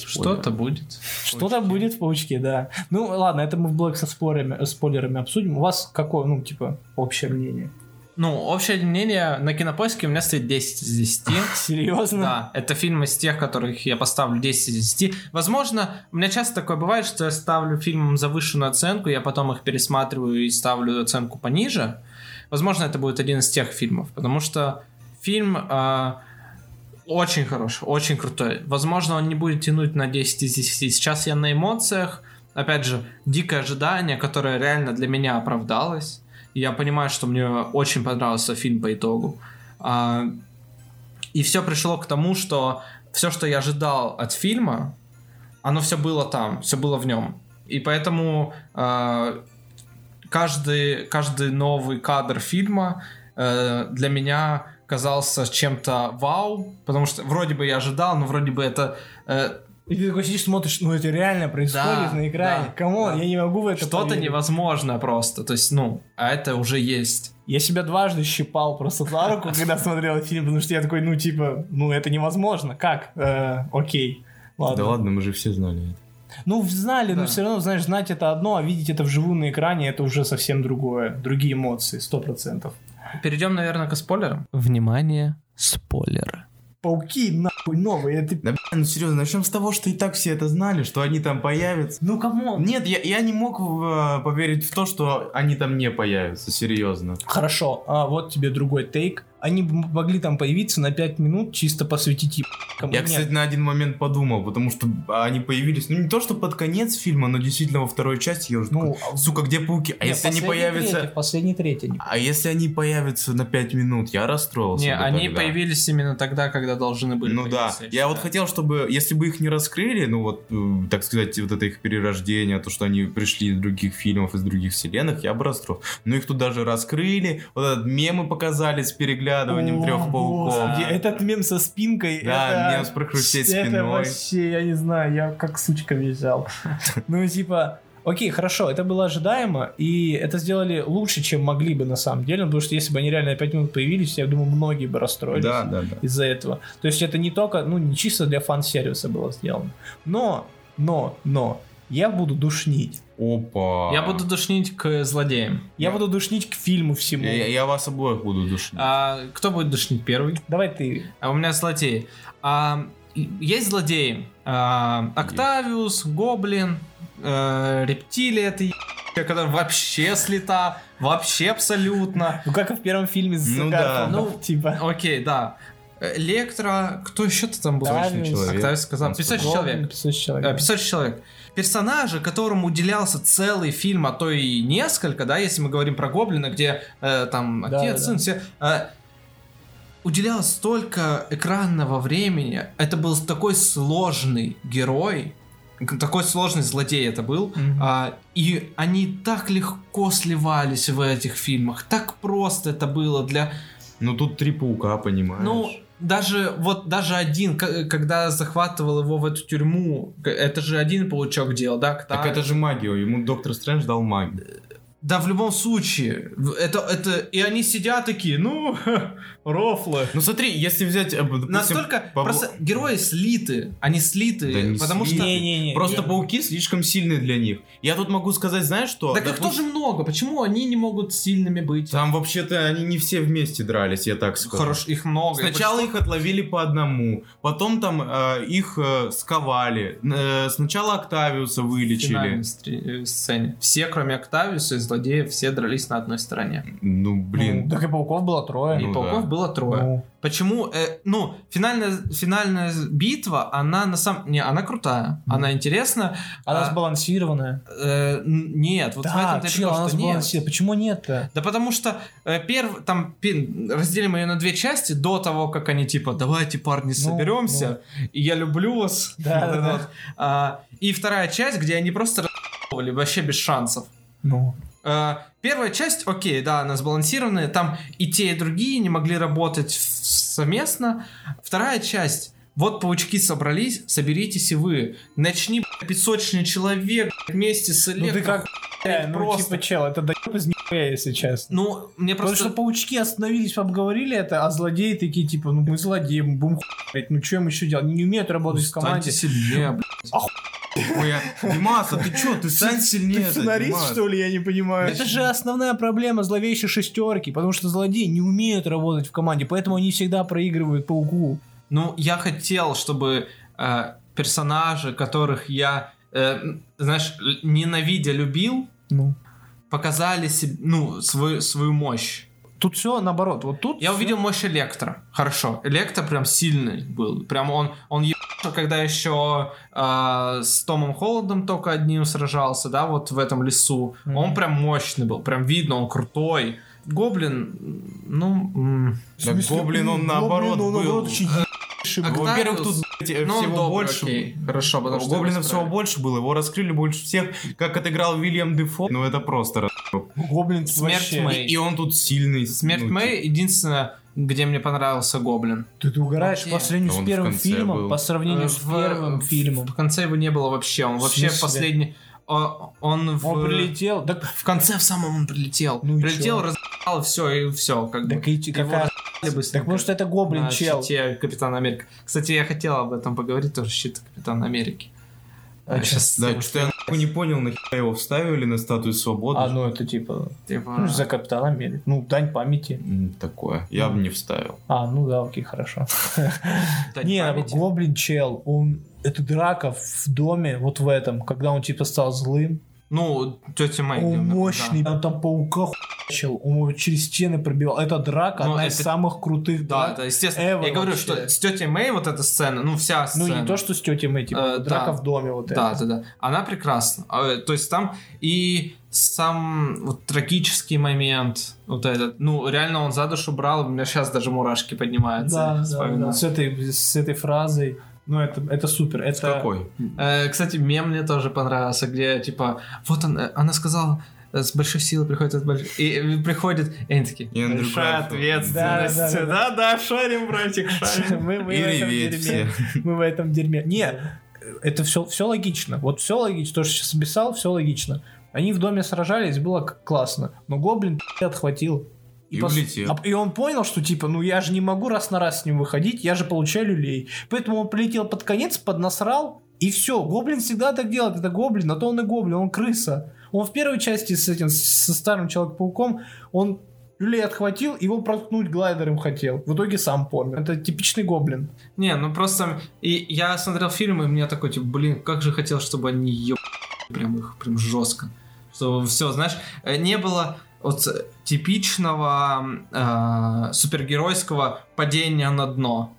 [SPEAKER 1] Что-то будет.
[SPEAKER 2] Что-то будет в Паучке, да. Ну, ладно, это мы в блок со спорами, спойлерами обсудим. У вас какое, ну, типа, общее мнение?
[SPEAKER 1] Ну, общее мнение на кинопоиске у меня стоит 10 из 10.
[SPEAKER 2] Серьезно?
[SPEAKER 1] Да, это фильм из тех, которых я поставлю 10 из 10. Возможно, у меня часто такое бывает, что я ставлю фильмам завышенную оценку, я потом их пересматриваю и ставлю оценку пониже. Возможно, это будет один из тех фильмов, потому что фильм а, очень хороший, очень крутой. Возможно, он не будет тянуть на 10 из 10. Сейчас я на эмоциях. Опять же, дикое ожидание, которое реально для меня оправдалось. Я понимаю, что мне очень понравился фильм по итогу. А, и все пришло к тому, что все, что я ожидал от фильма, оно все было там, все было в нем. И поэтому э, каждый, каждый новый кадр фильма э, для меня казался чем-то вау, потому что вроде бы я ожидал, но вроде бы это э,
[SPEAKER 2] И ты такой сидишь, смотришь, ну это реально происходит
[SPEAKER 1] Да,
[SPEAKER 2] на экране.
[SPEAKER 1] да,
[SPEAKER 2] Come on,
[SPEAKER 1] да.
[SPEAKER 2] я не могу в это
[SPEAKER 1] что-то
[SPEAKER 2] поверить.
[SPEAKER 1] невозможное просто. То есть, ну, а это уже есть.
[SPEAKER 2] Я себя дважды щипал просто за руку, когда смотрел фильм, потому что я такой, ну типа, ну это невозможно. Как? Э, окей. Ладно.
[SPEAKER 3] Да ладно, мы же все знали это.
[SPEAKER 2] Ну, знали, но
[SPEAKER 1] Да.
[SPEAKER 2] все равно, знаешь, знать это одно, а видеть это вживую на экране, это уже совсем другое. Другие эмоции, сто процентов.
[SPEAKER 1] Перейдем, наверное, к спойлерам.
[SPEAKER 4] Внимание, спойлеры.
[SPEAKER 2] Пауки, нахуй, новые. Это...
[SPEAKER 3] Да, блин, ну серьезно, начнем с того, что и так все это знали, что они там появятся.
[SPEAKER 2] Ну, come on.
[SPEAKER 3] Нет, я, я не мог э, поверить в то, что они там не появятся, серьезно.
[SPEAKER 2] Хорошо, а вот тебе другой take. Они бы могли там появиться на 5 минут, чисто посвятить еб***кам.
[SPEAKER 3] Я, кстати, на один момент подумал, потому что они появились, ну не то, что под конец фильма, но действительно во второй части я уже
[SPEAKER 2] Ну,
[SPEAKER 3] такой, сука, где пауки? А
[SPEAKER 2] Не,
[SPEAKER 3] если они появятся...
[SPEAKER 2] третий, последний третий. они-
[SPEAKER 3] А если они появятся на 5 минут, я расстроился.
[SPEAKER 1] Не, они
[SPEAKER 3] тогда.
[SPEAKER 1] появились именно тогда, когда должны были
[SPEAKER 3] Ну да,
[SPEAKER 1] появиться,
[SPEAKER 3] я вот хотел, чтобы, если бы их не раскрыли, ну вот, э, так сказать, вот это их перерождение, то, что они пришли из других фильмов, из других вселенных, я бы расстроился. Но их тут даже раскрыли, вот этот мемы показали с переглядыванием
[SPEAKER 2] О,
[SPEAKER 3] трех пауков.
[SPEAKER 2] Господи, Этот мем со спинкой.
[SPEAKER 3] Да,
[SPEAKER 2] это...
[SPEAKER 3] мем с прохрустеть
[SPEAKER 2] Это
[SPEAKER 3] спиной.
[SPEAKER 2] вообще, я не знаю, я как сучка визжал. Ну, типа, окей, хорошо, это было ожидаемо, и это сделали лучше, чем могли бы на самом деле, потому что если бы они реально на 5 минут появились, я думаю, многие бы расстроились
[SPEAKER 3] Да, да, да.
[SPEAKER 2] из-за этого. То есть это не только, ну, не чисто для фан-сервиса было сделано. Но, но, но, я буду душнить.
[SPEAKER 3] Опа.
[SPEAKER 1] Я буду душнить к злодеям.
[SPEAKER 2] Я буду душнить к фильму всему.
[SPEAKER 3] Я, я- вас обоих буду душить.
[SPEAKER 1] А, кто будет душнить первый?
[SPEAKER 2] Давай ты.
[SPEAKER 1] А у меня злодеи. А, есть злодеи. А, Октавиус, Гоблин, э, Рептилия, это е- которая вообще слета, вообще абсолютно.
[SPEAKER 2] Ну, как и в первом фильме с
[SPEAKER 3] Ну да.
[SPEAKER 1] Ну,
[SPEAKER 2] типа.
[SPEAKER 1] Окей, да. Электро, кто еще-то там был?
[SPEAKER 3] Точный человек.
[SPEAKER 1] Октавиус сказал,
[SPEAKER 3] Он
[SPEAKER 1] 500
[SPEAKER 3] сказал.
[SPEAKER 1] человек.
[SPEAKER 2] 500 человек.
[SPEAKER 1] Э, 500 человек. Персонажи, которому уделялся целый фильм, а то и несколько, да, если мы говорим про Гоблина, где э, там
[SPEAKER 2] Да,
[SPEAKER 1] отец,
[SPEAKER 2] да,
[SPEAKER 1] сын, все, э, уделялось столько экранного времени. Это был такой сложный герой, такой сложный злодей это был.
[SPEAKER 2] Мгм.
[SPEAKER 1] А, и они так легко сливались в этих фильмах, так просто это было для
[SPEAKER 3] Ну тут три паука, понимаешь?
[SPEAKER 1] ну, даже вот даже один, к- когда захватывал его в эту тюрьму, это же один паучок делал, да?
[SPEAKER 3] так
[SPEAKER 1] Ктар-
[SPEAKER 3] это же магия, ему доктор Стрэндж дал магию.
[SPEAKER 1] Да, в любом случае, в- это, это, и они сидят такие, ну, рофлы.
[SPEAKER 3] Ну смотри, если взять... э, допустим,
[SPEAKER 1] Настолько,
[SPEAKER 3] Павло-
[SPEAKER 1] просто герои слиты, они слиты,
[SPEAKER 3] Да не
[SPEAKER 1] потому
[SPEAKER 3] слиты.
[SPEAKER 1] что...
[SPEAKER 2] Не-не-не.
[SPEAKER 3] Просто
[SPEAKER 2] не.
[SPEAKER 3] пауки слишком сильные для них. Я тут могу сказать, знаешь что?
[SPEAKER 1] Так их
[SPEAKER 3] Допустим,
[SPEAKER 1] тоже много, почему они не могут сильными быть?
[SPEAKER 3] Там вообще-то они не все вместе дрались, я так скажу.
[SPEAKER 1] Хорош, их много.
[SPEAKER 3] Сначала их отловили по одному, потом там э, их э, сковали. Э, сначала Октавиуса
[SPEAKER 1] в
[SPEAKER 3] вылечили.
[SPEAKER 1] финальной стри- э, сцене. Все, кроме Октавиуса злодеев, все дрались на одной стороне.
[SPEAKER 3] Ну,
[SPEAKER 2] Ну,
[SPEAKER 3] блин.
[SPEAKER 2] так и пауков было трое.
[SPEAKER 1] И
[SPEAKER 3] Ну
[SPEAKER 1] пауков
[SPEAKER 3] да.
[SPEAKER 1] было трое.
[SPEAKER 2] Ну,
[SPEAKER 1] Почему? э, ну, финальная, финальная битва, она на самом... Не, она крутая, она интересна.
[SPEAKER 2] Она
[SPEAKER 1] А,
[SPEAKER 2] сбалансированная.
[SPEAKER 1] э, нет, вот в
[SPEAKER 2] да,
[SPEAKER 1] этом-то и
[SPEAKER 2] чел,
[SPEAKER 1] прикол,
[SPEAKER 2] она
[SPEAKER 1] что нет.
[SPEAKER 2] сбалансированная. Почему нет-то?
[SPEAKER 1] Да потому что э, перв, там пи- разделим ее на две части до того, как они типа давайте парни соберемся, и я люблю вас.
[SPEAKER 2] Ну, Да,
[SPEAKER 1] Вот
[SPEAKER 2] да, да.
[SPEAKER 1] А, и вторая часть, где они просто вообще без шансов.
[SPEAKER 2] Ну,
[SPEAKER 1] Первая часть, окей, да, она сбалансированная, там и те, и другие не могли работать совместно. Вторая часть, вот паучки собрались, соберитесь и вы. Начни, б***ь, песочный человек вместе с
[SPEAKER 2] ну ты
[SPEAKER 1] электро.
[SPEAKER 2] как... э, ну,
[SPEAKER 1] просто.
[SPEAKER 2] типа, чел, это даёб из нихуя, если честно.
[SPEAKER 1] Ну, мне
[SPEAKER 2] Потому
[SPEAKER 1] просто...
[SPEAKER 2] что паучки остановились, обговорили это, а злодеи такие, типа, ну мы злодеи, мы будем хуять, ну что им еще делать? Не умеют работать в команде.
[SPEAKER 1] Сильнее, б***ь.
[SPEAKER 3] Ой, а- Димас, а ты чё, ты стань сильнее. Димас.
[SPEAKER 2] ли, я не понимаю? Это же основная проблема зловещей шестерки, потому что злодеи не умеют работать в команде, поэтому они всегда проигрывают пауку.
[SPEAKER 1] Ну, я хотел, чтобы э, персонажи, которых я, э, знаешь, ненавидя любил,
[SPEAKER 2] Ну.
[SPEAKER 1] показали себе, ну, свою, свою мощь.
[SPEAKER 2] Тут все наоборот, вот тут...
[SPEAKER 1] Я
[SPEAKER 2] всё-
[SPEAKER 1] увидел мощь Электро. Хорошо. Электро прям сильный был. Прям он, он ебался, когда еще э, с Томом Холландом только одним сражался, да, вот в этом лесу.
[SPEAKER 2] Мгм.
[SPEAKER 1] Он прям мощный был. Прям видно, он крутой. Гоблин, ну...
[SPEAKER 3] Да
[SPEAKER 2] смысле,
[SPEAKER 3] Гоблин, он
[SPEAKER 2] Гоблин,
[SPEAKER 3] наоборот
[SPEAKER 2] он
[SPEAKER 3] был.
[SPEAKER 2] наоборот очень ебейший
[SPEAKER 1] А
[SPEAKER 3] Во-первых, тут блядь,
[SPEAKER 1] ну,
[SPEAKER 3] всего
[SPEAKER 1] добрый,
[SPEAKER 3] больше.
[SPEAKER 1] окей. Хорошо, потому
[SPEAKER 3] У
[SPEAKER 1] что...
[SPEAKER 3] Гоблина
[SPEAKER 1] его
[SPEAKER 3] всего больше было, его раскрыли больше всех, как отыграл Вильям Дефо. Ну это просто раз-
[SPEAKER 2] Гоблин
[SPEAKER 1] Смерть
[SPEAKER 2] вообще-
[SPEAKER 1] Мэй.
[SPEAKER 3] И он тут сильный.
[SPEAKER 1] Смерть
[SPEAKER 3] ну,
[SPEAKER 1] Мэй единственное, где мне понравился Гоблин.
[SPEAKER 2] Ты, ты угораешь
[SPEAKER 1] Окей.
[SPEAKER 2] по сравнению с первым фильмом,
[SPEAKER 3] был.
[SPEAKER 2] по сравнению
[SPEAKER 1] Э,
[SPEAKER 2] с
[SPEAKER 1] в-
[SPEAKER 2] первым
[SPEAKER 1] в-
[SPEAKER 2] фильмом.
[SPEAKER 1] В конце его не было вообще. Он вообще последний... о- Он, в...
[SPEAKER 2] Он прилетел, так,
[SPEAKER 1] В конце в самом он прилетел.
[SPEAKER 2] Ну
[SPEAKER 1] прилетел, разъебал, все, и все. Как
[SPEAKER 2] так
[SPEAKER 1] бы.
[SPEAKER 2] и какая...
[SPEAKER 1] быстренько
[SPEAKER 2] Так потому что это Гоблин,
[SPEAKER 1] на
[SPEAKER 2] чел.
[SPEAKER 1] щите Капитана Америка. Кстати, я хотел об этом поговорить, тоже щит Капитана Америки.
[SPEAKER 2] А,
[SPEAKER 1] Сейчас,
[SPEAKER 3] Да, что-то я нахуй не понял, нахера его вставили на статую свободы.
[SPEAKER 2] А, ну это типа...
[SPEAKER 1] типа,
[SPEAKER 2] Ну, за Капитана Америки. Ну, дань памяти.
[SPEAKER 3] Такое. Я бы не вставил.
[SPEAKER 2] А, ну да, окей, хорошо. Не. Гоблин чел, он... Это драка в доме, вот в этом, когда он типа стал злым.
[SPEAKER 1] Ну, тетя Мэй.
[SPEAKER 2] Он мощный,
[SPEAKER 1] да.
[SPEAKER 2] он там паука хуячил, он через стены пробивал. Это драка,
[SPEAKER 1] Ну,
[SPEAKER 2] одна из
[SPEAKER 1] это-
[SPEAKER 2] самых крутых
[SPEAKER 1] Да,
[SPEAKER 2] драк.
[SPEAKER 1] да, естественно.
[SPEAKER 2] Ever
[SPEAKER 1] я говорю,
[SPEAKER 2] вообще.
[SPEAKER 1] что с тетей Мэй вот эта сцена, ну, вся
[SPEAKER 2] Ну,
[SPEAKER 1] сцена.
[SPEAKER 2] не то, что с тетей Мэй, типа,
[SPEAKER 1] Э,
[SPEAKER 2] драка
[SPEAKER 1] да.
[SPEAKER 2] в доме вот
[SPEAKER 1] Да,
[SPEAKER 2] это.
[SPEAKER 1] да, да. Она прекрасна. А, То есть там и сам вот трагический момент, вот этот, ну, реально он за душу брал, у меня сейчас даже мурашки поднимаются.
[SPEAKER 2] Да, да, да. С этой, с этой фразой. Ну, это, это супер. Это...
[SPEAKER 3] С какой?
[SPEAKER 1] Э, Кстати, мем мне тоже понравился, где, типа, вот он, э, она сказала, э, с большой силой приходит от большой... И э, приходит, и они такие,
[SPEAKER 3] И
[SPEAKER 1] большая ответственность.
[SPEAKER 2] Да, да, да,
[SPEAKER 1] Да, да, шарим, братик, шарим.
[SPEAKER 2] Мы, мы
[SPEAKER 3] И
[SPEAKER 2] в этом
[SPEAKER 3] реветь
[SPEAKER 2] дерьме. Мы в этом дерьме. Не, это все, все логично. Вот все логично. То, что сейчас описал, все логично. Они в доме сражались, было классно. Но гоблин отхватил.
[SPEAKER 3] И
[SPEAKER 2] пос-
[SPEAKER 3] улетел.
[SPEAKER 2] а- и он понял, что типа, ну я же не могу раз на раз с ним выходить, я же получаю люлей. Поэтому он прилетел под конец, поднасрал, и все. Гоблин всегда так делает, это гоблин, а то он и гоблин, он крыса. Он в первой части с этим, со старым Человек-пауком, он люлей отхватил, его проткнуть глайдером хотел. В итоге сам помер. Это типичный гоблин.
[SPEAKER 1] Не, ну просто... И я смотрел фильм, и мне такой, типа, блин, как же хотел, чтобы они еб... Прям их, прям жестко. Что все, знаешь, э, не было вот э, типичного э, супергеройского падения на дно.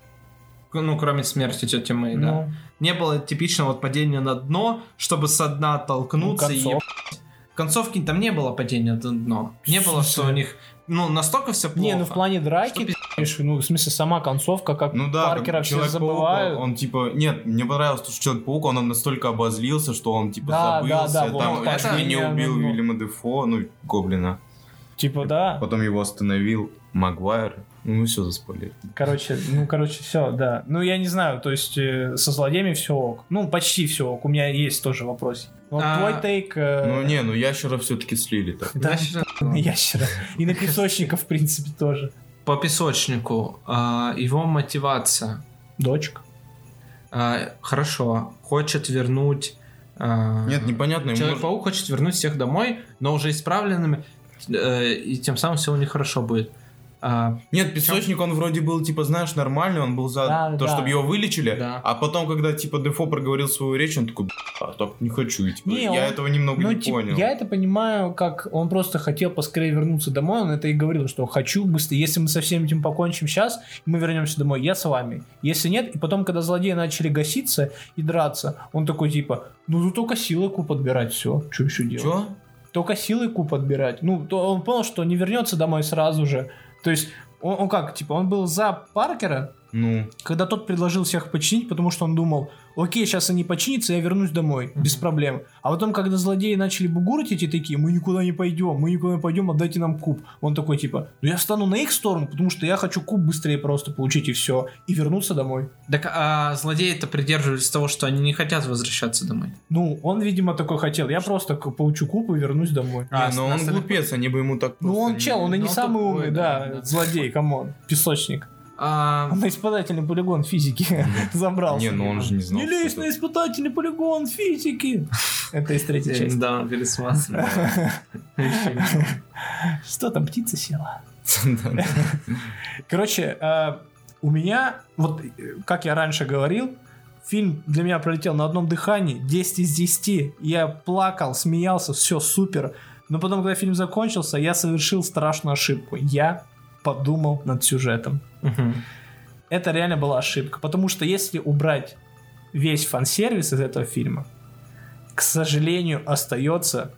[SPEAKER 1] Ну, кроме смерти тети Мэй, да.
[SPEAKER 2] Ну,
[SPEAKER 1] Не было типичного вот падения на дно, чтобы со дна толкнуться
[SPEAKER 2] Ну,
[SPEAKER 1] и
[SPEAKER 2] концов.
[SPEAKER 1] ебать. Концовки там не было падения на дно. Не было, что у них, ну, настолько все плохо.
[SPEAKER 2] Не, ну в плане драки,
[SPEAKER 1] Что
[SPEAKER 2] ну в смысле сама концовка, как
[SPEAKER 3] Ну да,
[SPEAKER 2] Паркера все забывают.
[SPEAKER 3] он типа... Нет, мне понравилось, то, что Человек-паук, он настолько обозлился, что он типа
[SPEAKER 2] Да, да,
[SPEAKER 3] забылся,
[SPEAKER 2] да, вот
[SPEAKER 3] там
[SPEAKER 1] это
[SPEAKER 3] чуть ли не
[SPEAKER 2] не-
[SPEAKER 3] убил
[SPEAKER 2] ну.
[SPEAKER 3] Вильяма Дефо, ну, Гоблина.
[SPEAKER 2] Типа, да.
[SPEAKER 3] Потом его остановил Магуайр. Ну, все заспойлерили.
[SPEAKER 2] Короче, ну, короче, все, да. Ну, я не знаю, то есть э, со злодеями все ок. Ну, почти все ок. У меня есть тоже вопрос. Вот
[SPEAKER 1] А,
[SPEAKER 2] твой тейк... э,
[SPEAKER 3] Ну, не, ну ящера все-таки слили так.
[SPEAKER 2] Да, на ящера. И на песочника, в принципе, тоже.
[SPEAKER 1] По песочнику. а, его мотивация.
[SPEAKER 2] Дочка.
[SPEAKER 1] А, хорошо. Хочет вернуть... а,
[SPEAKER 3] Нет, непонятно. ему
[SPEAKER 1] Человек-паук хочет вернуть всех домой, но уже исправленными, э, и тем самым все у них хорошо будет. А,
[SPEAKER 3] Нет, песочник, он вроде был, типа, знаешь, нормальный, он был за
[SPEAKER 2] Да,
[SPEAKER 3] то,
[SPEAKER 2] да.
[SPEAKER 3] чтобы его вылечили,
[SPEAKER 1] Да.
[SPEAKER 3] а потом, когда, типа, Дефо проговорил свою речь, он такой, а так не хочу, и, типа,
[SPEAKER 2] Не,
[SPEAKER 3] я
[SPEAKER 2] он-
[SPEAKER 3] этого немного
[SPEAKER 2] Ну,
[SPEAKER 3] не
[SPEAKER 2] типа,
[SPEAKER 3] понял.
[SPEAKER 2] я это понимаю, как он просто хотел поскорее вернуться домой, он это и говорил, что хочу быстрее, если мы со всем этим покончим сейчас, мы вернемся домой, я с вами. Если нет, и потом, когда злодеи начали гаситься и драться, он такой типа, ну тут только куб подбирать, все, что еще делать?
[SPEAKER 3] Чё?
[SPEAKER 2] Только силой куб подбирать. Ну, то он понял, что не вернется домой сразу же. То есть, он, он как, типа, он был за Паркера,
[SPEAKER 3] Ну,
[SPEAKER 2] когда тот предложил всех починить, потому что он думал, окей, сейчас они починятся, я вернусь домой, без проблем. А потом, когда злодеи начали бугурить эти такие, мы никуда не пойдем, мы никуда не пойдем, отдайте нам куб. Он такой, типа, ну я встану на их сторону, потому что я хочу куб быстрее просто получить и все, и вернуться домой.
[SPEAKER 1] так а злодеи-то придерживались того, что они не хотят возвращаться домой.
[SPEAKER 2] Ну, он, видимо, такой хотел, я просто к- получу куб и вернусь домой.
[SPEAKER 1] А,
[SPEAKER 3] но он
[SPEAKER 1] остальных-
[SPEAKER 3] глупец, они бы ему так
[SPEAKER 2] Ну, он чел, он и не
[SPEAKER 1] ну,
[SPEAKER 2] самый умный,
[SPEAKER 1] да.
[SPEAKER 2] злодей, come on, песочник.
[SPEAKER 1] А,
[SPEAKER 2] Он на испытательный полигон физики забрался.
[SPEAKER 3] Не, ну он же не знал.
[SPEAKER 2] Не лезь
[SPEAKER 3] это.
[SPEAKER 2] на испытательный полигон физики. Это из третьей
[SPEAKER 1] я
[SPEAKER 2] части.
[SPEAKER 1] недавно пересматривал.
[SPEAKER 2] Что там, птица села? Короче, э, у меня, вот э, как я раньше говорил, фильм для меня пролетел на одном дыхании, 10 из 10. Я плакал, смеялся, все супер. Но потом, когда фильм закончился, я совершил страшную ошибку. Я подумал над сюжетом.
[SPEAKER 1] Мгм.
[SPEAKER 2] Это реально была ошибка. Потому что если убрать весь фан-сервис из этого фильма, к сожалению, остается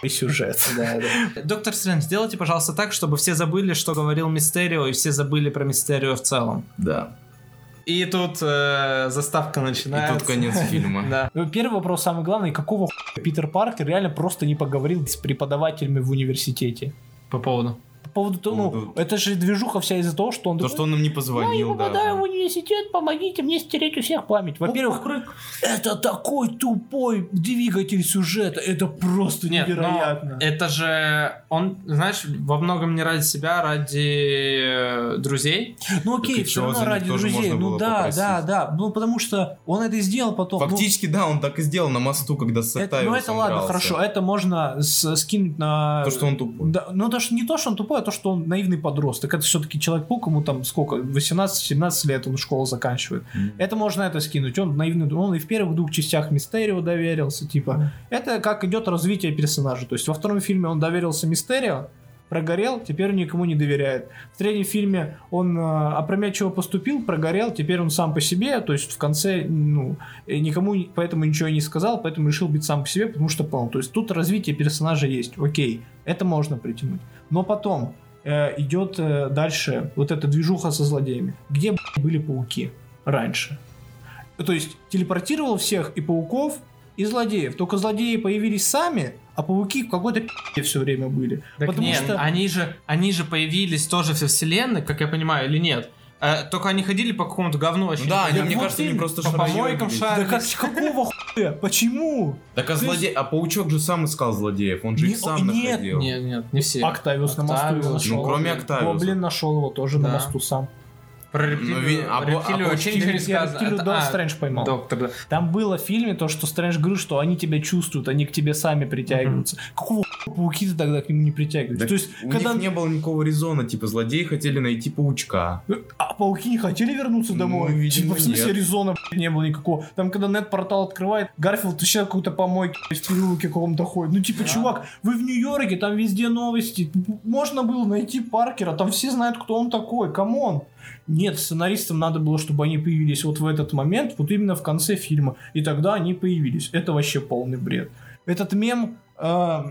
[SPEAKER 2] хуй сюжет.
[SPEAKER 1] Доктор Стрэндж, сделайте, пожалуйста, так, чтобы все забыли, что говорил Мистерио, и все забыли про Мистерио в целом.
[SPEAKER 3] Да.
[SPEAKER 1] И тут э, заставка
[SPEAKER 3] И
[SPEAKER 1] начинается.
[SPEAKER 3] тут конец фильма.
[SPEAKER 1] Да.
[SPEAKER 2] Ну, Первый вопрос самый главный, какого хуя Питер Паркер реально просто не поговорил с преподавателями в университете?
[SPEAKER 1] По поводу.
[SPEAKER 2] По поводу того, ну, это же движуха вся из-за того, что он
[SPEAKER 3] То,
[SPEAKER 2] такой,
[SPEAKER 3] что он нам не
[SPEAKER 2] я не
[SPEAKER 3] позвонил,
[SPEAKER 2] попадаю в
[SPEAKER 3] да.
[SPEAKER 2] университет, помогите мне стереть у всех память. Во-первых, это такой тупой двигатель сюжета, это просто
[SPEAKER 1] Нет, но
[SPEAKER 2] невероятно.
[SPEAKER 1] это же он, знаешь, во многом не ради себя, ради э, друзей.
[SPEAKER 2] Ну окей, все равно ради друзей. Ну да,
[SPEAKER 3] попросить?
[SPEAKER 2] да, да. Ну потому что он это и сделал потом. Ну,
[SPEAKER 3] Фактически, да, он так и сделал на мосту, когда с
[SPEAKER 2] это, ну это ладно,
[SPEAKER 3] дрался.
[SPEAKER 2] хорошо, это можно с- скинуть на...
[SPEAKER 3] То, что он тупой.
[SPEAKER 2] Да, ну то, что не то, что он тупой, а то, что он наивный подросток. Это все-таки человек-паук, ему там сколько, 18-17 лет он школу заканчивает.
[SPEAKER 3] Мгм.
[SPEAKER 2] Это можно это скинуть. Он наивный, он и в первых двух частях Мистерио доверился, типа. Это как идет развитие персонажа. То есть во втором фильме он доверился Мистерио, прогорел, теперь никому не доверяет. В третьем фильме он э, опрометчиво поступил, прогорел, теперь он сам по себе, то есть в конце, ну, никому поэтому ничего не сказал, поэтому решил быть сам по себе, потому что понял. То есть тут развитие персонажа есть, окей, это можно притянуть. Но потом э, идет э, дальше вот эта движуха со злодеями. Где были пауки раньше? То есть телепортировал всех и пауков, и злодеев. Только злодеи появились сами, а пауки в какой-то пи***е все время были.
[SPEAKER 1] Так
[SPEAKER 2] Потому
[SPEAKER 1] нет,
[SPEAKER 2] что...
[SPEAKER 1] они же, они же появились тоже во вселенной, как я понимаю, или нет? Э, только они ходили по какому-то говну вообще.
[SPEAKER 3] Да, они, мне
[SPEAKER 2] вот
[SPEAKER 3] кажется, они просто
[SPEAKER 1] по помойкам
[SPEAKER 2] Да
[SPEAKER 1] шарились.
[SPEAKER 2] как, какого хуя? Почему?
[SPEAKER 3] Так а злодей, а паучок же сам искал злодеев, он же
[SPEAKER 2] Не-
[SPEAKER 3] их сам
[SPEAKER 2] нет.
[SPEAKER 3] находил.
[SPEAKER 1] Нет, нет, не все.
[SPEAKER 2] Октавиус на мосту его
[SPEAKER 1] Октавиус.
[SPEAKER 2] нашел.
[SPEAKER 3] Ну, кроме Октавиуса.
[SPEAKER 2] Гоблин нашел его тоже на
[SPEAKER 1] Да.
[SPEAKER 2] мосту сам.
[SPEAKER 1] Про рептилию,
[SPEAKER 3] Ну, ви- а по-
[SPEAKER 1] рептилию
[SPEAKER 3] а
[SPEAKER 1] вообще
[SPEAKER 3] по-
[SPEAKER 1] ничего не
[SPEAKER 2] Я
[SPEAKER 1] сказано.
[SPEAKER 2] рептилию
[SPEAKER 1] Это-
[SPEAKER 2] Доктор
[SPEAKER 1] а,
[SPEAKER 2] Стрэндж поймал.
[SPEAKER 1] Доктор, да.
[SPEAKER 2] Там было в фильме то, что Стрэндж говорит, что они тебя чувствуют, они к тебе сами притягиваются. Какого хуя пауки-то тогда к нему не притягиваются?
[SPEAKER 3] Так
[SPEAKER 2] То есть,
[SPEAKER 3] у
[SPEAKER 2] когда...
[SPEAKER 3] них не было никакого резона, типа злодеи хотели найти паучка.
[SPEAKER 2] А пауки не хотели вернуться
[SPEAKER 3] Ну,
[SPEAKER 2] домой?
[SPEAKER 3] видимо,
[SPEAKER 2] типа, в смысле
[SPEAKER 3] нет.
[SPEAKER 2] резона не было никакого. Там, когда нет-портал открывает, Гарфилд еще какой-то помойки в переулке каком-то ходит. Ну, типа, чувак, вы в Нью-Йорке, там везде новости. Можно было найти Паркера, там все знают, кто он такой. Come on. Нет, сценаристам надо было, чтобы они появились вот в этот момент, вот именно в конце фильма. И тогда они появились. Это вообще полный бред. Этот мем э,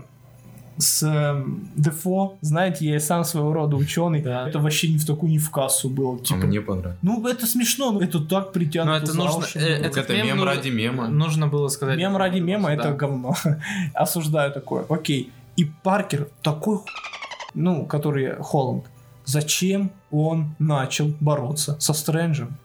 [SPEAKER 2] с э, Дефо, знаете, я и сам своего рода ученый,
[SPEAKER 1] Да.
[SPEAKER 2] это вообще ни в такую, ни в кассу было.
[SPEAKER 3] А
[SPEAKER 2] Типа,
[SPEAKER 3] мне понравилось.
[SPEAKER 2] ну, это смешно, но это так притянуто
[SPEAKER 1] Но это
[SPEAKER 2] за
[SPEAKER 1] нужно- э, это
[SPEAKER 3] Это
[SPEAKER 1] мем
[SPEAKER 3] мем ради мема.
[SPEAKER 1] Нужно было сказать.
[SPEAKER 2] Мем ради мема
[SPEAKER 1] Да.
[SPEAKER 2] это говно. Осуждаю такое. Окей. И Паркер такой ну, который Холланд. Зачем он начал бороться со Стрэнджем?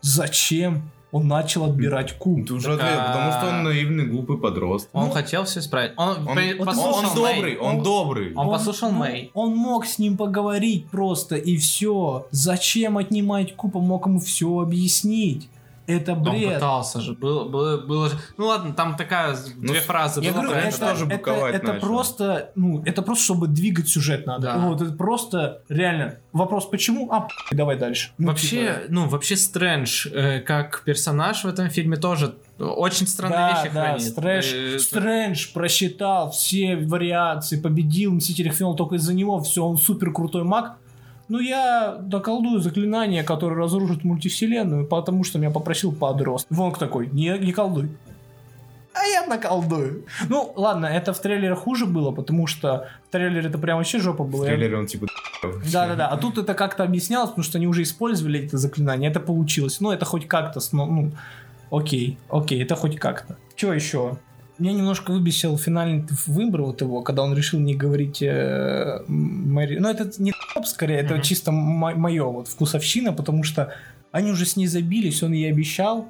[SPEAKER 2] Зачем он начал отбирать ку?
[SPEAKER 3] Ты уже
[SPEAKER 1] а-
[SPEAKER 3] потому что он наивный, глупый подросток.
[SPEAKER 1] Он
[SPEAKER 2] Ну,
[SPEAKER 1] хотел все исправить. Он,
[SPEAKER 3] Он,
[SPEAKER 1] при-
[SPEAKER 3] он-
[SPEAKER 1] послушал
[SPEAKER 3] он
[SPEAKER 1] Мэй.
[SPEAKER 3] добрый, он
[SPEAKER 2] Он-
[SPEAKER 3] добрый.
[SPEAKER 1] Он послушал
[SPEAKER 2] ну,
[SPEAKER 1] Мэй.
[SPEAKER 2] Он мог с ним поговорить просто, и все. Зачем отнимать куб? Он мог ему все объяснить. Это
[SPEAKER 1] Он
[SPEAKER 2] бред.
[SPEAKER 1] пытался же. Было, было, было же- Ну ладно, там такая
[SPEAKER 3] Ну,
[SPEAKER 1] две фразы.
[SPEAKER 2] Я
[SPEAKER 1] было
[SPEAKER 2] говорю, это,
[SPEAKER 3] тоже
[SPEAKER 2] это- это просто, ну, это просто, чтобы двигать сюжет надо.
[SPEAKER 1] Да.
[SPEAKER 2] Вот, это просто, реально, вопрос почему, а, давай дальше. Ну,
[SPEAKER 1] Вообще, ну, вообще Стрэндж э, как персонаж в этом фильме тоже очень
[SPEAKER 2] типа,
[SPEAKER 1] странные
[SPEAKER 2] да,
[SPEAKER 1] вещи
[SPEAKER 2] да,
[SPEAKER 1] хранит.
[SPEAKER 2] Стрэндж,
[SPEAKER 1] Э,
[SPEAKER 2] Стрэндж просчитал все вариации, победил Мстителей Финал только из-за него, все, он супер крутой маг. Ну, я доколдую заклинание, которое разрушит мультивселенную, потому что меня попросил подрост. Вонг такой, не, не колдуй. А я наколдую. Ну, ладно, это в трейлере хуже было, потому что в трейлере это прям вообще жопа была.
[SPEAKER 3] В трейлере он типа...
[SPEAKER 2] Да-да-да, а тут это как-то объяснялось, потому что они уже использовали это заклинание, это получилось. Ну, это хоть как-то, ну, ну, окей, окей, это хоть как-то. Что еще? Меня немножко выбесил финальный выбор вот его, когда он решил не говорить э, Мэри. Ну, это не топ, скорее, это
[SPEAKER 1] Мгм.
[SPEAKER 2] чисто мое вот вкусовщина, потому что они уже с ней забились, он ей обещал,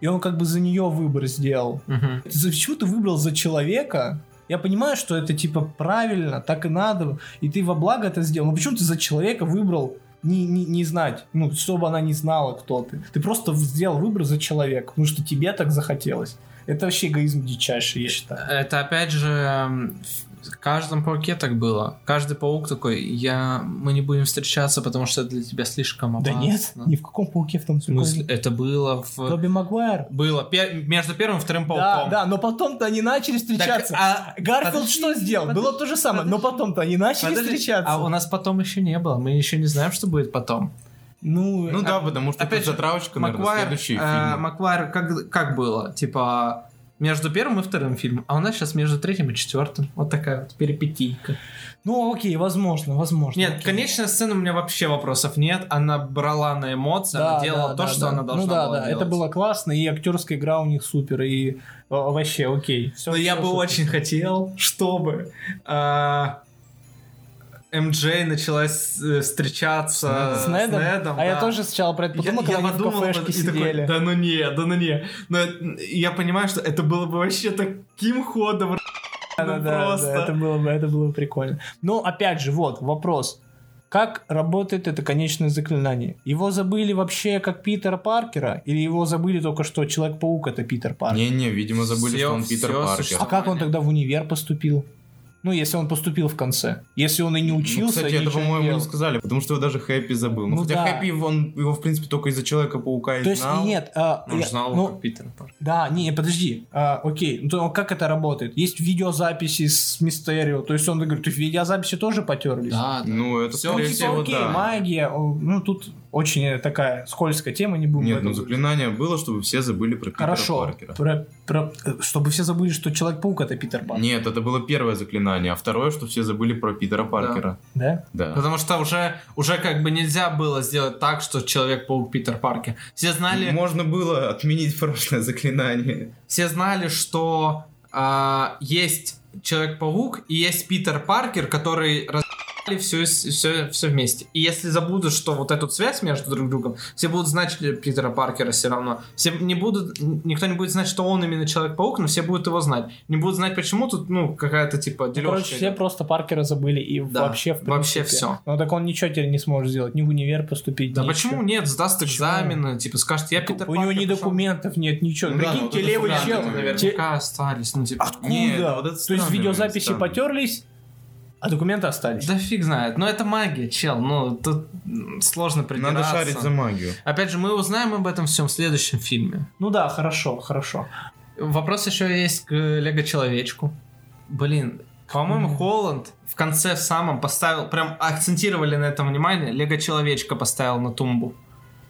[SPEAKER 2] и он как бы за нее выбор сделал. За- Почему ты выбрал за человека? Я понимаю, что это типа правильно, так и надо, и ты во благо это сделал. Но почему ты за человека выбрал не, не, не знать, ну, чтобы она не знала, кто ты? Ты просто сделал выбор за человека, потому что тебе так захотелось. Это вообще эгоизм дичайший, я считаю.
[SPEAKER 1] Это опять же м, в каждом пауке так было. Каждый паук такой, я, мы не будем встречаться, потому что это для тебя слишком
[SPEAKER 2] Да
[SPEAKER 1] опасно.
[SPEAKER 2] нет, ни в каком пауке в том
[SPEAKER 1] смысле,
[SPEAKER 2] прикол.
[SPEAKER 1] это было в...
[SPEAKER 2] Тоби Магуайр.
[SPEAKER 1] Было пе- между первым и вторым
[SPEAKER 2] Да,
[SPEAKER 1] пауком.
[SPEAKER 2] да, но потом-то они начали
[SPEAKER 1] Так,
[SPEAKER 2] встречаться.
[SPEAKER 1] а-
[SPEAKER 2] Гарфилд
[SPEAKER 1] подожди,
[SPEAKER 2] что сделал?
[SPEAKER 1] подожди,
[SPEAKER 2] Было то же самое, но
[SPEAKER 1] подожди.
[SPEAKER 2] потом-то они начали
[SPEAKER 1] Подожди,
[SPEAKER 2] встречаться.
[SPEAKER 1] А у нас потом еще не было. Мы еще не знаем, что будет потом.
[SPEAKER 2] Ну,
[SPEAKER 3] Ну да, потому что
[SPEAKER 1] Опять
[SPEAKER 3] это
[SPEAKER 1] же,
[SPEAKER 3] затравочка, наверное,
[SPEAKER 1] Маквайр,
[SPEAKER 3] следующий
[SPEAKER 1] э,
[SPEAKER 3] фильм.
[SPEAKER 1] Маквайр как, как было? Типа между первым и вторым фильмом, а у нас сейчас между третьим и четвертым. Вот такая вот перипетийка.
[SPEAKER 2] ну окей, возможно, возможно.
[SPEAKER 1] Нет,
[SPEAKER 2] окей.
[SPEAKER 1] конечная сцена у меня вообще вопросов нет. Она брала на эмоции, она делала
[SPEAKER 2] да,
[SPEAKER 1] то,
[SPEAKER 2] да,
[SPEAKER 1] что
[SPEAKER 2] да.
[SPEAKER 1] она должна
[SPEAKER 2] Ну да,
[SPEAKER 1] была
[SPEAKER 2] да,
[SPEAKER 1] делать.
[SPEAKER 2] это было классно, и актерская игра у них супер, и вообще окей. Всё-
[SPEAKER 1] Но я
[SPEAKER 2] всё
[SPEAKER 1] бы
[SPEAKER 2] супер.
[SPEAKER 1] очень хотел, чтобы а, МД начала с- э, встречаться
[SPEAKER 2] С Недом? а я
[SPEAKER 1] да.
[SPEAKER 2] тоже сначала про это подумал,
[SPEAKER 1] я,
[SPEAKER 2] когда
[SPEAKER 1] я
[SPEAKER 2] они в
[SPEAKER 1] подумал,
[SPEAKER 2] кафешке
[SPEAKER 1] и такой,
[SPEAKER 2] сидели.
[SPEAKER 1] да ну не, да ну не. Но я понимаю, что это было бы вообще таким ходом.
[SPEAKER 2] Да, да,
[SPEAKER 1] ну
[SPEAKER 2] да,
[SPEAKER 1] просто.
[SPEAKER 2] да, это было бы, это было бы прикольно. Но опять же, вот вопрос. Как работает это конечное заклинание? Его забыли вообще как Питера Паркера? Или его забыли только что Человек-паук это Питер Паркер?
[SPEAKER 3] Не-не, видимо, забыли,
[SPEAKER 1] Всё-
[SPEAKER 3] что он Питер
[SPEAKER 1] всё
[SPEAKER 3] Паркер.
[SPEAKER 1] существует.
[SPEAKER 2] А как он тогда в универ поступил? Ну, если он поступил в конце. Если он и не
[SPEAKER 3] Ну,
[SPEAKER 2] учился,
[SPEAKER 3] кстати,
[SPEAKER 2] и
[SPEAKER 3] это, по-моему, не сказали, потому что его даже Хэппи забыл. Ну,
[SPEAKER 2] Ну
[SPEAKER 3] хотя
[SPEAKER 2] да.
[SPEAKER 3] Хэппи, он его, в принципе, только из-за Человека-паука и
[SPEAKER 2] То есть,
[SPEAKER 3] знал.
[SPEAKER 2] нет, а,
[SPEAKER 1] Он
[SPEAKER 2] я-
[SPEAKER 1] знал,
[SPEAKER 2] ну,
[SPEAKER 1] как Питер Паркер.
[SPEAKER 2] Да, не, подожди, а, окей, ну то как это работает? Есть видеозаписи с Мистерио, то есть он говорит, то есть видеозаписи тоже потерлись?
[SPEAKER 1] Да, да.
[SPEAKER 3] Ну, это,
[SPEAKER 2] Ну,
[SPEAKER 3] скорее
[SPEAKER 2] типа,
[SPEAKER 3] всего,
[SPEAKER 2] окей,
[SPEAKER 3] да.
[SPEAKER 2] магия, ну тут очень такая скользкая тема, не будем
[SPEAKER 3] Нет,
[SPEAKER 2] это
[SPEAKER 3] ну заклинание было, чтобы все забыли про Питера
[SPEAKER 2] Хорошо,
[SPEAKER 3] Паркера.
[SPEAKER 2] про- про- э, чтобы все забыли, что Человек-паук это Питер Паркер,
[SPEAKER 3] Нет, это было первое заклинание, а второе, что все забыли про Питера Паркера.
[SPEAKER 2] да?
[SPEAKER 3] Да.
[SPEAKER 1] Потому что уже, уже как бы нельзя было сделать так, что Человек-паук Питер Паркер. Все знали,
[SPEAKER 3] Можно было отменить прошлое заклинание.
[SPEAKER 1] все знали, что а, есть Человек-паук и есть Питер Паркер, который раз- все, все, все вместе. И если забудут, что вот эту связь между друг другом, все будут знать Питера Паркера все равно. Все не будут, никто не будет знать, что он именно Человек-паук, но все будут его знать. Не будут знать, почему тут, ну, какая-то типа
[SPEAKER 2] Ну,
[SPEAKER 1] дележка.
[SPEAKER 2] короче, все просто Паркера забыли и
[SPEAKER 1] Да,
[SPEAKER 2] вообще, в
[SPEAKER 1] вообще
[SPEAKER 2] принципе.
[SPEAKER 1] всё.
[SPEAKER 2] Ну так он ничего теперь не сможет сделать, ни в универ поступить,
[SPEAKER 1] Да почему нет? Сдаст
[SPEAKER 2] Почему?
[SPEAKER 1] экзамены, типа скажет, я Питер
[SPEAKER 2] У него
[SPEAKER 1] Паркер
[SPEAKER 2] ни
[SPEAKER 1] пошел.
[SPEAKER 2] документов нет, ничего.
[SPEAKER 3] Ну да,
[SPEAKER 2] Прикиньте,
[SPEAKER 3] вот это
[SPEAKER 2] левый чел.
[SPEAKER 1] Наверняка остались, ну типа.
[SPEAKER 2] Откуда?
[SPEAKER 3] Нет, вот это
[SPEAKER 2] То есть видеозаписи потерлись, а документы остались.
[SPEAKER 1] Да фиг знает. Но это магия, чел. Ну, тут сложно придираться.
[SPEAKER 3] Надо шарить за магию.
[SPEAKER 1] Опять же, мы узнаем об этом всем в следующем фильме.
[SPEAKER 2] Ну да, хорошо, хорошо.
[SPEAKER 1] Вопрос еще есть к Лего Человечку. Блин, по-моему, Холланд в конце в самом поставил, прям акцентировали на этом внимание, Лего Человечка поставил на тумбу.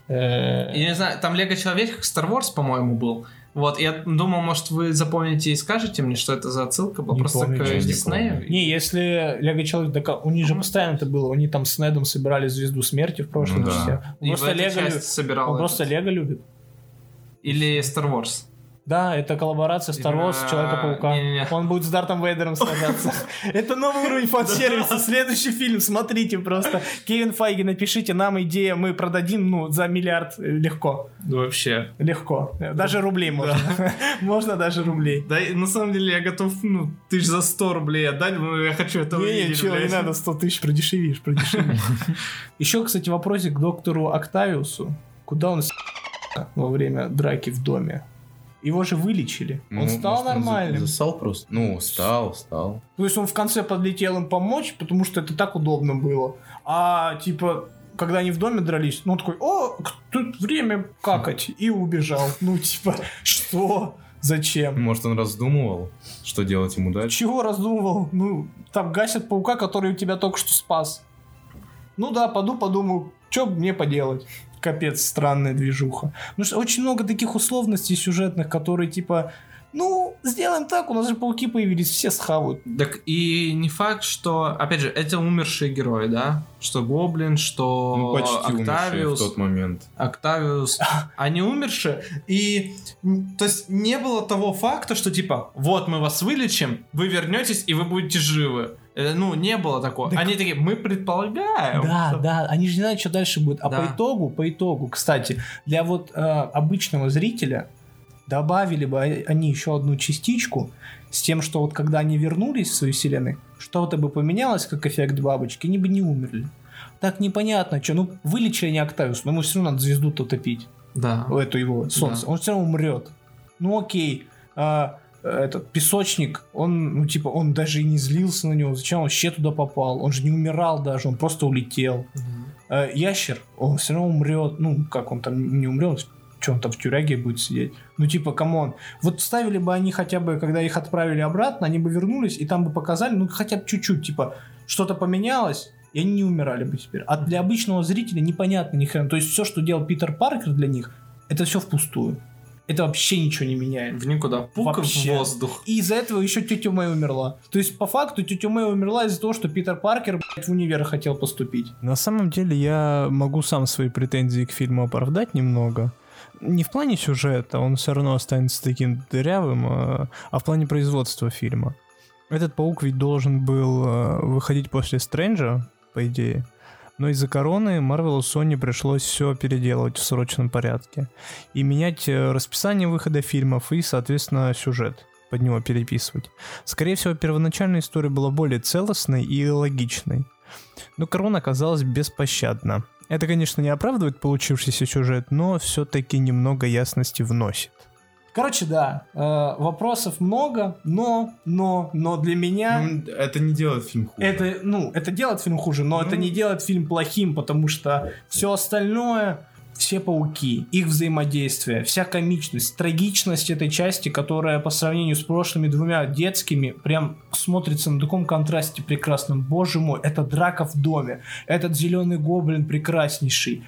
[SPEAKER 2] Э,
[SPEAKER 1] Я не знаю, там Лего Человечек Star Wars, по-моему, был. Вот, я думал, может, вы запомните и скажете мне, что это за отсылка была
[SPEAKER 2] Не
[SPEAKER 1] просто
[SPEAKER 2] помню,
[SPEAKER 1] к Диснею.
[SPEAKER 2] Не, если Лего Человек, так а у них же постоянно это было, они там с Недом собирали звезду смерти в прошлом
[SPEAKER 3] Ну да.
[SPEAKER 2] части. Он
[SPEAKER 1] И
[SPEAKER 2] просто Лего,
[SPEAKER 1] части
[SPEAKER 2] лю-
[SPEAKER 1] собирал
[SPEAKER 2] он
[SPEAKER 1] этот.
[SPEAKER 2] просто Лего любит.
[SPEAKER 1] Или Star Wарс.
[SPEAKER 2] Да, это коллаборация Star Wars
[SPEAKER 1] Да,
[SPEAKER 2] Человека-паука. Он будет с Дартом Вейдером сражаться. Это новый уровень фан-сервиса. Следующий фильм, смотрите просто. Кевин Файги, напишите нам идея, мы продадим, ну, за миллиард э, легко.
[SPEAKER 1] Вообще.
[SPEAKER 2] Легко. Даже рублей можно. Можно даже рублей.
[SPEAKER 1] Да, на самом деле я готов, ну, тысяч за 100 рублей отдать, но я хочу это
[SPEAKER 2] Не, не,
[SPEAKER 1] увидеть,
[SPEAKER 2] не
[SPEAKER 1] блядь.
[SPEAKER 2] надо 100 тысяч, продешевишь, продешевишь. Еще, кстати, вопросик к доктору Октавиусу. Куда он с*** во время драки в доме? Его же вылечили. Он
[SPEAKER 3] Ну,
[SPEAKER 2] стал
[SPEAKER 3] может, он
[SPEAKER 2] нормальным.
[SPEAKER 3] Засал просто. Ну, стал, стал.
[SPEAKER 2] То есть он в конце подлетел им помочь, потому что это так удобно было. А типа, когда они в доме дрались, ну он такой, о, тут время какать, и убежал. Ну типа, что? Зачем?
[SPEAKER 3] Может, он раздумывал, что делать ему дальше?
[SPEAKER 2] Чего раздумывал? Ну, там гасят паука, который у тебя только что спас. Ну да, поду подумаю, что мне поделать. Капец, странная движуха. Потому что очень много таких условностей сюжетных, которые типа, ну, сделаем так, у нас же пауки появились, все схавают.
[SPEAKER 1] Так и не факт, что, опять же, это умершие герои, да? Что Гоблин, что
[SPEAKER 3] Ну, почти умерший в
[SPEAKER 1] Октавиус.
[SPEAKER 3] тот момент.
[SPEAKER 1] Октавиус, они умершие. И, то есть, не было того факта, что, типа, вот мы вас вылечим, вы вернетесь, и вы будете живы. Э, Ну, не было такого.
[SPEAKER 2] Так-
[SPEAKER 1] Они такие, мы предполагаем.
[SPEAKER 2] Да, да, они же не знают, что дальше будет. А
[SPEAKER 1] Да.
[SPEAKER 2] по итогу, по итогу, кстати, для вот э, обычного зрителя добавили бы они еще одну частичку с тем, что вот когда они вернулись в свою вселенную, что-то бы поменялось, как эффект бабочки, они бы не умерли. Так непонятно, что, ну, вылечили они Октавиус, но ему все равно надо звезду-то топить,
[SPEAKER 1] Да.
[SPEAKER 2] эту его солнце,
[SPEAKER 1] Да.
[SPEAKER 2] он все равно умрет. Ну окей, а, этот песочник, он, ну типа, он даже и не злился на него, зачем он вообще туда попал, он же не умирал даже, он просто улетел. Э, ящер, он все равно умрет. Ну, как он там не умрет, что он там в тюряге будет сидеть. Ну, типа, come on. Вот ставили бы они хотя бы, когда их отправили обратно, они бы вернулись, и там бы показали, ну, хотя бы чуть-чуть, типа, что-то поменялось, и они не умирали бы теперь. А для обычного зрителя непонятно ни хрена. То есть все, что делал Питер Паркер для них, это все впустую. Это вообще ничего не меняет.
[SPEAKER 1] В никуда. Пук
[SPEAKER 2] Вообще.
[SPEAKER 1] в воздух.
[SPEAKER 2] И из-за этого еще тетя Мэй умерла. То есть, по факту, тетя Мэй умерла из-за того, что Питер Паркер, блядь, в универ хотел поступить.
[SPEAKER 5] На самом деле я могу сам свои претензии к фильму оправдать немного. Не в плане сюжета, он все равно останется таким дырявым, а а в плане производства фильма. Этот паук ведь должен был э, выходить после Стрэнджа, по идее. Но из-за короны Marvel и Sony пришлось все переделывать в срочном порядке. И менять э, расписание выхода фильмов и, соответственно, сюжет под него переписывать. Скорее всего, первоначальная история была более целостной и логичной. Но корона оказалась беспощадна. Это, конечно, не оправдывает получившийся сюжет, но все-таки немного ясности вносит.
[SPEAKER 2] Короче, да, э, вопросов много, но, но, но для меня
[SPEAKER 3] Ну, это не делает фильм хуже.
[SPEAKER 2] это, ну, это делает фильм хуже, но это
[SPEAKER 3] Ну.
[SPEAKER 2] не делает фильм плохим, потому что все остальное, все пауки, их взаимодействие, вся комичность, трагичность этой части, которая по сравнению с прошлыми двумя детскими прям смотрится на таком контрасте прекрасном. Боже мой, это драка в доме, этот зеленый гоблин прекраснейший,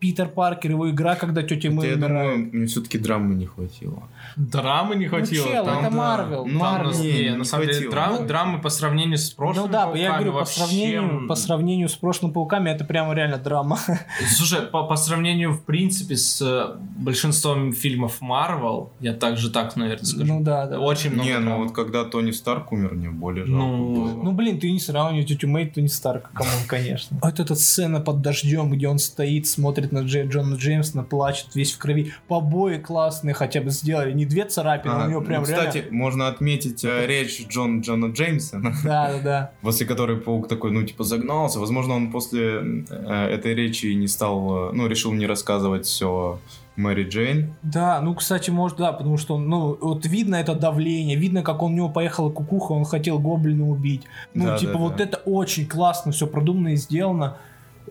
[SPEAKER 2] Питер Паркер, его игра, когда тетя Мэй
[SPEAKER 3] я
[SPEAKER 2] умирает.
[SPEAKER 3] думаю, мне все-таки драмы не хватило.
[SPEAKER 1] Драмы не хватило.
[SPEAKER 2] чел,
[SPEAKER 1] там,
[SPEAKER 2] это
[SPEAKER 1] да.
[SPEAKER 2] Марвел,
[SPEAKER 1] Там,
[SPEAKER 2] Марвел.
[SPEAKER 1] ну, не,
[SPEAKER 3] Не,
[SPEAKER 1] на самом деле,
[SPEAKER 3] хватило.
[SPEAKER 1] драм-
[SPEAKER 2] Ну,
[SPEAKER 1] драмы по сравнению с прошлыми
[SPEAKER 2] Ну да, я
[SPEAKER 1] пауками
[SPEAKER 2] говорю, по
[SPEAKER 1] вообще,
[SPEAKER 2] сравнению, по сравнению с прошлыми пауками, это прямо реально драма.
[SPEAKER 1] Слушай, по, по сравнению, в принципе, с э, большинством фильмов Марвел, я также так, наверное, скажу.
[SPEAKER 2] Ну да, да.
[SPEAKER 1] Очень много.
[SPEAKER 3] Не, ну
[SPEAKER 1] прям.
[SPEAKER 3] вот когда Тони Старк умер, мне более жалко
[SPEAKER 1] Ну,
[SPEAKER 3] было.
[SPEAKER 2] Ну, блин, ты не сравнивай тетю Мэй, Тони Старка, кому, конечно. Вот эта сцена под дождем, где он стоит, смотрит на Джей, Джона Джеймсона, плачет, весь в крови. Побои классные хотя бы сделали. Не две царапины, а у него прям
[SPEAKER 3] ну, кстати,
[SPEAKER 2] реально...
[SPEAKER 3] можно отметить э, речь Джон, Джона Джеймсона,
[SPEAKER 2] Да, да, да.
[SPEAKER 3] после которой Паук такой, ну, типа, загнался. Возможно, он после э, этой речи не стал, э, ну, решил не рассказывать все Мэри Джейн.
[SPEAKER 2] Да, ну, кстати, может, да, потому что, ну, вот видно это давление, видно, как он у него поехала кукуха, он хотел гоблина убить. Ну,
[SPEAKER 3] Да,
[SPEAKER 2] типа,
[SPEAKER 3] да,
[SPEAKER 2] вот
[SPEAKER 3] да.
[SPEAKER 2] это очень классно, все продумано и сделано.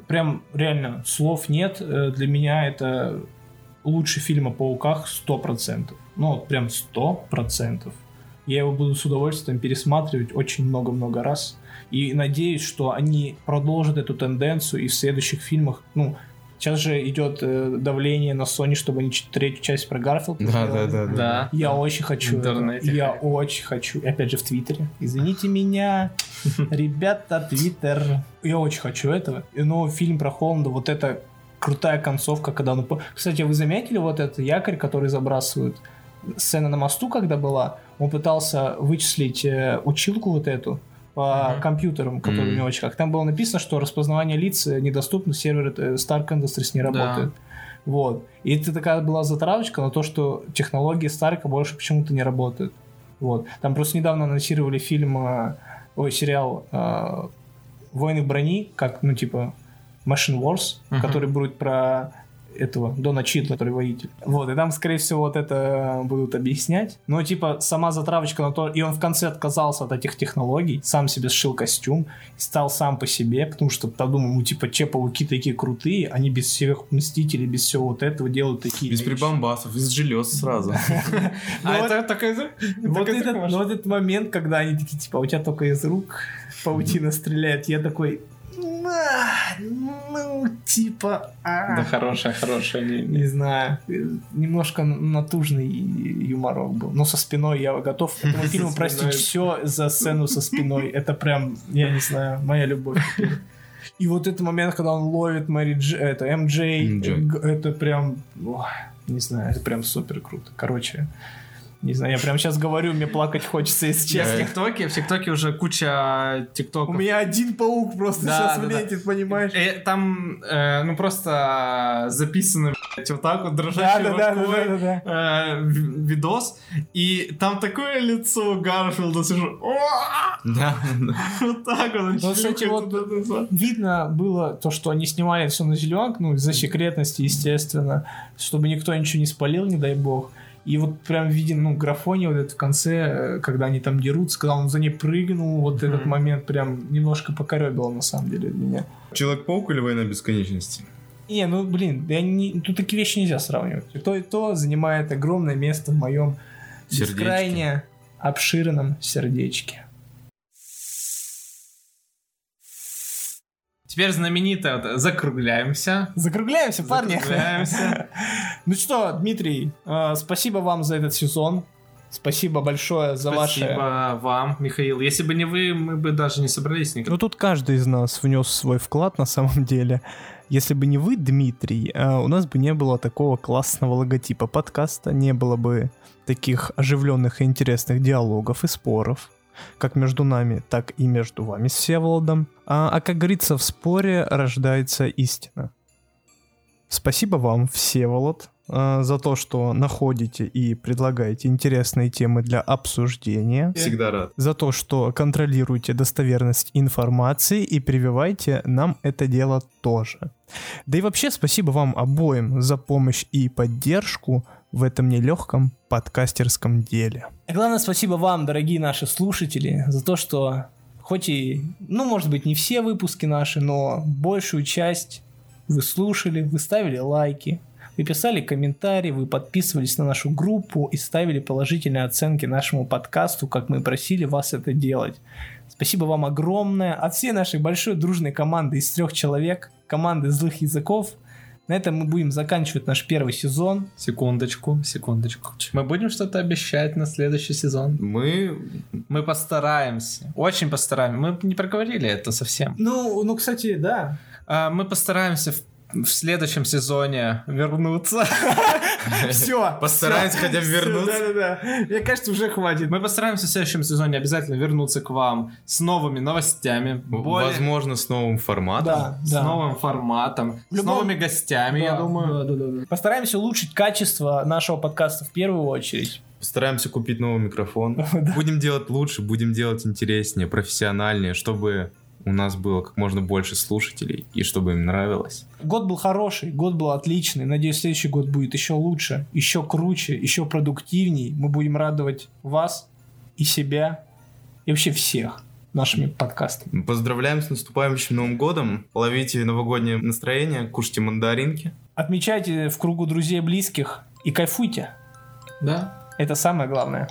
[SPEAKER 2] Прям, реально, слов нет. Э, Для меня это лучший фильм о пауках 100%. Ну, вот прям 100%. Я его буду с удовольствием пересматривать очень много-много раз. И надеюсь, что они продолжат эту тенденцию и в следующих фильмах, ну, сейчас же идет э, давление на Sony, чтобы они третью часть про Гарфилд сделали.
[SPEAKER 1] Да.
[SPEAKER 2] Я очень хочу.
[SPEAKER 1] Интернете.
[SPEAKER 2] Я очень хочу. И опять же в Твиттере. Извините меня, ребята, Твиттер. Я очень хочу этого. И, Но фильм про Холланда, вот это крутая концовка, когда он... Кстати, вы заметили вот этот якорь, который забрасывают? Сцена на мосту, когда была, он пытался вычислить э, училку вот эту по
[SPEAKER 1] Мгм.
[SPEAKER 2] компьютерам, которые
[SPEAKER 3] Мгм.
[SPEAKER 2] у него в очках. Там было написано, что распознавание лиц э, недоступно, сервер э, Stark Industries не
[SPEAKER 1] Да.
[SPEAKER 2] работает. Вот. И это такая была затравочка на то, что технологии Старка больше почему-то не работают. Вот. Там просто недавно анонсировали фильм, э, ой, сериал «Войны в брони», как, ну, типа, Machine Wars,
[SPEAKER 1] Мгм.
[SPEAKER 2] который будет про этого Дона Читла, который воитель. Вот, и там, скорее всего, вот это будут объяснять. Но, типа, сама затравочка на то... И он в конце отказался от этих технологий, сам себе сшил костюм, и стал сам по себе, потому что подумал, ну, типа, че, пауки такие крутые, они без всех мстителей, без всего вот этого делают такие
[SPEAKER 3] Без
[SPEAKER 2] вещи.
[SPEAKER 3] прибамбасов, из желез сразу.
[SPEAKER 2] Ну,
[SPEAKER 1] А
[SPEAKER 2] вот-
[SPEAKER 1] это такой...
[SPEAKER 2] вот этот,
[SPEAKER 1] такой
[SPEAKER 2] ну, вот этот момент, когда они такие, типа, «А у тебя только из рук паутина стреляет, я такой, «А, ну, типа, а».
[SPEAKER 1] Да, хорошая, хорошая линия.
[SPEAKER 2] не знаю, немножко натужный юморок был. Но со спиной я готов этому фильму простить все за сцену со спиной. Это прям, я не знаю, моя любовь. И вот этот момент, когда он ловит Мэри Дж, это МД,
[SPEAKER 3] MJ.
[SPEAKER 2] г- это прям, ох, не знаю, это прям супер круто. Короче, не знаю, я прям сейчас говорю, мне плакать хочется, если
[SPEAKER 1] Я в
[SPEAKER 2] честно.
[SPEAKER 1] ТикТоке, в ТикТоке уже куча
[SPEAKER 2] У
[SPEAKER 1] ТикТоков.
[SPEAKER 2] меня один паук просто
[SPEAKER 1] Да,
[SPEAKER 2] сейчас
[SPEAKER 1] да, да.
[SPEAKER 2] влетит, понимаешь?
[SPEAKER 1] Э, Там, э, ну, просто записано, блядь, вот так вот,
[SPEAKER 2] Да,
[SPEAKER 1] дрожащей
[SPEAKER 2] да, да, да,
[SPEAKER 1] рукой,
[SPEAKER 2] да, да, да.
[SPEAKER 1] э, в- видос, и там такое лицо Гарфилда, сижу!
[SPEAKER 3] Да,
[SPEAKER 1] вот так вот,
[SPEAKER 2] Ну, кстати, вот видно было то, что они снимали все на зеленку, ну, из-за секретности, естественно, чтобы никто ничего не спалил, не дай бог. И вот прям виден, ну, графоне вот это в конце, э, когда они там дерутся, когда он за ней прыгнул, вот этот
[SPEAKER 1] Мгм.
[SPEAKER 2] момент прям немножко покоребило, на самом деле, меня.
[SPEAKER 3] Человек-паук или Война бесконечности?
[SPEAKER 2] Не, ну, блин, я не, тут такие вещи нельзя сравнивать. И то, и то занимает огромное место в моем
[SPEAKER 3] Сердечке.
[SPEAKER 2] бескрайне обширном сердечке.
[SPEAKER 1] Теперь знаменитое, вот, закругляемся.
[SPEAKER 2] Закругляемся, парни.
[SPEAKER 1] Закругляемся.
[SPEAKER 2] Ну что, Дмитрий, э, спасибо вам за этот сезон. Спасибо большое за ваше...
[SPEAKER 1] Спасибо вам, Михаил. Если бы не вы, мы бы даже не собрались никогда.
[SPEAKER 6] Ну тут каждый из нас внес свой вклад на самом деле. Если бы не вы, Дмитрий, э, у нас бы не было такого классного логотипа подкаста, не было бы таких оживленных и интересных диалогов и споров, как между нами, так и между вами с Всеволодом. А, а как говорится, в споре рождается истина. Спасибо вам, Всеволод, э, за то, что находите и предлагаете интересные темы для обсуждения
[SPEAKER 3] Всегда рад.
[SPEAKER 6] за то, что контролируете достоверность информации и прививайте нам это дело тоже. Да и вообще спасибо вам обоим за помощь и поддержку в этом нелегком подкастерском деле.
[SPEAKER 2] Главное, спасибо вам, дорогие наши слушатели, за то, что хоть и, ну, может быть, не все выпуски наши, но большую часть вы слушали, вы ставили лайки, вы писали комментарии, вы подписывались на нашу группу и ставили положительные оценки нашему подкасту, как мы просили вас это делать. Спасибо вам огромное от всей нашей большой дружной команды из трех человек, команды злых языков. На этом мы будем заканчивать наш первый сезон.
[SPEAKER 1] Секундочку, секундочку. Мы будем что-то обещать на следующий сезон?
[SPEAKER 3] Мы...
[SPEAKER 1] Мы постараемся. Очень постараемся. Мы не проговорили это совсем.
[SPEAKER 2] Ну, ну, кстати, да,
[SPEAKER 1] А, Мы постараемся в в следующем сезоне вернуться.
[SPEAKER 2] Все.
[SPEAKER 3] Постараемся хотя бы вернуться.
[SPEAKER 2] Да-да-да. Мне кажется, уже хватит.
[SPEAKER 1] Мы постараемся в следующем сезоне обязательно вернуться к вам с новыми новостями,
[SPEAKER 3] Возможно, с новым форматом.
[SPEAKER 2] Да,
[SPEAKER 1] с новым форматом, с новыми гостями, я думаю.
[SPEAKER 2] Постараемся улучшить качество нашего подкаста в первую очередь.
[SPEAKER 3] Постараемся купить новый микрофон. Будем делать лучше, будем делать интереснее, профессиональнее, чтобы у нас было как можно больше слушателей и чтобы им нравилось.
[SPEAKER 2] Год был хороший, год был отличный. Надеюсь, следующий год будет еще лучше, еще круче, еще продуктивней. Мы будем радовать вас и себя, и вообще всех нашими подкастами.
[SPEAKER 3] Поздравляем с наступающим Новым годом. Ловите новогоднее настроение, кушайте мандаринки.
[SPEAKER 2] Отмечайте в кругу друзей и близких и кайфуйте.
[SPEAKER 1] Да.
[SPEAKER 2] Это самое главное.